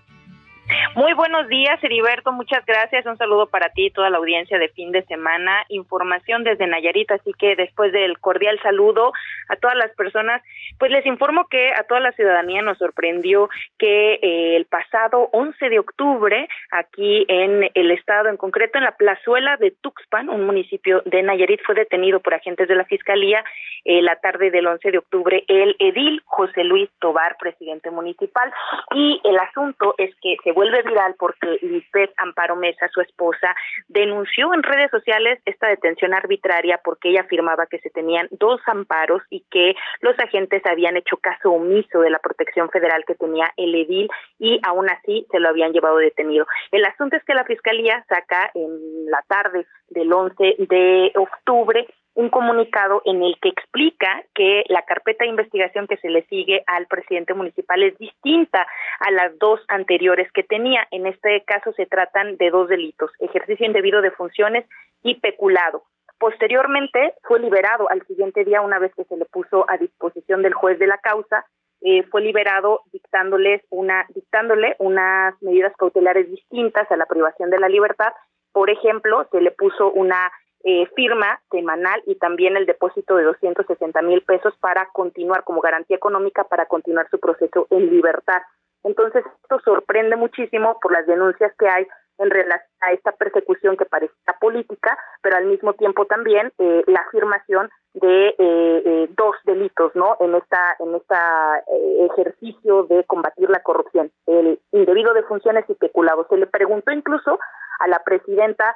S26: Muy buenos días, Heriberto. Muchas gracias. Un saludo para ti y toda la audiencia de fin de semana. Información desde Nayarit, así que después del cordial saludo a todas las personas, pues les informo que a toda la ciudadanía nos sorprendió que eh, el pasado 11 de octubre, aquí en el estado, en concreto en la plazuela de Tuxpan, un municipio de Nayarit, fue detenido por agentes de la Fiscalía eh, la tarde del 11 de octubre el edil José Luis Tobar, presidente municipal. Y el asunto es que se vuelve viral porque Lisbeth Amparo Mesa, su esposa, denunció en redes sociales esta detención arbitraria porque ella afirmaba que se tenían dos amparos y que los agentes habían hecho caso omiso de la protección federal que tenía el edil y aún así se lo habían llevado detenido. El asunto es que la fiscalía saca en la tarde del 11 de octubre un comunicado en el que explica que la carpeta de investigación que se le sigue al presidente municipal es distinta a las dos anteriores que tenía. En este caso se tratan de dos delitos, ejercicio indebido de funciones y peculado. Posteriormente fue liberado al siguiente día, una vez que se le puso a disposición del juez de la causa, eh, fue liberado dictándoles una, dictándole unas medidas cautelares distintas a la privación de la libertad. Por ejemplo, se le puso una eh, firma semanal y también el depósito de 260 mil pesos para continuar como garantía económica para continuar su proceso en libertad. Entonces, esto sorprende muchísimo por las denuncias que hay en relación a esta persecución que parece política, pero al mismo tiempo también eh, la afirmación de eh, dos delitos, ¿no? En esta en esta ejercicio de combatir la corrupción, el indebido de funciones y peculado. Se le preguntó incluso a la presidenta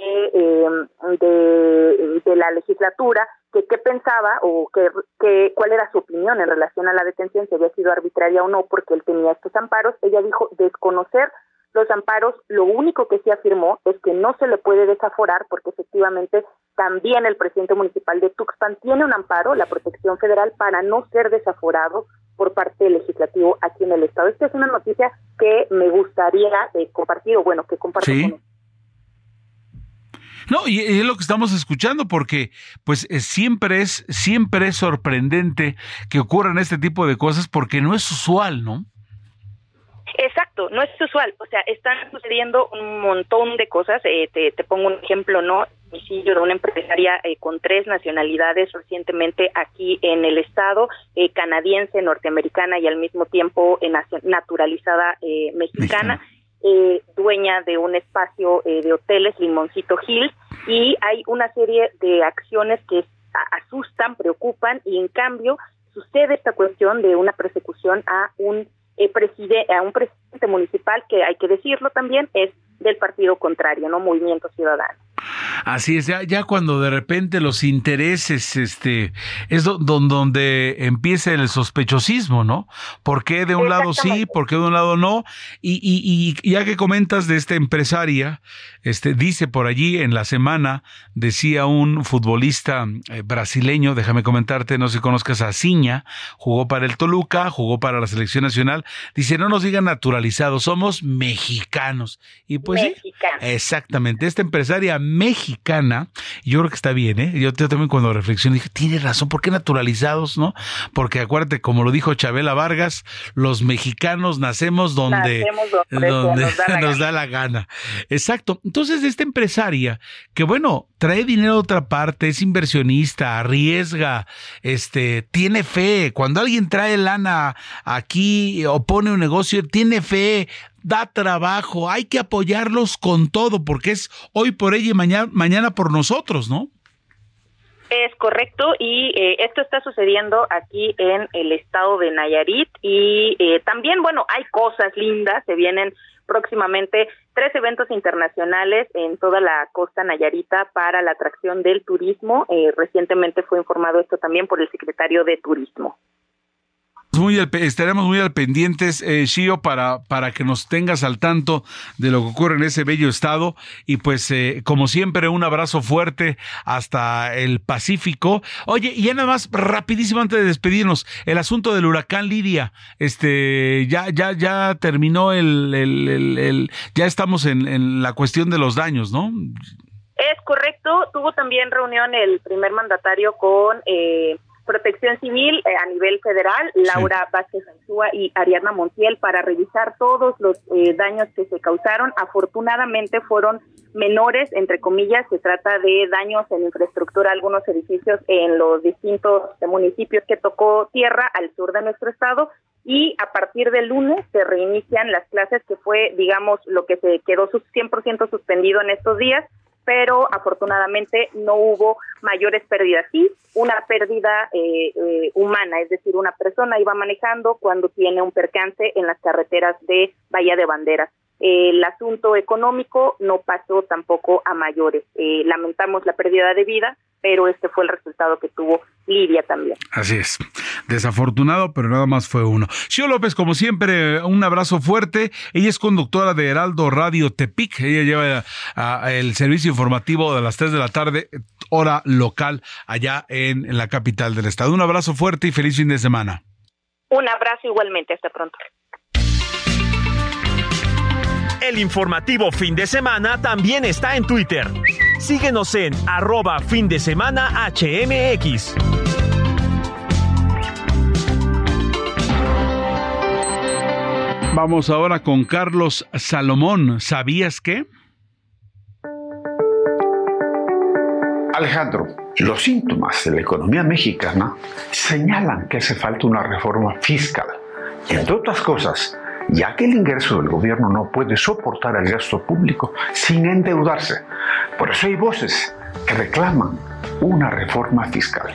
S26: Em, de, de, la legislatura que qué pensaba o que, que, cuál era su opinión en relación a la detención, si había sido arbitraria o no, porque él tenía estos amparos. Ella dijo desconocer los amparos, lo único que sí afirmó es que no se le puede desaforar porque efectivamente también el presidente municipal de Tuxpan tiene un amparo, la protección federal, para no ser desaforado por parte del legislativo aquí en el estado. Esta es una noticia que me gustaría eh, compartir, o bueno, que comparto con
S7: no, y es lo que estamos escuchando porque pues eh, siempre es siempre es sorprendente que ocurran este tipo de cosas porque no es usual, ¿no?
S26: Exacto, no es usual, o sea, están sucediendo un montón de cosas. Eh, te, te, pongo un ejemplo, ¿no? Homicidio de una empresaria eh, con tres nacionalidades recientemente aquí en el estado, eh, canadiense, norteamericana y al mismo tiempo naturalizada mexicana. dueña de un espacio de hoteles, Limoncito Hills, y hay una serie de acciones que asustan, preocupan, y en cambio sucede esta cuestión de una persecución a un eh, preside, a un presidente municipal que hay que decirlo también es del partido contrario, no Movimiento Ciudadano.
S7: Así es, ya, ya, cuando de repente los intereses, este, es donde empieza el sospechosismo, ¿no? ¿Por qué de un lado sí, por qué de un lado no? Y, y, y, ya que comentas de esta empresaria, este, dice por allí en la semana, decía un futbolista eh, brasileño, déjame comentarte, no sé si conozcas a Ciña, jugó para el Toluca, jugó para la selección nacional, dice, no nos digan naturalizados, somos mexicanos. Y pues sí, exactamente, esta empresaria mexicana, yo creo que está bien, ¿eh? Yo, también cuando reflexioné dije, tiene razón, ¿por qué naturalizados, no? Porque acuérdate, como lo dijo Chabela Vargas, los mexicanos nacemos donde, nos, *laughs* da, la gana. Exacto. Entonces, esta empresaria, que bueno, trae dinero de otra parte, es inversionista, arriesga, este, tiene fe. Cuando alguien trae lana aquí o pone un negocio, tiene fe, da trabajo, hay que apoyarlos con todo, porque es hoy por ella y mañana, mañana por nosotros, ¿no?
S26: Es correcto y eh, esto está sucediendo aquí en el estado de Nayarit y eh, también, bueno, hay cosas lindas, se vienen próximamente tres eventos internacionales en toda la costa nayarita para la atracción del turismo. Eh, recientemente fue informado esto también por el secretario de Turismo
S7: muy estaremos muy al pendientes, eh, Shio, para, para que nos tengas al tanto de lo que ocurre en ese bello estado. Y pues, eh, como siempre, un abrazo fuerte hasta el Pacífico. Oye, y ya nada más, rapidísimo antes de despedirnos, el asunto del huracán Lidia, este, ya, ya, ya terminó el, el, el, ya estamos en, en la cuestión de los daños, ¿no?
S26: Es correcto, tuvo también reunión el primer mandatario con eh, Protección Civil eh, a nivel federal, Laura Vázquez Anzúa y Ariadna Montiel, para revisar todos los eh, daños que se causaron. Afortunadamente fueron menores, entre comillas, se trata de daños en infraestructura, algunos edificios en los distintos municipios que tocó tierra al sur de nuestro estado y a partir del lunes se reinician las clases que fue, digamos, lo que se quedó 100% suspendido en estos días pero afortunadamente no hubo mayores pérdidas. Sí, una pérdida eh, eh, humana, es decir, una persona iba manejando cuando tiene un percance en las carreteras de Bahía de Banderas. el asunto económico no pasó tampoco a mayores. Eh, lamentamos la pérdida de vida, pero este fue el resultado que tuvo Lidia también.
S7: Así es. Desafortunado, pero nada más fue uno. Xio López, como siempre, un abrazo fuerte. Ella es conductora de Heraldo Radio Tepic. Ella lleva ah, el servicio informativo de las 3 de la tarde, hora local, allá en, la capital del estado. Un abrazo fuerte y feliz fin de semana.
S26: Un abrazo igualmente. Hasta pronto.
S8: El informativo fin de semana también está en Twitter. Síguenos en arroba fin de semana HMX.
S7: Vamos ahora con Carlos Salomón. ¿Sabías qué?
S27: Alejandro, los síntomas de la economía mexicana señalan que hace falta una reforma fiscal. Y entre otras cosas, ya que el ingreso del gobierno no puede soportar el gasto público sin endeudarse. Por eso hay voces que reclaman una reforma fiscal.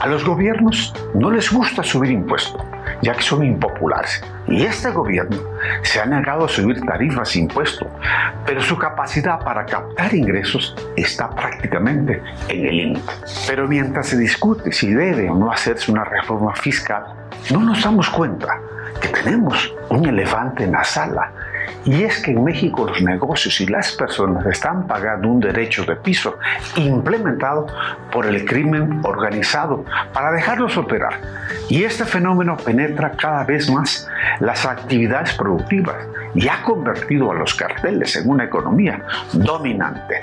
S27: A los gobiernos no les gusta subir impuestos, ya que son impopulares. Y este gobierno se ha negado a subir tarifas e impuestos, pero su capacidad para captar ingresos está prácticamente en el límite. Pero mientras se discute si debe o no hacerse una reforma fiscal, no nos damos cuenta que tenemos un elefante en la sala Y es que en México los negocios y las personas están pagando un derecho de piso implementado por el crimen organizado para dejarlos operar. Y este fenómeno penetra cada vez más las actividades productivas y ha convertido a los carteles en una economía dominante.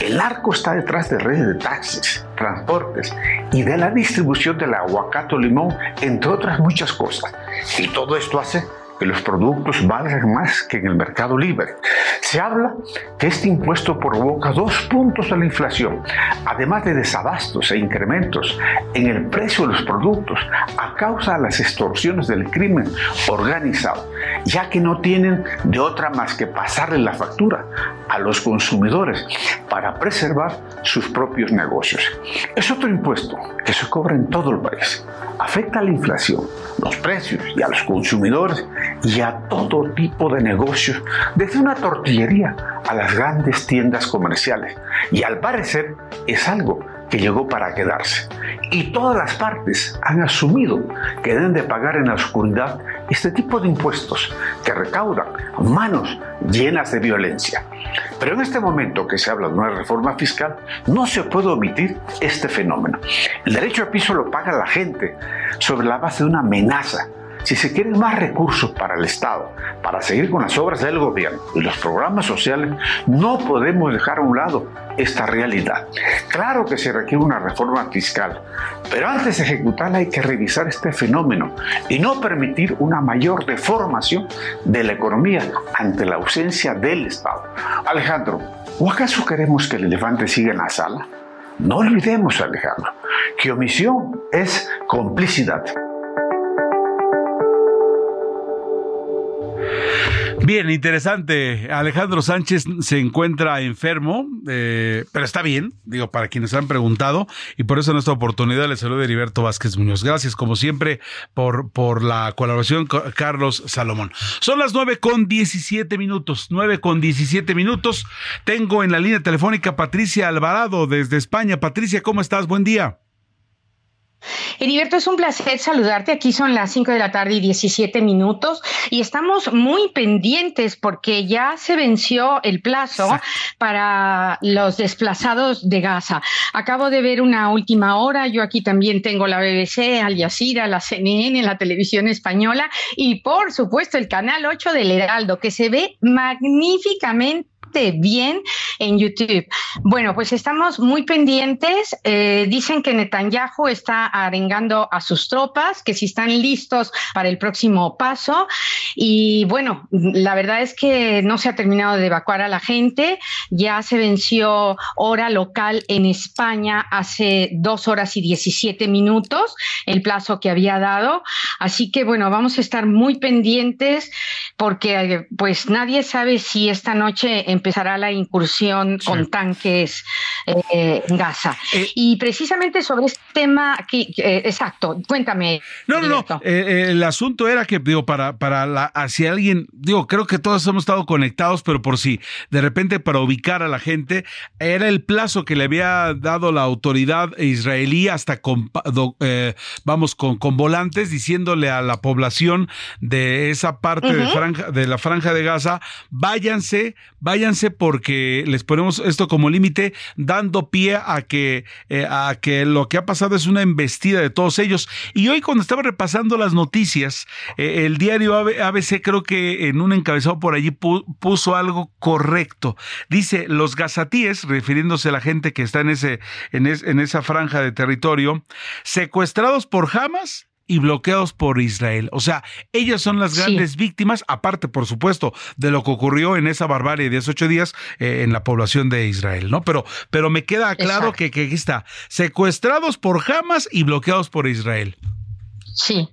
S27: El arco está detrás de redes de taxis, transportes y de la distribución del aguacate o limón, entre otras muchas cosas. Y todo esto hace que los productos valgan más que en el mercado libre. Se habla que este impuesto provoca dos puntos de la inflación, además de desabastos e incrementos en el precio de los productos a causa de las extorsiones del crimen organizado, ya que no tienen de otra más que pasarle la factura a los consumidores para preservar sus propios negocios. Es otro impuesto que se cobra en todo el país. Afecta a la inflación, los precios y a los consumidores y a todo tipo de negocios, desde una tortillería a las grandes tiendas comerciales. Y al parecer es algo que llegó para quedarse. Y todas las partes han asumido que deben de pagar en la oscuridad este tipo de impuestos que recaudan manos llenas de violencia. Pero en este momento que se habla de una reforma fiscal, no se puede omitir este fenómeno. El derecho a piso lo paga la gente sobre la base de una amenaza si se quieren más recursos para el Estado, para seguir con las obras del gobierno y los programas sociales, no podemos dejar a un lado esta realidad. Claro que se requiere una reforma fiscal, pero antes de ejecutarla hay que revisar este fenómeno y no permitir una mayor deformación de la economía ante la ausencia del Estado. Alejandro, ¿o acaso queremos que el elefante siga en la sala? No olvidemos, Alejandro, que omisión es complicidad.
S7: Bien, interesante. Alejandro Sánchez se encuentra enfermo, eh, pero está bien, digo, para quienes han preguntado, y por eso en esta oportunidad le saludo a Heriberto Vázquez Muñoz. Gracias, como siempre, por, por la colaboración, Carlos Salomón. Son las nueve con diecisiete minutos, nueve con diecisiete minutos. Tengo en la línea telefónica Patricia Alvarado desde España. Patricia, ¿cómo estás? Buen día.
S28: Heriberto, es un placer saludarte. Aquí son las 5 de la tarde y 17 minutos y estamos muy pendientes porque ya se venció el plazo para los desplazados de Gaza. Acabo de ver una última hora. Yo aquí también tengo la BBC, Al Jazeera, la CNN, la televisión española y por supuesto el canal 8 del Heraldo que se ve magníficamente bien en YouTube. Bueno, pues estamos muy pendientes. Eh, dicen que Netanyahu está arengando a sus tropas, que si están listos para el próximo paso. Y bueno, la verdad es que no se ha terminado de evacuar a la gente. Ya se venció hora local en España hace dos horas y 17 minutos, el plazo que había dado. Así que bueno, vamos a estar muy pendientes porque pues nadie sabe si esta noche en empezará la incursión con tanques eh, en Gaza. Eh, y precisamente sobre este tema, aquí, eh, exacto, cuéntame.
S7: No, no, no, el asunto era que, digo, para, para la, hacia alguien, digo, creo que todos hemos estado conectados, pero por si de repente para ubicar a la gente, era el plazo que le había dado la autoridad israelí hasta con, vamos, con, con volantes diciéndole a la población de esa parte de, franja, de la franja de Gaza, váyanse, váyanse porque les ponemos esto como límite, dando pie a que, eh, a que lo que ha pasado es una embestida de todos ellos. Y hoy cuando estaba repasando las noticias, eh, el diario ABC creo que en un encabezado por allí puso algo correcto. Dice, los gazatíes, refiriéndose a la gente que está en, ese, en, en esa franja de territorio, secuestrados por Hamas y bloqueados por Israel. O sea, ellas son las grandes víctimas, aparte, por supuesto, de lo que ocurrió en esa barbarie de esos ocho días eh, en la población de Israel, ¿no? Pero, pero me queda claro que, que aquí está, secuestrados por Hamas y bloqueados por Israel.
S28: Sí,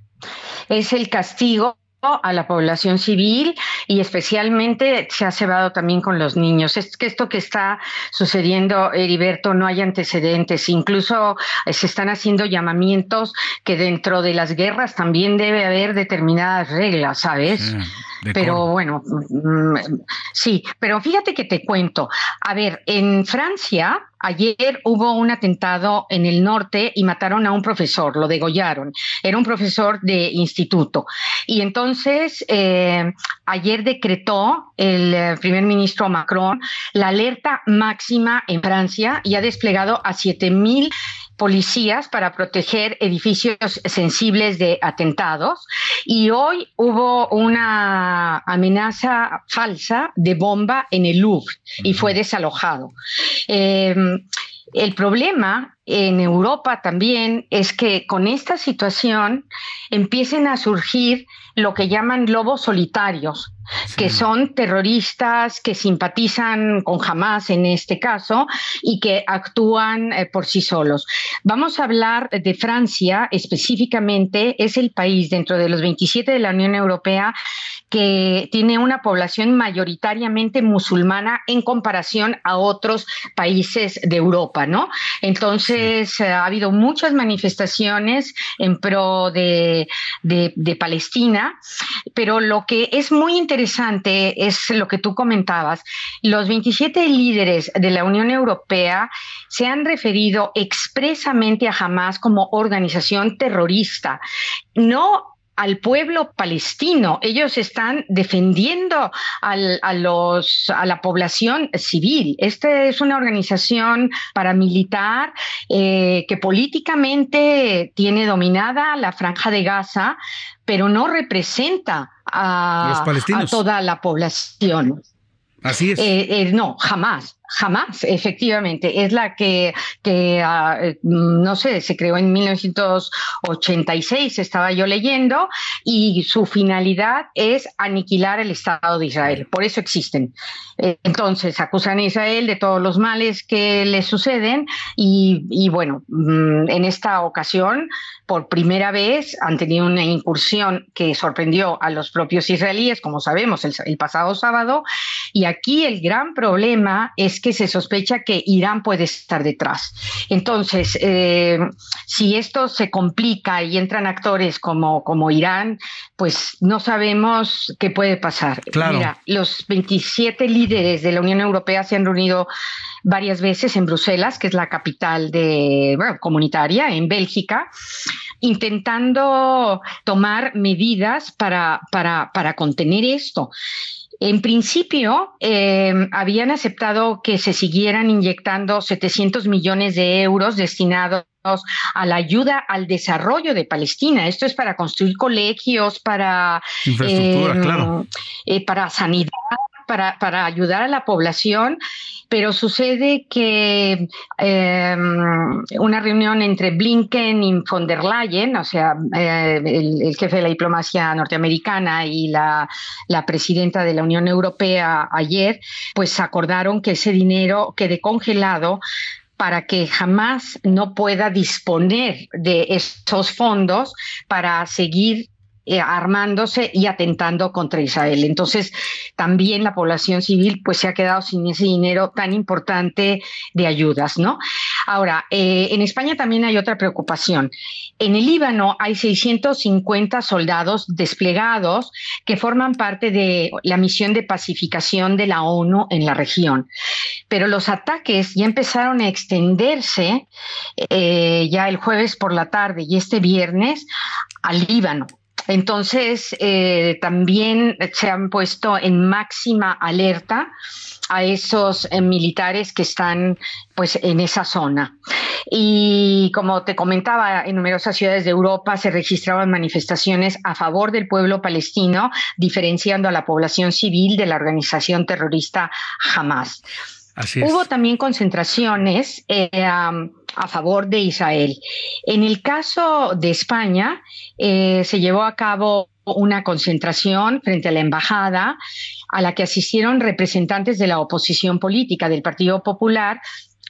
S28: es el castigo a la población civil y especialmente se ha cebado también con los niños. Es que esto que está sucediendo, Heriberto, no hay antecedentes. Incluso eh, se están haciendo llamamientos que dentro de las guerras también debe haber determinadas reglas, ¿sabes? Pero bueno, mm, sí, pero fíjate que te cuento. A ver, en Francia ayer hubo un atentado en el norte y mataron a un profesor, lo degollaron. Era un profesor de instituto. Y entonces eh, ayer decretó el eh, primer ministro Macron la alerta máxima en Francia y ha desplegado a 7 mil policías para proteger edificios sensibles de atentados y hoy hubo una amenaza falsa de bomba en el Louvre y fue desalojado. Em, el problema en Europa también es que con esta situación empiecen a surgir lo que llaman lobos solitarios, que son terroristas que simpatizan con Hamas en este caso y que actúan eh, por sí solos. Vamos a hablar de Francia específicamente, es el país dentro de los 27 de la Unión Europea que tiene una población mayoritariamente musulmana en comparación a otros países de Europa, ¿no? Entonces, eh, ha habido muchas manifestaciones en pro de, de Palestina, pero lo que es muy interesante es lo que tú comentabas. Los 27 líderes de la Unión Europea se han referido expresamente a Hamas como organización terrorista. No al pueblo palestino. Ellos están defendiendo a, los, a la población civil. Esta es una organización paramilitar eh, que políticamente tiene dominada la franja de Gaza, pero no representa a, a toda la población.
S7: Así es.
S28: Eh, eh, no, jamás. Jamás, efectivamente. Es la que, ah, eh, no sé, se creó en 1986, estaba yo leyendo, y su finalidad es aniquilar el Estado de Israel. Por eso existen. Entonces, acusan a Israel de todos los males que le suceden y, bueno, mm, en esta ocasión, por primera vez, han tenido una incursión que sorprendió a los propios israelíes, como sabemos, el pasado sábado. Y aquí el gran problema es que se sospecha que Irán puede estar detrás. Entonces, eh, si esto se complica y entran actores como, como Irán, pues no sabemos qué puede pasar. Mira, los 27 líderes de la Unión Europea se han reunido varias veces en Bruselas, que es la capital de comunitaria, en Bélgica, intentando tomar medidas para, para, para contener esto. En principio, eh, habían aceptado que se siguieran inyectando 700 millones de euros destinados a la ayuda al desarrollo de Palestina. Esto es para construir colegios, para
S7: infraestructura,
S28: eh, eh, para sanidad, para, ayudar a la población pero sucede que em, una reunión entre Blinken y von der Leyen, o sea, eh, el, jefe de la diplomacia norteamericana y la, la, presidenta de la Unión Europea ayer, pues acordaron que ese dinero quede congelado para que jamás no pueda disponer de esos fondos para seguir eh, armándose y atentando contra Israel. Entonces, también la población civil pues se ha quedado sin ese dinero tan importante de ayudas, ¿no? Ahora, eh, en España también hay otra preocupación. En el Líbano hay 650 soldados desplegados que forman parte de la misión de pacificación de la ONU en la región. Pero los ataques ya empezaron a extenderse eh, ya el jueves por la tarde y este viernes al Líbano. Entonces, eh, también se han puesto en máxima alerta a esos eh, militares que están pues en esa zona. Y como te comentaba, en numerosas ciudades de Europa se registraban manifestaciones a favor del pueblo palestino, diferenciando a la población civil de la organización terrorista Hamas. Hubo también concentraciones eh, a favor de Israel. En el caso de España, eh, se llevó a cabo una concentración frente a la embajada a la que asistieron representantes de la oposición política del Partido Popular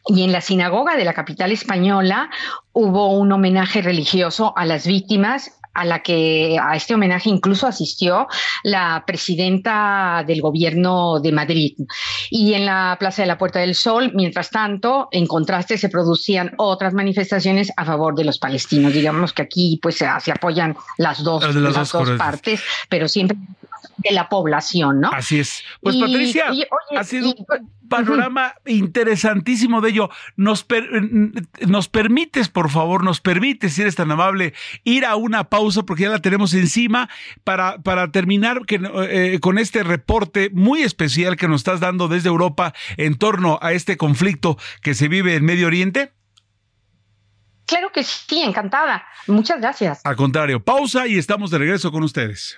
S28: y en la sinagoga de la capital española hubo un homenaje religioso a las víctimas a la que a este homenaje incluso asistió la presidenta del gobierno de Madrid. Y en la Plaza de la Puerta del Sol, mientras tanto, en contraste se producían otras manifestaciones a favor de los palestinos. Digamos que aquí pues se, apoyan las dos, las, dos, partes, pero siempre de la población, ¿no?
S7: Así es. Pues Patricia, ha sido un panorama interesantísimo de ello. Nos, nos permites, por favor, nos permites, si eres tan amable, ir a una pausa porque ya la tenemos encima para, para terminar que, eh, con este reporte muy especial que nos estás dando desde Europa en torno a este conflicto que se vive en Medio Oriente.
S28: Claro que sí, encantada. Muchas gracias.
S7: Al contrario, pausa y estamos de regreso con ustedes.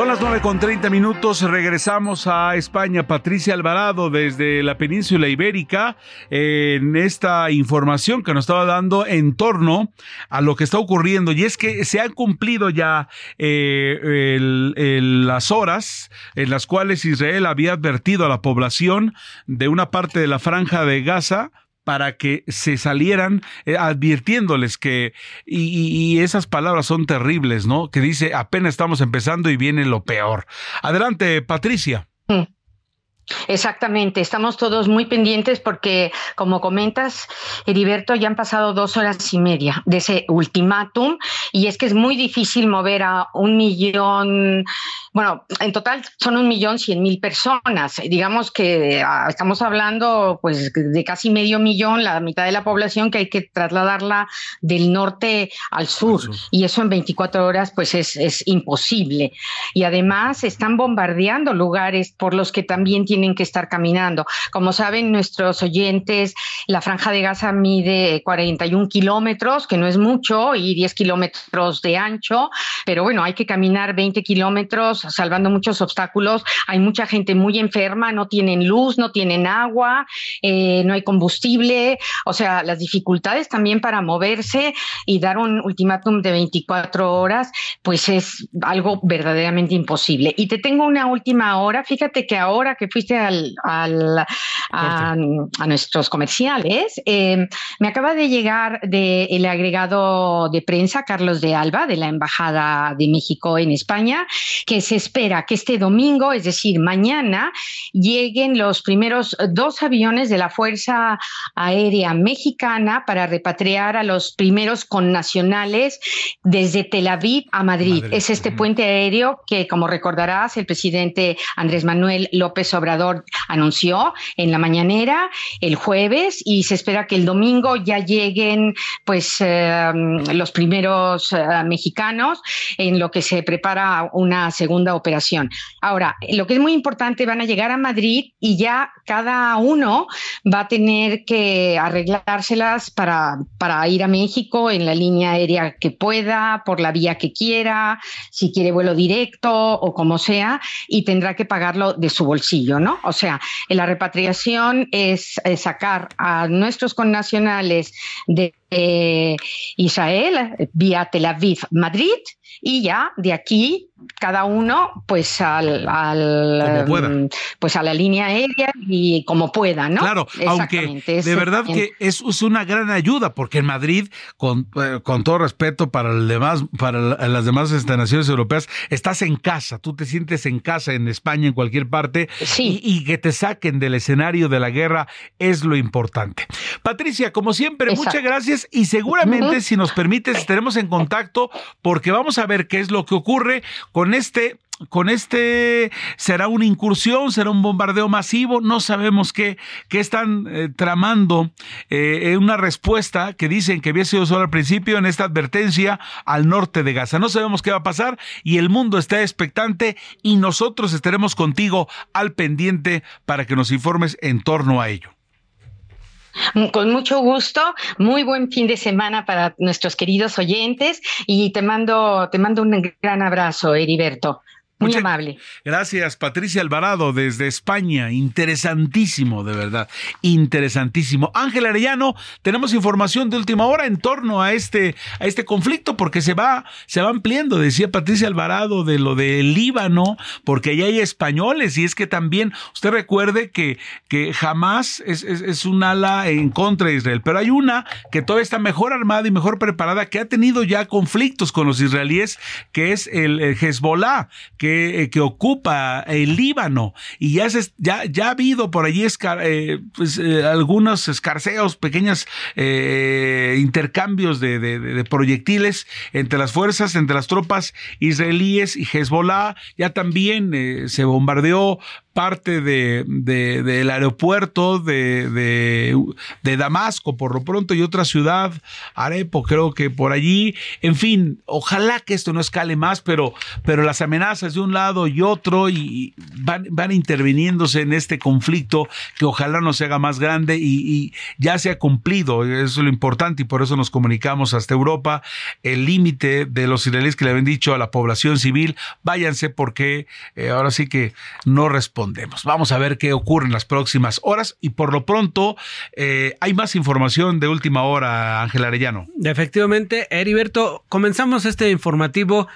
S7: Son las 9 con 30 minutos. Regresamos a España. Patricia Alvarado desde la península ibérica en esta información que nos estaba dando en torno a lo que está ocurriendo. Y es que se han cumplido ya eh, las horas en las cuales Israel había advertido a la población de una parte de la franja de Gaza para que se salieran eh, advirtiéndoles que, y, esas palabras son terribles, ¿no? Que dice, apenas estamos empezando y viene lo peor. Adelante, Patricia. Mm.
S28: Exactamente, estamos todos muy pendientes porque, como comentas, Heriberto, ya han pasado dos horas y media de ese ultimátum y es que es muy difícil mover a un millón, bueno, en total son un millón cien mil personas. Digamos que ah, estamos hablando pues de casi medio millón, la mitad de la población que hay que trasladarla del norte al sur y eso en 24 horas pues es, es imposible. Y además están bombardeando lugares por los que también tienen tienen que estar caminando. Como saben nuestros oyentes, la franja de Gaza mide 41 kilómetros, que no es mucho, y 10 kilómetros de ancho, pero bueno, hay que caminar 20 kilómetros salvando muchos obstáculos. Hay mucha gente muy enferma, no tienen luz, no tienen agua, eh, no hay combustible, o sea, las dificultades también para moverse y dar un ultimátum de 24 horas, pues es algo verdaderamente imposible. Y te tengo una última hora, fíjate que ahora que fuiste al, a, nuestros comerciales, eh, me acaba de llegar del agregado de prensa Carlos de Alba, de la Embajada de México en España, que se espera que este domingo, es decir, mañana, lleguen los primeros dos aviones de la Fuerza Aérea Mexicana para repatriar a los primeros connacionales desde Tel Aviv a Madrid. Es este puente aéreo que, como recordarás, el presidente Andrés Manuel López Obrador anunció en la mañanera el jueves y se espera que el domingo ya lleguen pues eh, los primeros eh, mexicanos en lo que se prepara una segunda operación. Ahora, lo que es muy importante, van a llegar a Madrid y ya cada uno va a tener que arreglárselas para, para ir a México en la línea aérea que pueda, por la vía que quiera, si quiere vuelo directo o como sea, y tendrá que pagarlo de su bolsillo, ¿no? O sea, la repatriación es, sacar a nuestros connacionales de eh, Israel vía Tel Aviv, Madrid, y ya de aquí cada uno pues al, mm, pues a la línea aérea y como pueda, ¿no?
S7: Claro, aunque de verdad que es, una gran ayuda porque en Madrid con, eh, con todo respeto para el demás para las demás este, naciones europeas estás en casa, tú te sientes en casa en España en cualquier parte y, que te saquen del escenario de la guerra es lo importante. Patricia, como siempre, muchas gracias y seguramente si nos permites estaremos en contacto porque vamos a ver qué es lo que ocurre con este con este será una incursión, será un bombardeo masivo, no sabemos qué, qué están eh, tramando eh, una respuesta que dicen que había sido solo al principio en esta advertencia al norte de Gaza. No sabemos qué va a pasar y el mundo está expectante y nosotros estaremos contigo al pendiente para que nos informes en torno a ello.
S28: Con mucho gusto, muy buen fin de semana para nuestros queridos oyentes y te mando, te mando un gran abrazo, Heriberto. Muy amable.
S7: Gracias, Patricia Alvarado, desde España. Interesantísimo, de verdad. Interesantísimo. Ángel Arellano, tenemos información de última hora en torno a este, a este conflicto, porque se va, se va ampliando, decía Patricia Alvarado, de lo del Líbano, porque allá hay españoles, y es que también, usted recuerde que, que jamás es, es un ala en contra de Israel, pero hay una que todavía está mejor armada y mejor preparada, que ha tenido ya conflictos con los israelíes, que es el, Hezbollah, que, eh, que, ocupa el Líbano. Y ya, se, ya, ya ha habido por allí eh, pues, eh, algunos escarceos, pequeños intercambios de, de, proyectiles entre las fuerzas, entre las tropas israelíes y Hezbollah. Ya también se bombardeó parte de, del aeropuerto de, de, Damasco, por lo pronto, y otra ciudad, Arepo, creo que por allí. En fin, ojalá que esto no escale más, pero, pero las amenazas de un lado y otro y van, van interviniéndose en este conflicto que ojalá no se haga más grande y, ya se ha cumplido, eso es lo importante y por eso nos comunicamos hasta Europa, el límite de los israelíes que le habían dicho a la población civil, váyanse porque eh, ahora sí que no responden Vamos a ver qué ocurre en las próximas horas y por lo pronto eh, hay más información de última hora, Ángel Arellano.
S10: Efectivamente, Heriberto, comenzamos este informativo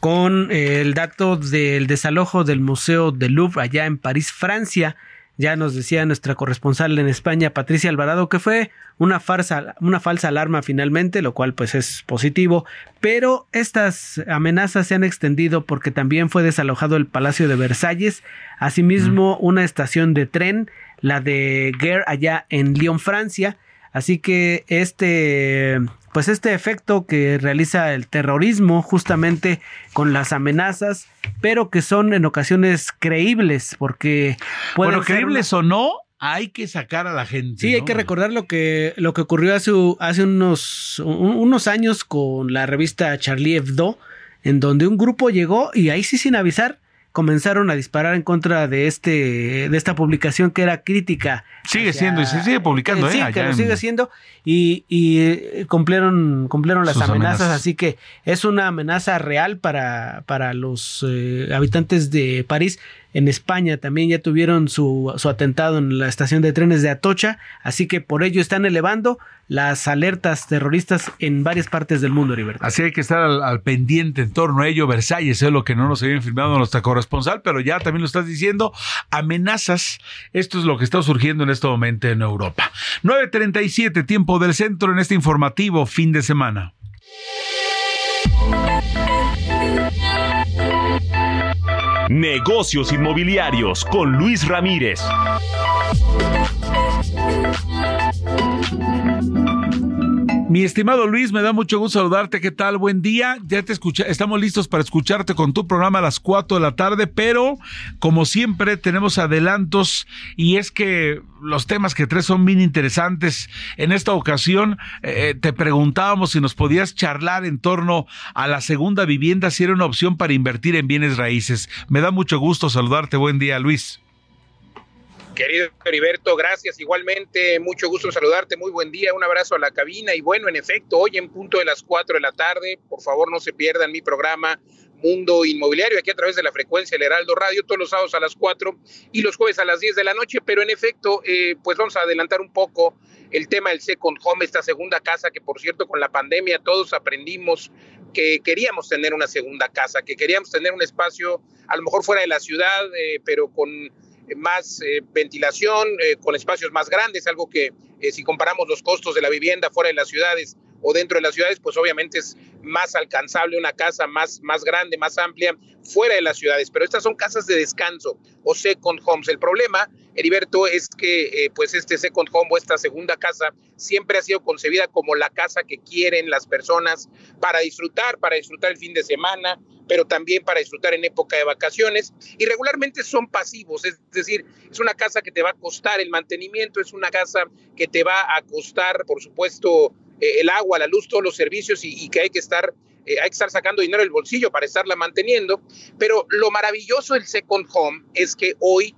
S10: con eh, el dato del desalojo del Museo del Louvre allá en París, Francia. Ya nos decía nuestra corresponsal en España, Patricia Alvarado, que fue una farsa, una falsa alarma finalmente, lo cual pues es positivo, pero estas amenazas se han extendido porque también fue desalojado el Palacio de Versalles, asimismo una estación de tren, la de Guerre allá en Lyon, Francia, Así que este, pues este efecto que realiza el terrorismo justamente con las amenazas, pero que son en ocasiones creíbles, porque
S7: bueno, creíbles o no, hay que sacar a la gente.
S10: Sí, hay que recordar lo que, lo que ocurrió hace, hace unos, unos años con la revista Charlie Hebdo, en donde un grupo llegó y ahí sí sin avisar comenzaron a disparar en contra de este de esta publicación que era crítica.
S7: Sigue siendo y se sigue publicando,
S10: ¿eh? Sí, que lo sigue siendo y, y eh, cumplieron cumplieron las amenazas, así que es una amenaza real para para los eh, habitantes de París en España también ya tuvieron su, su, atentado en la estación de trenes de Atocha, así que por ello están elevando las alertas terroristas en varias partes del mundo, Heriberto.
S7: Así hay que estar al, pendiente en torno a ello. Versalles es lo que no nos habían firmado nuestra corresponsal, pero ya también lo estás diciendo. Amenazas, esto es lo que está surgiendo en este momento en Europa. 9.37, tiempo del centro en este informativo fin de semana.
S8: Negocios inmobiliarios con Luis Ramírez.
S7: Mi estimado Luis, me da mucho gusto saludarte. ¿Qué tal? Buen día. Ya te escucha, estamos listos para escucharte con tu programa a las 4 de la tarde, pero como siempre tenemos adelantos y es que los temas que traes son bien interesantes. En esta ocasión eh, te preguntábamos si nos podías charlar en torno a la segunda vivienda, si era una opción para invertir en bienes raíces. Me da mucho gusto saludarte. Buen día, Luis.
S29: Querido Heriberto, gracias igualmente, mucho gusto saludarte, muy buen día, un abrazo a la cabina y bueno, en efecto, hoy en punto de las 4 de la tarde, por favor no se pierdan mi programa Mundo Inmobiliario, aquí a través de la frecuencia del Heraldo Radio, todos los sábados a las 4 y los jueves a las 10 de la noche, pero en efecto, eh, pues vamos a adelantar un poco el tema del Second Home, esta segunda casa que por cierto con la pandemia todos aprendimos que queríamos tener una segunda casa, que queríamos tener un espacio a lo mejor fuera de la ciudad, eh, pero con más eh, ventilación, eh, con espacios más grandes, algo que eh, si comparamos los costos de la vivienda fuera de las ciudades o dentro de las ciudades, pues obviamente es más alcanzable una casa más, más grande, más amplia, fuera de las ciudades. Pero estas son casas de descanso o second homes. El problema, Heriberto, es que pues este second home o esta segunda casa siempre ha sido concebida como la casa que quieren las personas para disfrutar, para disfrutar el fin de semana, pero también para disfrutar en época de vacaciones. Y regularmente son pasivos, es decir, es una casa que te va a costar el mantenimiento, es una casa que te va a costar, por supuesto, eh, el agua, la luz, todos los servicios y, que hay que estar eh, hay que estar sacando dinero del bolsillo para estarla manteniendo, pero lo maravilloso del second home es que hoy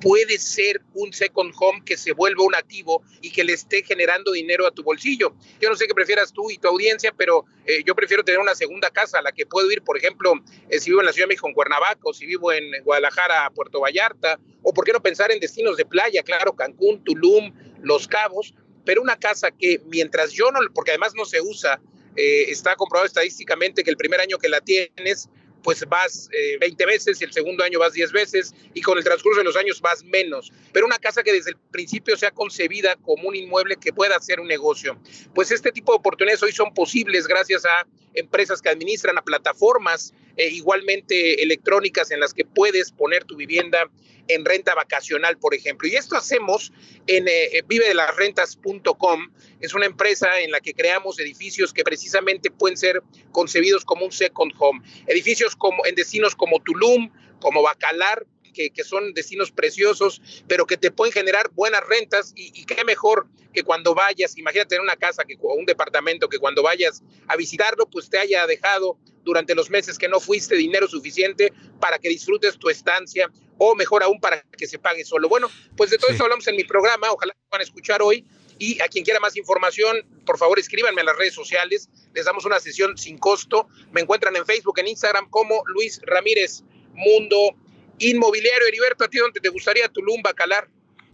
S29: puede ser un second home que se vuelva un activo y que le esté generando dinero a tu bolsillo. Yo no sé qué prefieras tú y tu audiencia, pero eh, yo prefiero tener una segunda casa a la que puedo ir, por ejemplo, eh, si vivo en la Ciudad de México, en Cuernavaca, o si vivo en Guadalajara, Puerto Vallarta, o por qué no pensar en destinos de playa, claro, Cancún, Tulum, Los Cabos, pero una casa que mientras yo no, porque además no se usa, eh, está comprobado estadísticamente que el primer año que la tienes, pues vas 20 eh, veces, y el segundo año vas 10 veces y con el transcurso de los años vas menos. Pero una casa que desde el principio sea concebida como un inmueble que pueda ser un negocio. Pues este tipo de oportunidades hoy son posibles gracias a empresas que administran, a plataformas eh, igualmente electrónicas en las que puedes poner tu vivienda en renta vacacional, por ejemplo. Y esto hacemos en eh, vivedelasrentas.com. Es una empresa en la que creamos edificios que precisamente pueden ser concebidos como un second home. Edificios como, en destinos como Tulum, como Bacalar, que, que, son destinos preciosos, pero que te pueden generar buenas rentas y, y qué mejor que cuando vayas, imagínate en una casa que, o un departamento que cuando vayas a visitarlo, pues te haya dejado durante los meses que no fuiste dinero suficiente para que disfrutes tu estancia o mejor aún para que se pague solo. Bueno, pues de todo eso hablamos en mi programa, ojalá puedan escuchar hoy. Y a quien quiera más información, por favor escríbanme a las redes sociales, les damos una sesión sin costo, me encuentran en Facebook, en Instagram como Luis Ramírez Mundo Inmobiliario. Heriberto, ¿a ti dónde te gustaría Tulum, Bacalar?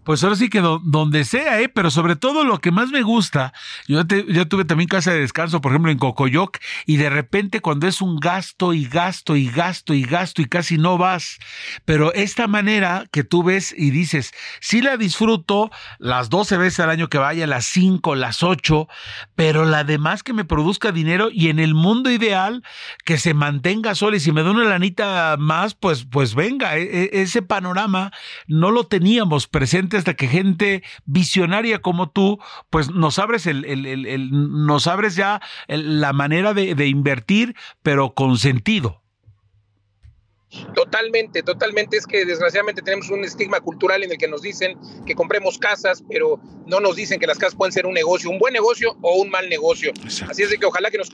S7: Pues ahora sí que donde sea, ¿eh? Pero sobre todo lo que más me gusta, yo, yo tuve también casa de descanso, por ejemplo, en Cocoyoc, y de repente cuando es un gasto y gasto y gasto y gasto y casi no vas, pero esta manera que tú ves y dices, sí la disfruto las 12 veces al año que vaya, las 5, las 8, pero la demás que me produzca dinero y en el mundo ideal que se mantenga sola y si me da una lanita más, pues, pues venga, e, e, ese panorama no lo teníamos presente hasta que gente visionaria como tú, pues nos abres el, nos abres ya la manera de, de invertir, pero con sentido.
S29: Totalmente, totalmente. Es que desgraciadamente tenemos un estigma cultural en el que nos dicen que compremos casas, pero no nos dicen que las casas pueden ser un negocio, un buen negocio o un mal negocio. Así es de que ojalá que nos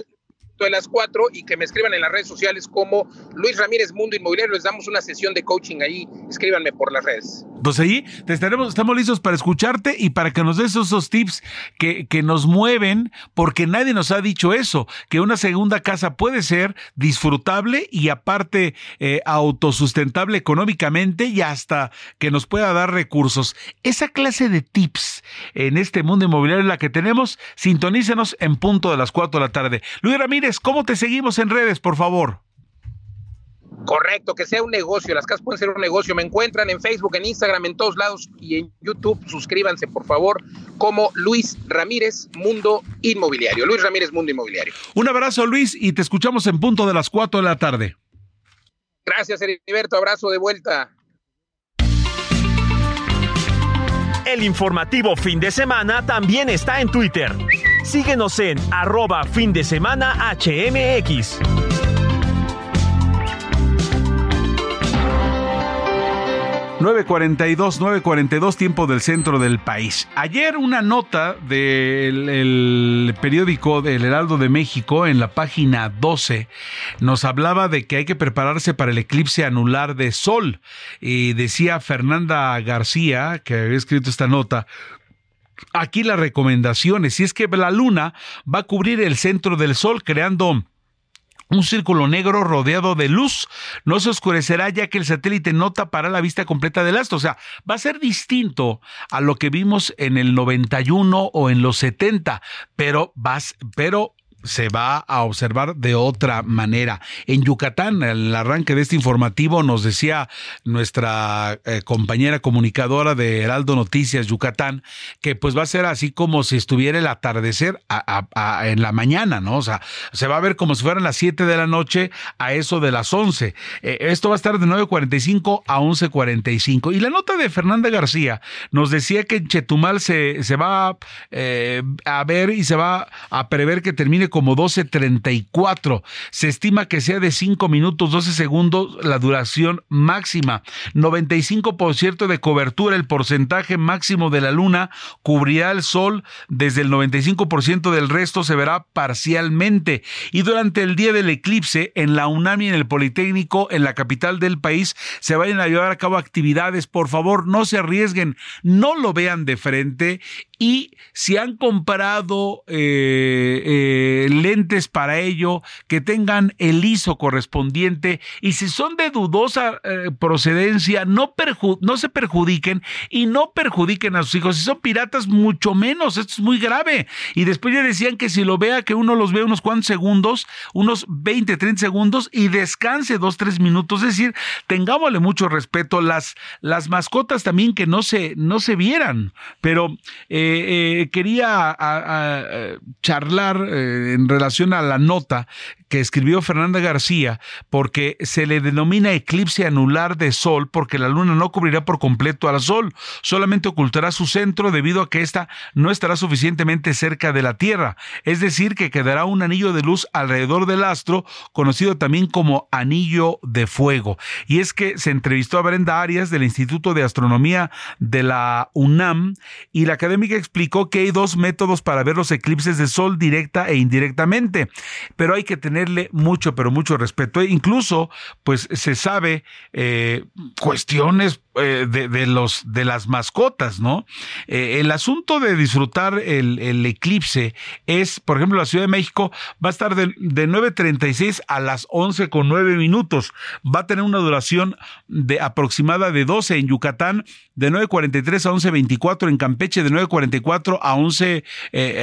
S29: de las cuatro y que me escriban en las redes sociales como Luis Ramírez Mundo Inmobiliario. Les damos una sesión de coaching ahí. Escríbanme por las redes.
S7: Pues ahí te estaremos, estamos listos para escucharte y para que nos des esos tips que, que nos mueven, porque nadie nos ha dicho eso, que una segunda casa puede ser disfrutable y aparte eh, autosustentable económicamente y hasta que nos pueda dar recursos. Esa clase de tips en este mundo inmobiliario es la que tenemos. Sintonícenos en punto de las cuatro de la tarde. Luis Ramírez, ¿cómo te seguimos en redes, por favor?
S29: Correcto, que sea un negocio. Las casas pueden ser un negocio. Me encuentran en Facebook, en Instagram, en todos lados y en YouTube. Suscríbanse, por favor, como Luis Ramírez Mundo Inmobiliario. Luis Ramírez Mundo Inmobiliario.
S7: Un abrazo, Luis, y te escuchamos en punto de las 4 de la tarde.
S29: Gracias, Heriberto. Abrazo de vuelta.
S8: El informativo fin de semana también está en Twitter. Síguenos en arroba fin de semana HMX.
S7: 942, 942, tiempo del centro del país. Ayer una nota del periódico del Heraldo de México en la página 12 nos hablaba de que hay que prepararse para el eclipse anular de Sol. Y decía Fernanda García, que había escrito esta nota, aquí las recomendaciones, si es que la luna va a cubrir el centro del Sol creando un círculo negro rodeado de luz. No se oscurecerá ya que el satélite no tapará la vista completa del astro. O sea, va a ser distinto a lo que vimos en el 91 o en los 70, pero, vas, pero se va a observar de otra manera. En Yucatán, el arranque de este informativo nos decía nuestra eh, compañera comunicadora de Heraldo Noticias Yucatán que pues va a ser así como si estuviera el atardecer en la mañana, ¿no? O sea, se va a ver como si fueran las 7 de la noche a eso de las 11. Eh, esto va a estar de 9.45 a 11.45. Y la nota de Fernanda García nos decía que en Chetumal se, se va eh, a ver y se va a prever que termine como 12.34. Se estima que sea de 5 minutos 12 segundos la duración máxima. 95% de cobertura, el porcentaje máximo de la luna cubrirá el sol desde el 95% del resto se verá parcialmente. Y durante el día del eclipse, en la UNAM y en el Politécnico, en la capital del país, se vayan a llevar a cabo actividades. Por favor, no se arriesguen, no lo vean de frente y si han comprado eh, eh, lentes para ello, que tengan el ISO correspondiente y si son de dudosa eh, procedencia, no, no se perjudiquen y no perjudiquen a sus hijos. Si son piratas, mucho menos. Esto es muy grave. Y después ya decían que si lo vea, que uno los ve unos cuantos segundos, unos 20, 30 segundos y descanse dos, tres minutos. Es decir, tengámosle mucho respeto. Las, las mascotas también que no se, no se vieran. Pero quería charlar eh, en relación a la nota que escribió Fernanda García, porque se le denomina eclipse anular de Sol, porque la Luna no cubrirá por completo al Sol, solamente ocultará su centro debido a que ésta no estará suficientemente cerca de la Tierra, es decir, que quedará un anillo de luz alrededor del astro, conocido también como anillo de fuego. Y es que se entrevistó a Brenda Arias del Instituto de Astronomía de la UNAM y la académica explicó que hay dos métodos para ver los eclipses de Sol directa e indirectamente, pero hay que tener mucho, pero mucho respeto. E incluso, pues se sabe eh, cuestiones eh, de, los, de las mascotas, ¿no? Eh, el asunto de disfrutar el, eclipse es, por ejemplo, la Ciudad de México va a estar de, de 9.36 a las 11 con 9 minutos. Va a tener una duración de aproximada de 12 en Yucatán, de 9.43 a 11.24 en Campeche, de 9.44 a 11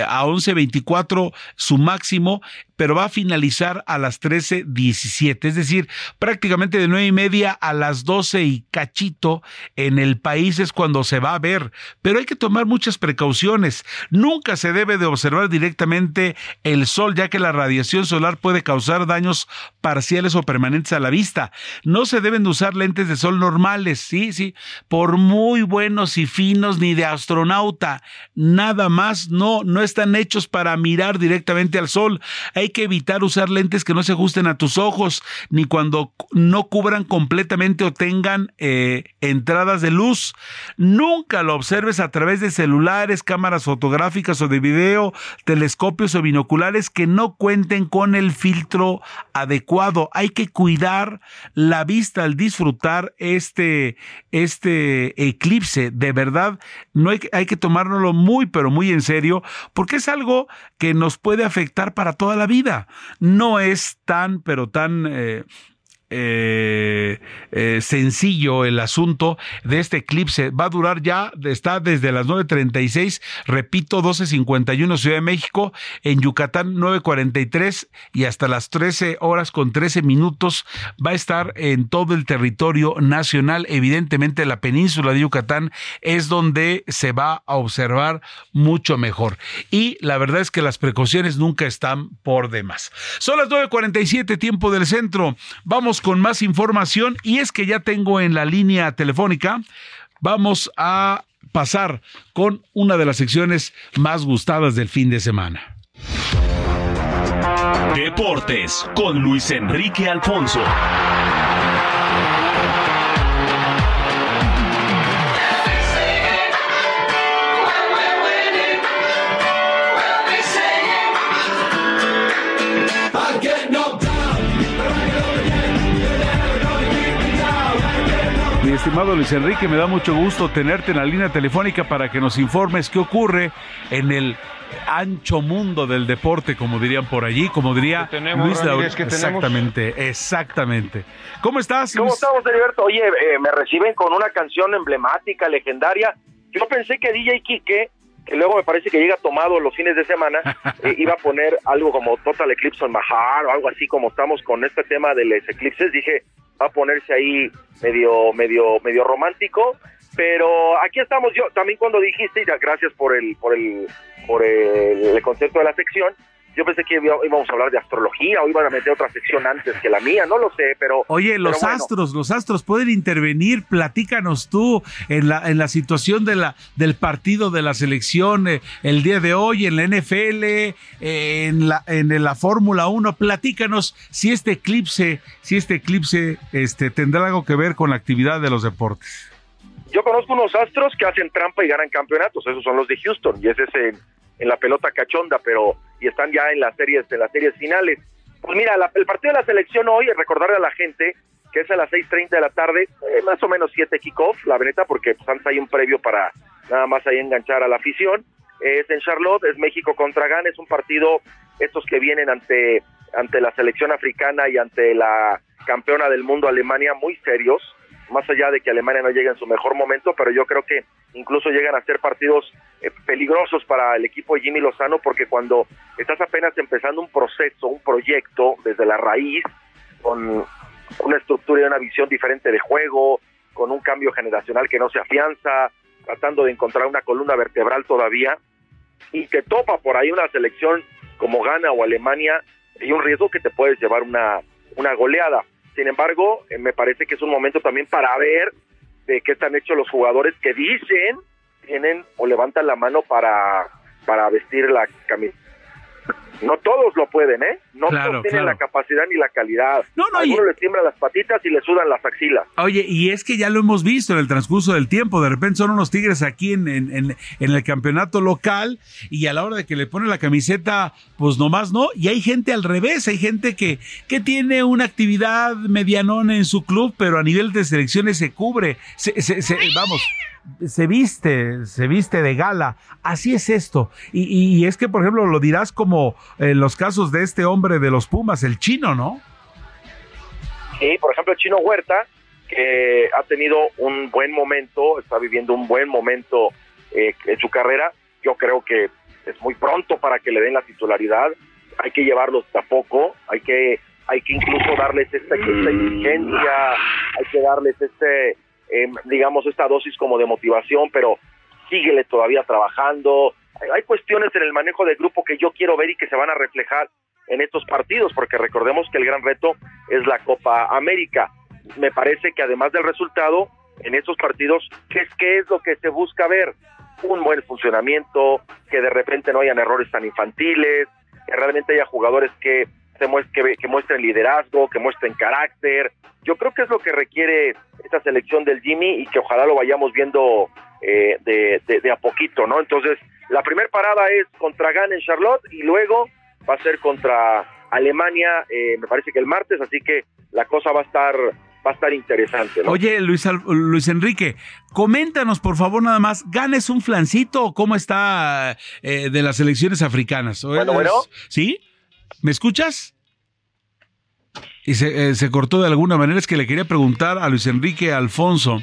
S7: a 11.24 su máximo, pero va a finalizar a las 13.17, es decir, prácticamente de 9 y media a las 12 y cachito en el país es cuando se va a ver, pero hay que tomar muchas precauciones. Nunca se debe de observar directamente el sol, ya que la radiación solar puede causar daños parciales o permanentes a la vista. No se deben de usar lentes de sol normales, sí, sí, por muy buenos y finos ni de astronauta, nada más, no, no están hechos para mirar directamente al sol. Hay que evitar usar lentes que no se ajusten a tus ojos, ni cuando no cubran completamente o tengan eh, entradas de luz. Nunca lo observes a través de celulares, cámaras fotográficas o de video, telescopios o binoculares que no cuenten con el filtro adecuado. Hay que cuidar la vista al disfrutar este, este eclipse. De verdad, no hay, hay que tomárnoslo muy, pero muy en serio, porque es algo que nos puede afectar para toda la vida. No es tan, pero tan... Eh, eh, eh, sencillo el asunto de este eclipse. Va a durar ya, está desde las 9.36, repito, 12.51 Ciudad de México, en Yucatán 9.43 y hasta las 13 horas con 13 minutos va a estar en todo el territorio nacional. Evidentemente la península de Yucatán es donde se va a observar mucho mejor. Y la verdad es que las precauciones nunca están por demás. Son las 9.47 tiempo del centro. Vamos con más información y es que ya tengo en la línea telefónica, vamos a pasar con una de las secciones más gustadas del fin de semana.
S8: Deportes con Luis Enrique Alfonso.
S7: Estimado Luis Enrique, me da mucho gusto tenerte en la línea telefónica para que nos informes qué ocurre en el ancho mundo del deporte, como dirían por allí, como diría Luis Exactamente, exactamente. ¿Cómo estás?
S30: ¿Cómo estamos, Heriberto? Oye, eh, me reciben con una canción emblemática, legendaria. Yo pensé que DJ Kike, que luego me parece que llega tomado los fines de semana, *laughs* eh, iba a poner algo como Total Eclipse on Mahar o algo así como estamos con este tema de los eclipses. Dije, a ponerse ahí medio, medio, medio romántico, pero aquí estamos. Yo, también cuando dijiste, y gracias por el, por el, por el, concepto de la sección, yo pensé que íbamos a hablar de astrología o iban a meter otra sección antes que la mía, no lo sé, pero...
S7: Oye, los astros, los astros pueden intervenir, platícanos tú en la, en la situación de la, del partido de la selección eh, el día de hoy, en la NFL, eh, en la, en la Fórmula 1, platícanos si este eclipse, si este eclipse este, tendrá algo que ver con la actividad de los deportes.
S30: Yo conozco unos astros que hacen trampa y ganan campeonatos, esos son los de Houston, y ese es en, en la pelota cachonda, pero y están ya en las series, en las series finales. Pues mira, el partido de la selección hoy, recordarle a la gente que es a las 6.30 de la tarde, eh, más o menos 7 kickoff, la veneta, porque pues, antes hay un previo para nada más ahí enganchar a la afición. es en Charlotte, es México contra Ghana, es un partido, estos que vienen ante, ante la selección africana y ante la campeona del mundo Alemania, muy serios, más allá de que Alemania no llegue en su mejor momento, pero yo creo que incluso llegan a ser partidos eh, peligrosos para el equipo de Jimmy Lozano, porque cuando estás apenas empezando un proceso, un proyecto desde la raíz, con una estructura y una visión diferente de juego, con un cambio generacional que no se afianza, tratando de encontrar una columna vertebral todavía, y que topa por ahí una selección como Ghana o Alemania, hay un riesgo que te puedes llevar una, una goleada. Sin embargo, eh, me parece que es un momento también para ver de qué están hechos los jugadores que dicen, tienen o levantan la mano para, para vestir la camiseta no todos lo pueden, ¿eh? No todos tienen la capacidad ni la calidad. No, no, Algunos les tiemblan las patitas y les sudan las axilas.
S7: Oye, y es que ya lo hemos visto en el transcurso del tiempo. De repente son unos tigres aquí en, en, en, el campeonato local y a la hora de que le ponen la camiseta, pues nomás no. Y hay gente al revés, hay gente que, que tiene una actividad medianona en su club, pero a nivel de selecciones se cubre. Se, se, se, vamos, se viste, se viste de gala. Así es esto. Y, es que, por ejemplo, lo dirás como en los casos de este hombre de los Pumas, el chino, ¿no?
S30: Sí, por ejemplo, el chino Huerta, que ha tenido un buen momento, está viviendo un buen momento eh, en su carrera. Yo creo que es muy pronto para que le den la titularidad. Hay que llevarlos a poco, hay que, hay que incluso darles esta, esta exigencia, hay que darles este eh, digamos, esta dosis como de motivación, pero síguele todavía trabajando. Hay cuestiones en el manejo del grupo que yo quiero ver y que se van a reflejar en estos partidos, porque recordemos que el gran reto es la Copa América. Me parece que además del resultado, en estos partidos, ¿qué es, qué es lo que se busca ver? Un buen funcionamiento, que de repente no hayan errores tan infantiles, que realmente haya jugadores que que, que muestren liderazgo, que muestren carácter. Yo creo que es lo que requiere esta selección del Jimmy y que ojalá lo vayamos viendo eh, de, a poquito, ¿no? Entonces, la primera parada es contra Ghana en Charlotte y luego va a ser contra Alemania, eh, me parece que el martes, así que la cosa va a estar va a estar interesante. ¿no?
S7: Oye, Luis, Luis Enrique, coméntanos por favor nada más, ¿ganes un flancito o cómo está eh, de las elecciones africanas?
S30: Bueno, bueno.
S7: ¿Sí? ¿Me escuchas? Y se, eh, se, cortó de alguna manera. Es que le quería preguntar a Luis Enrique Alfonso,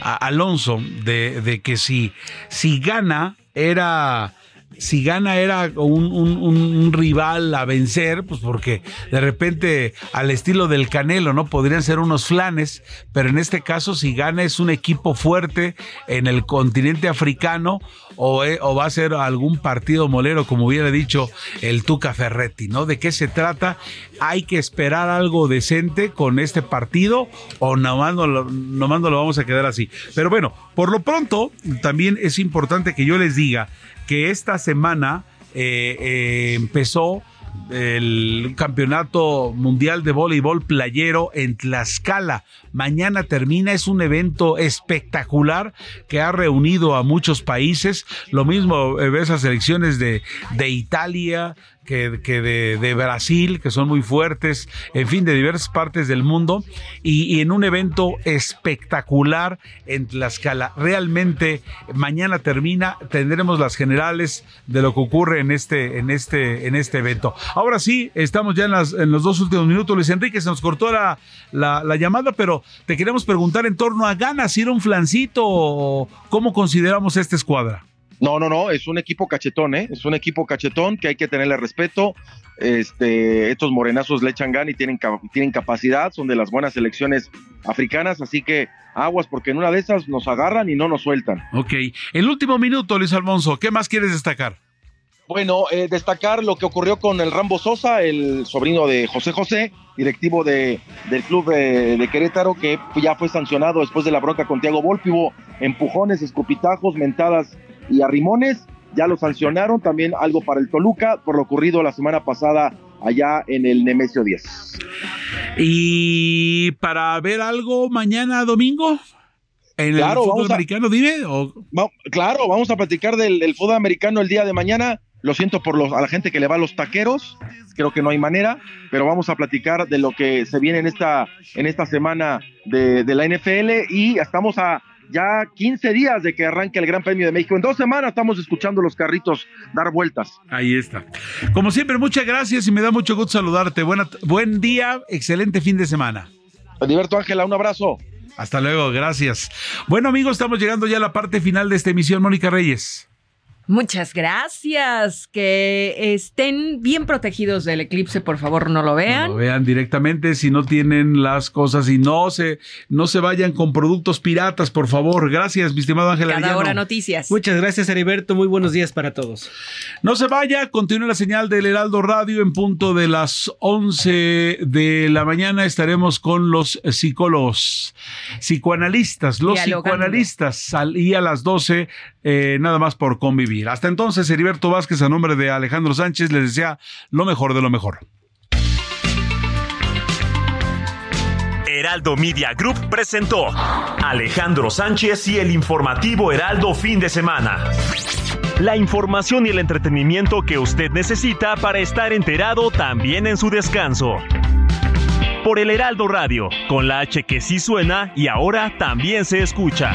S7: a Alonso, de, de que si, si gana era si gana era un, rival a vencer, pues porque de repente al estilo del Canelo, ¿no? Podrían ser unos flanes, pero en este caso si gana es un equipo fuerte en el continente africano o, eh, va a ser algún partido molero, como hubiera dicho el Tuca Ferretti, ¿no? ¿De qué se trata? ¿Hay que esperar algo decente con este partido o nomás no, nomás no lo vamos a quedar así? Pero bueno, por lo pronto también es importante que yo les diga que esta semana eh, eh, empezó el Campeonato Mundial de Voleibol Playero en Tlaxcala. Mañana termina, es un evento espectacular que ha reunido a muchos países. Lo mismo eh, esas selecciones de, de Italia, que, de, Brasil, que son muy fuertes, en fin, de diversas partes del mundo, y, en un evento espectacular en Tlaxcala. Realmente, mañana termina, tendremos las generales de lo que ocurre en este, en este, en este evento. Ahora sí, estamos ya en, las, los dos últimos minutos. Luis Enrique se nos cortó la, la, llamada, pero te queremos preguntar en torno a ganas, era un flancito cómo consideramos esta escuadra.
S31: No, no, no, es un equipo cachetón, ¿eh? Es un equipo cachetón que hay que tenerle respeto. Este, estos morenazos le echan gan y tienen, tienen capacidad, son de las buenas selecciones africanas, así que aguas, porque en una de esas nos agarran y no nos sueltan.
S7: Ok, el último minuto, Luis Alfonso, ¿qué más quieres destacar?
S31: Bueno, eh, destacar lo que ocurrió con el Rambo Sosa, el sobrino de José José, directivo de, del club de, de, Querétaro, que ya fue sancionado después de la bronca con Tiago Volpi. Hubo empujones, escupitajos, mentadas y arrimones. Ya lo sancionaron. También algo para el Toluca por lo ocurrido la semana pasada allá en el Nemesio 10.
S7: Y para ver algo mañana domingo, en
S31: Claro,
S7: el fútbol
S31: vamos a-
S7: americano, dime. o-
S31: Va- claro, vamos a platicar del, del fútbol americano el día de mañana. Lo siento por los, a la gente que le va a los taqueros. Creo que no hay manera, pero vamos a platicar de lo que se viene en esta, en esta semana de, de la NFL y estamos a ya 15 días de que arranque el Gran Premio de México. En dos semanas estamos escuchando los carritos dar vueltas.
S7: Ahí está. Como siempre, muchas gracias y me da mucho gusto saludarte. Buena, buen día, excelente fin de semana.
S31: Diverto Ángela, un abrazo.
S7: Hasta luego, gracias. Bueno, amigos, estamos llegando ya a la parte final de esta emisión. Mónica Reyes.
S9: Muchas gracias. Que estén bien protegidos del eclipse, por favor, no lo vean.
S7: Lo vean directamente si no tienen las cosas y no se, no se vayan con productos piratas, por favor. Gracias, mi estimado Ángel
S9: Cada
S7: Arellano.
S9: hora noticias.
S10: Muchas gracias, Heriberto. Muy buenos días para todos.
S7: No se vaya, continúe la señal del Heraldo Radio en punto de las 11 de la mañana. Estaremos con los psicólogos, psicoanalistas, los
S9: Dialogando.
S7: psicoanalistas, al- y a las 12, eh, nada más por convivir. Hasta entonces, Heriberto Vázquez, a nombre de Alejandro Sánchez, les desea lo mejor de lo mejor.
S8: Heraldo Media Group presentó Alejandro Sánchez y el informativo Heraldo fin de semana. La información y el entretenimiento que usted necesita para estar enterado también en su descanso. Por el Heraldo Radio, con la H que sí suena y ahora también se escucha.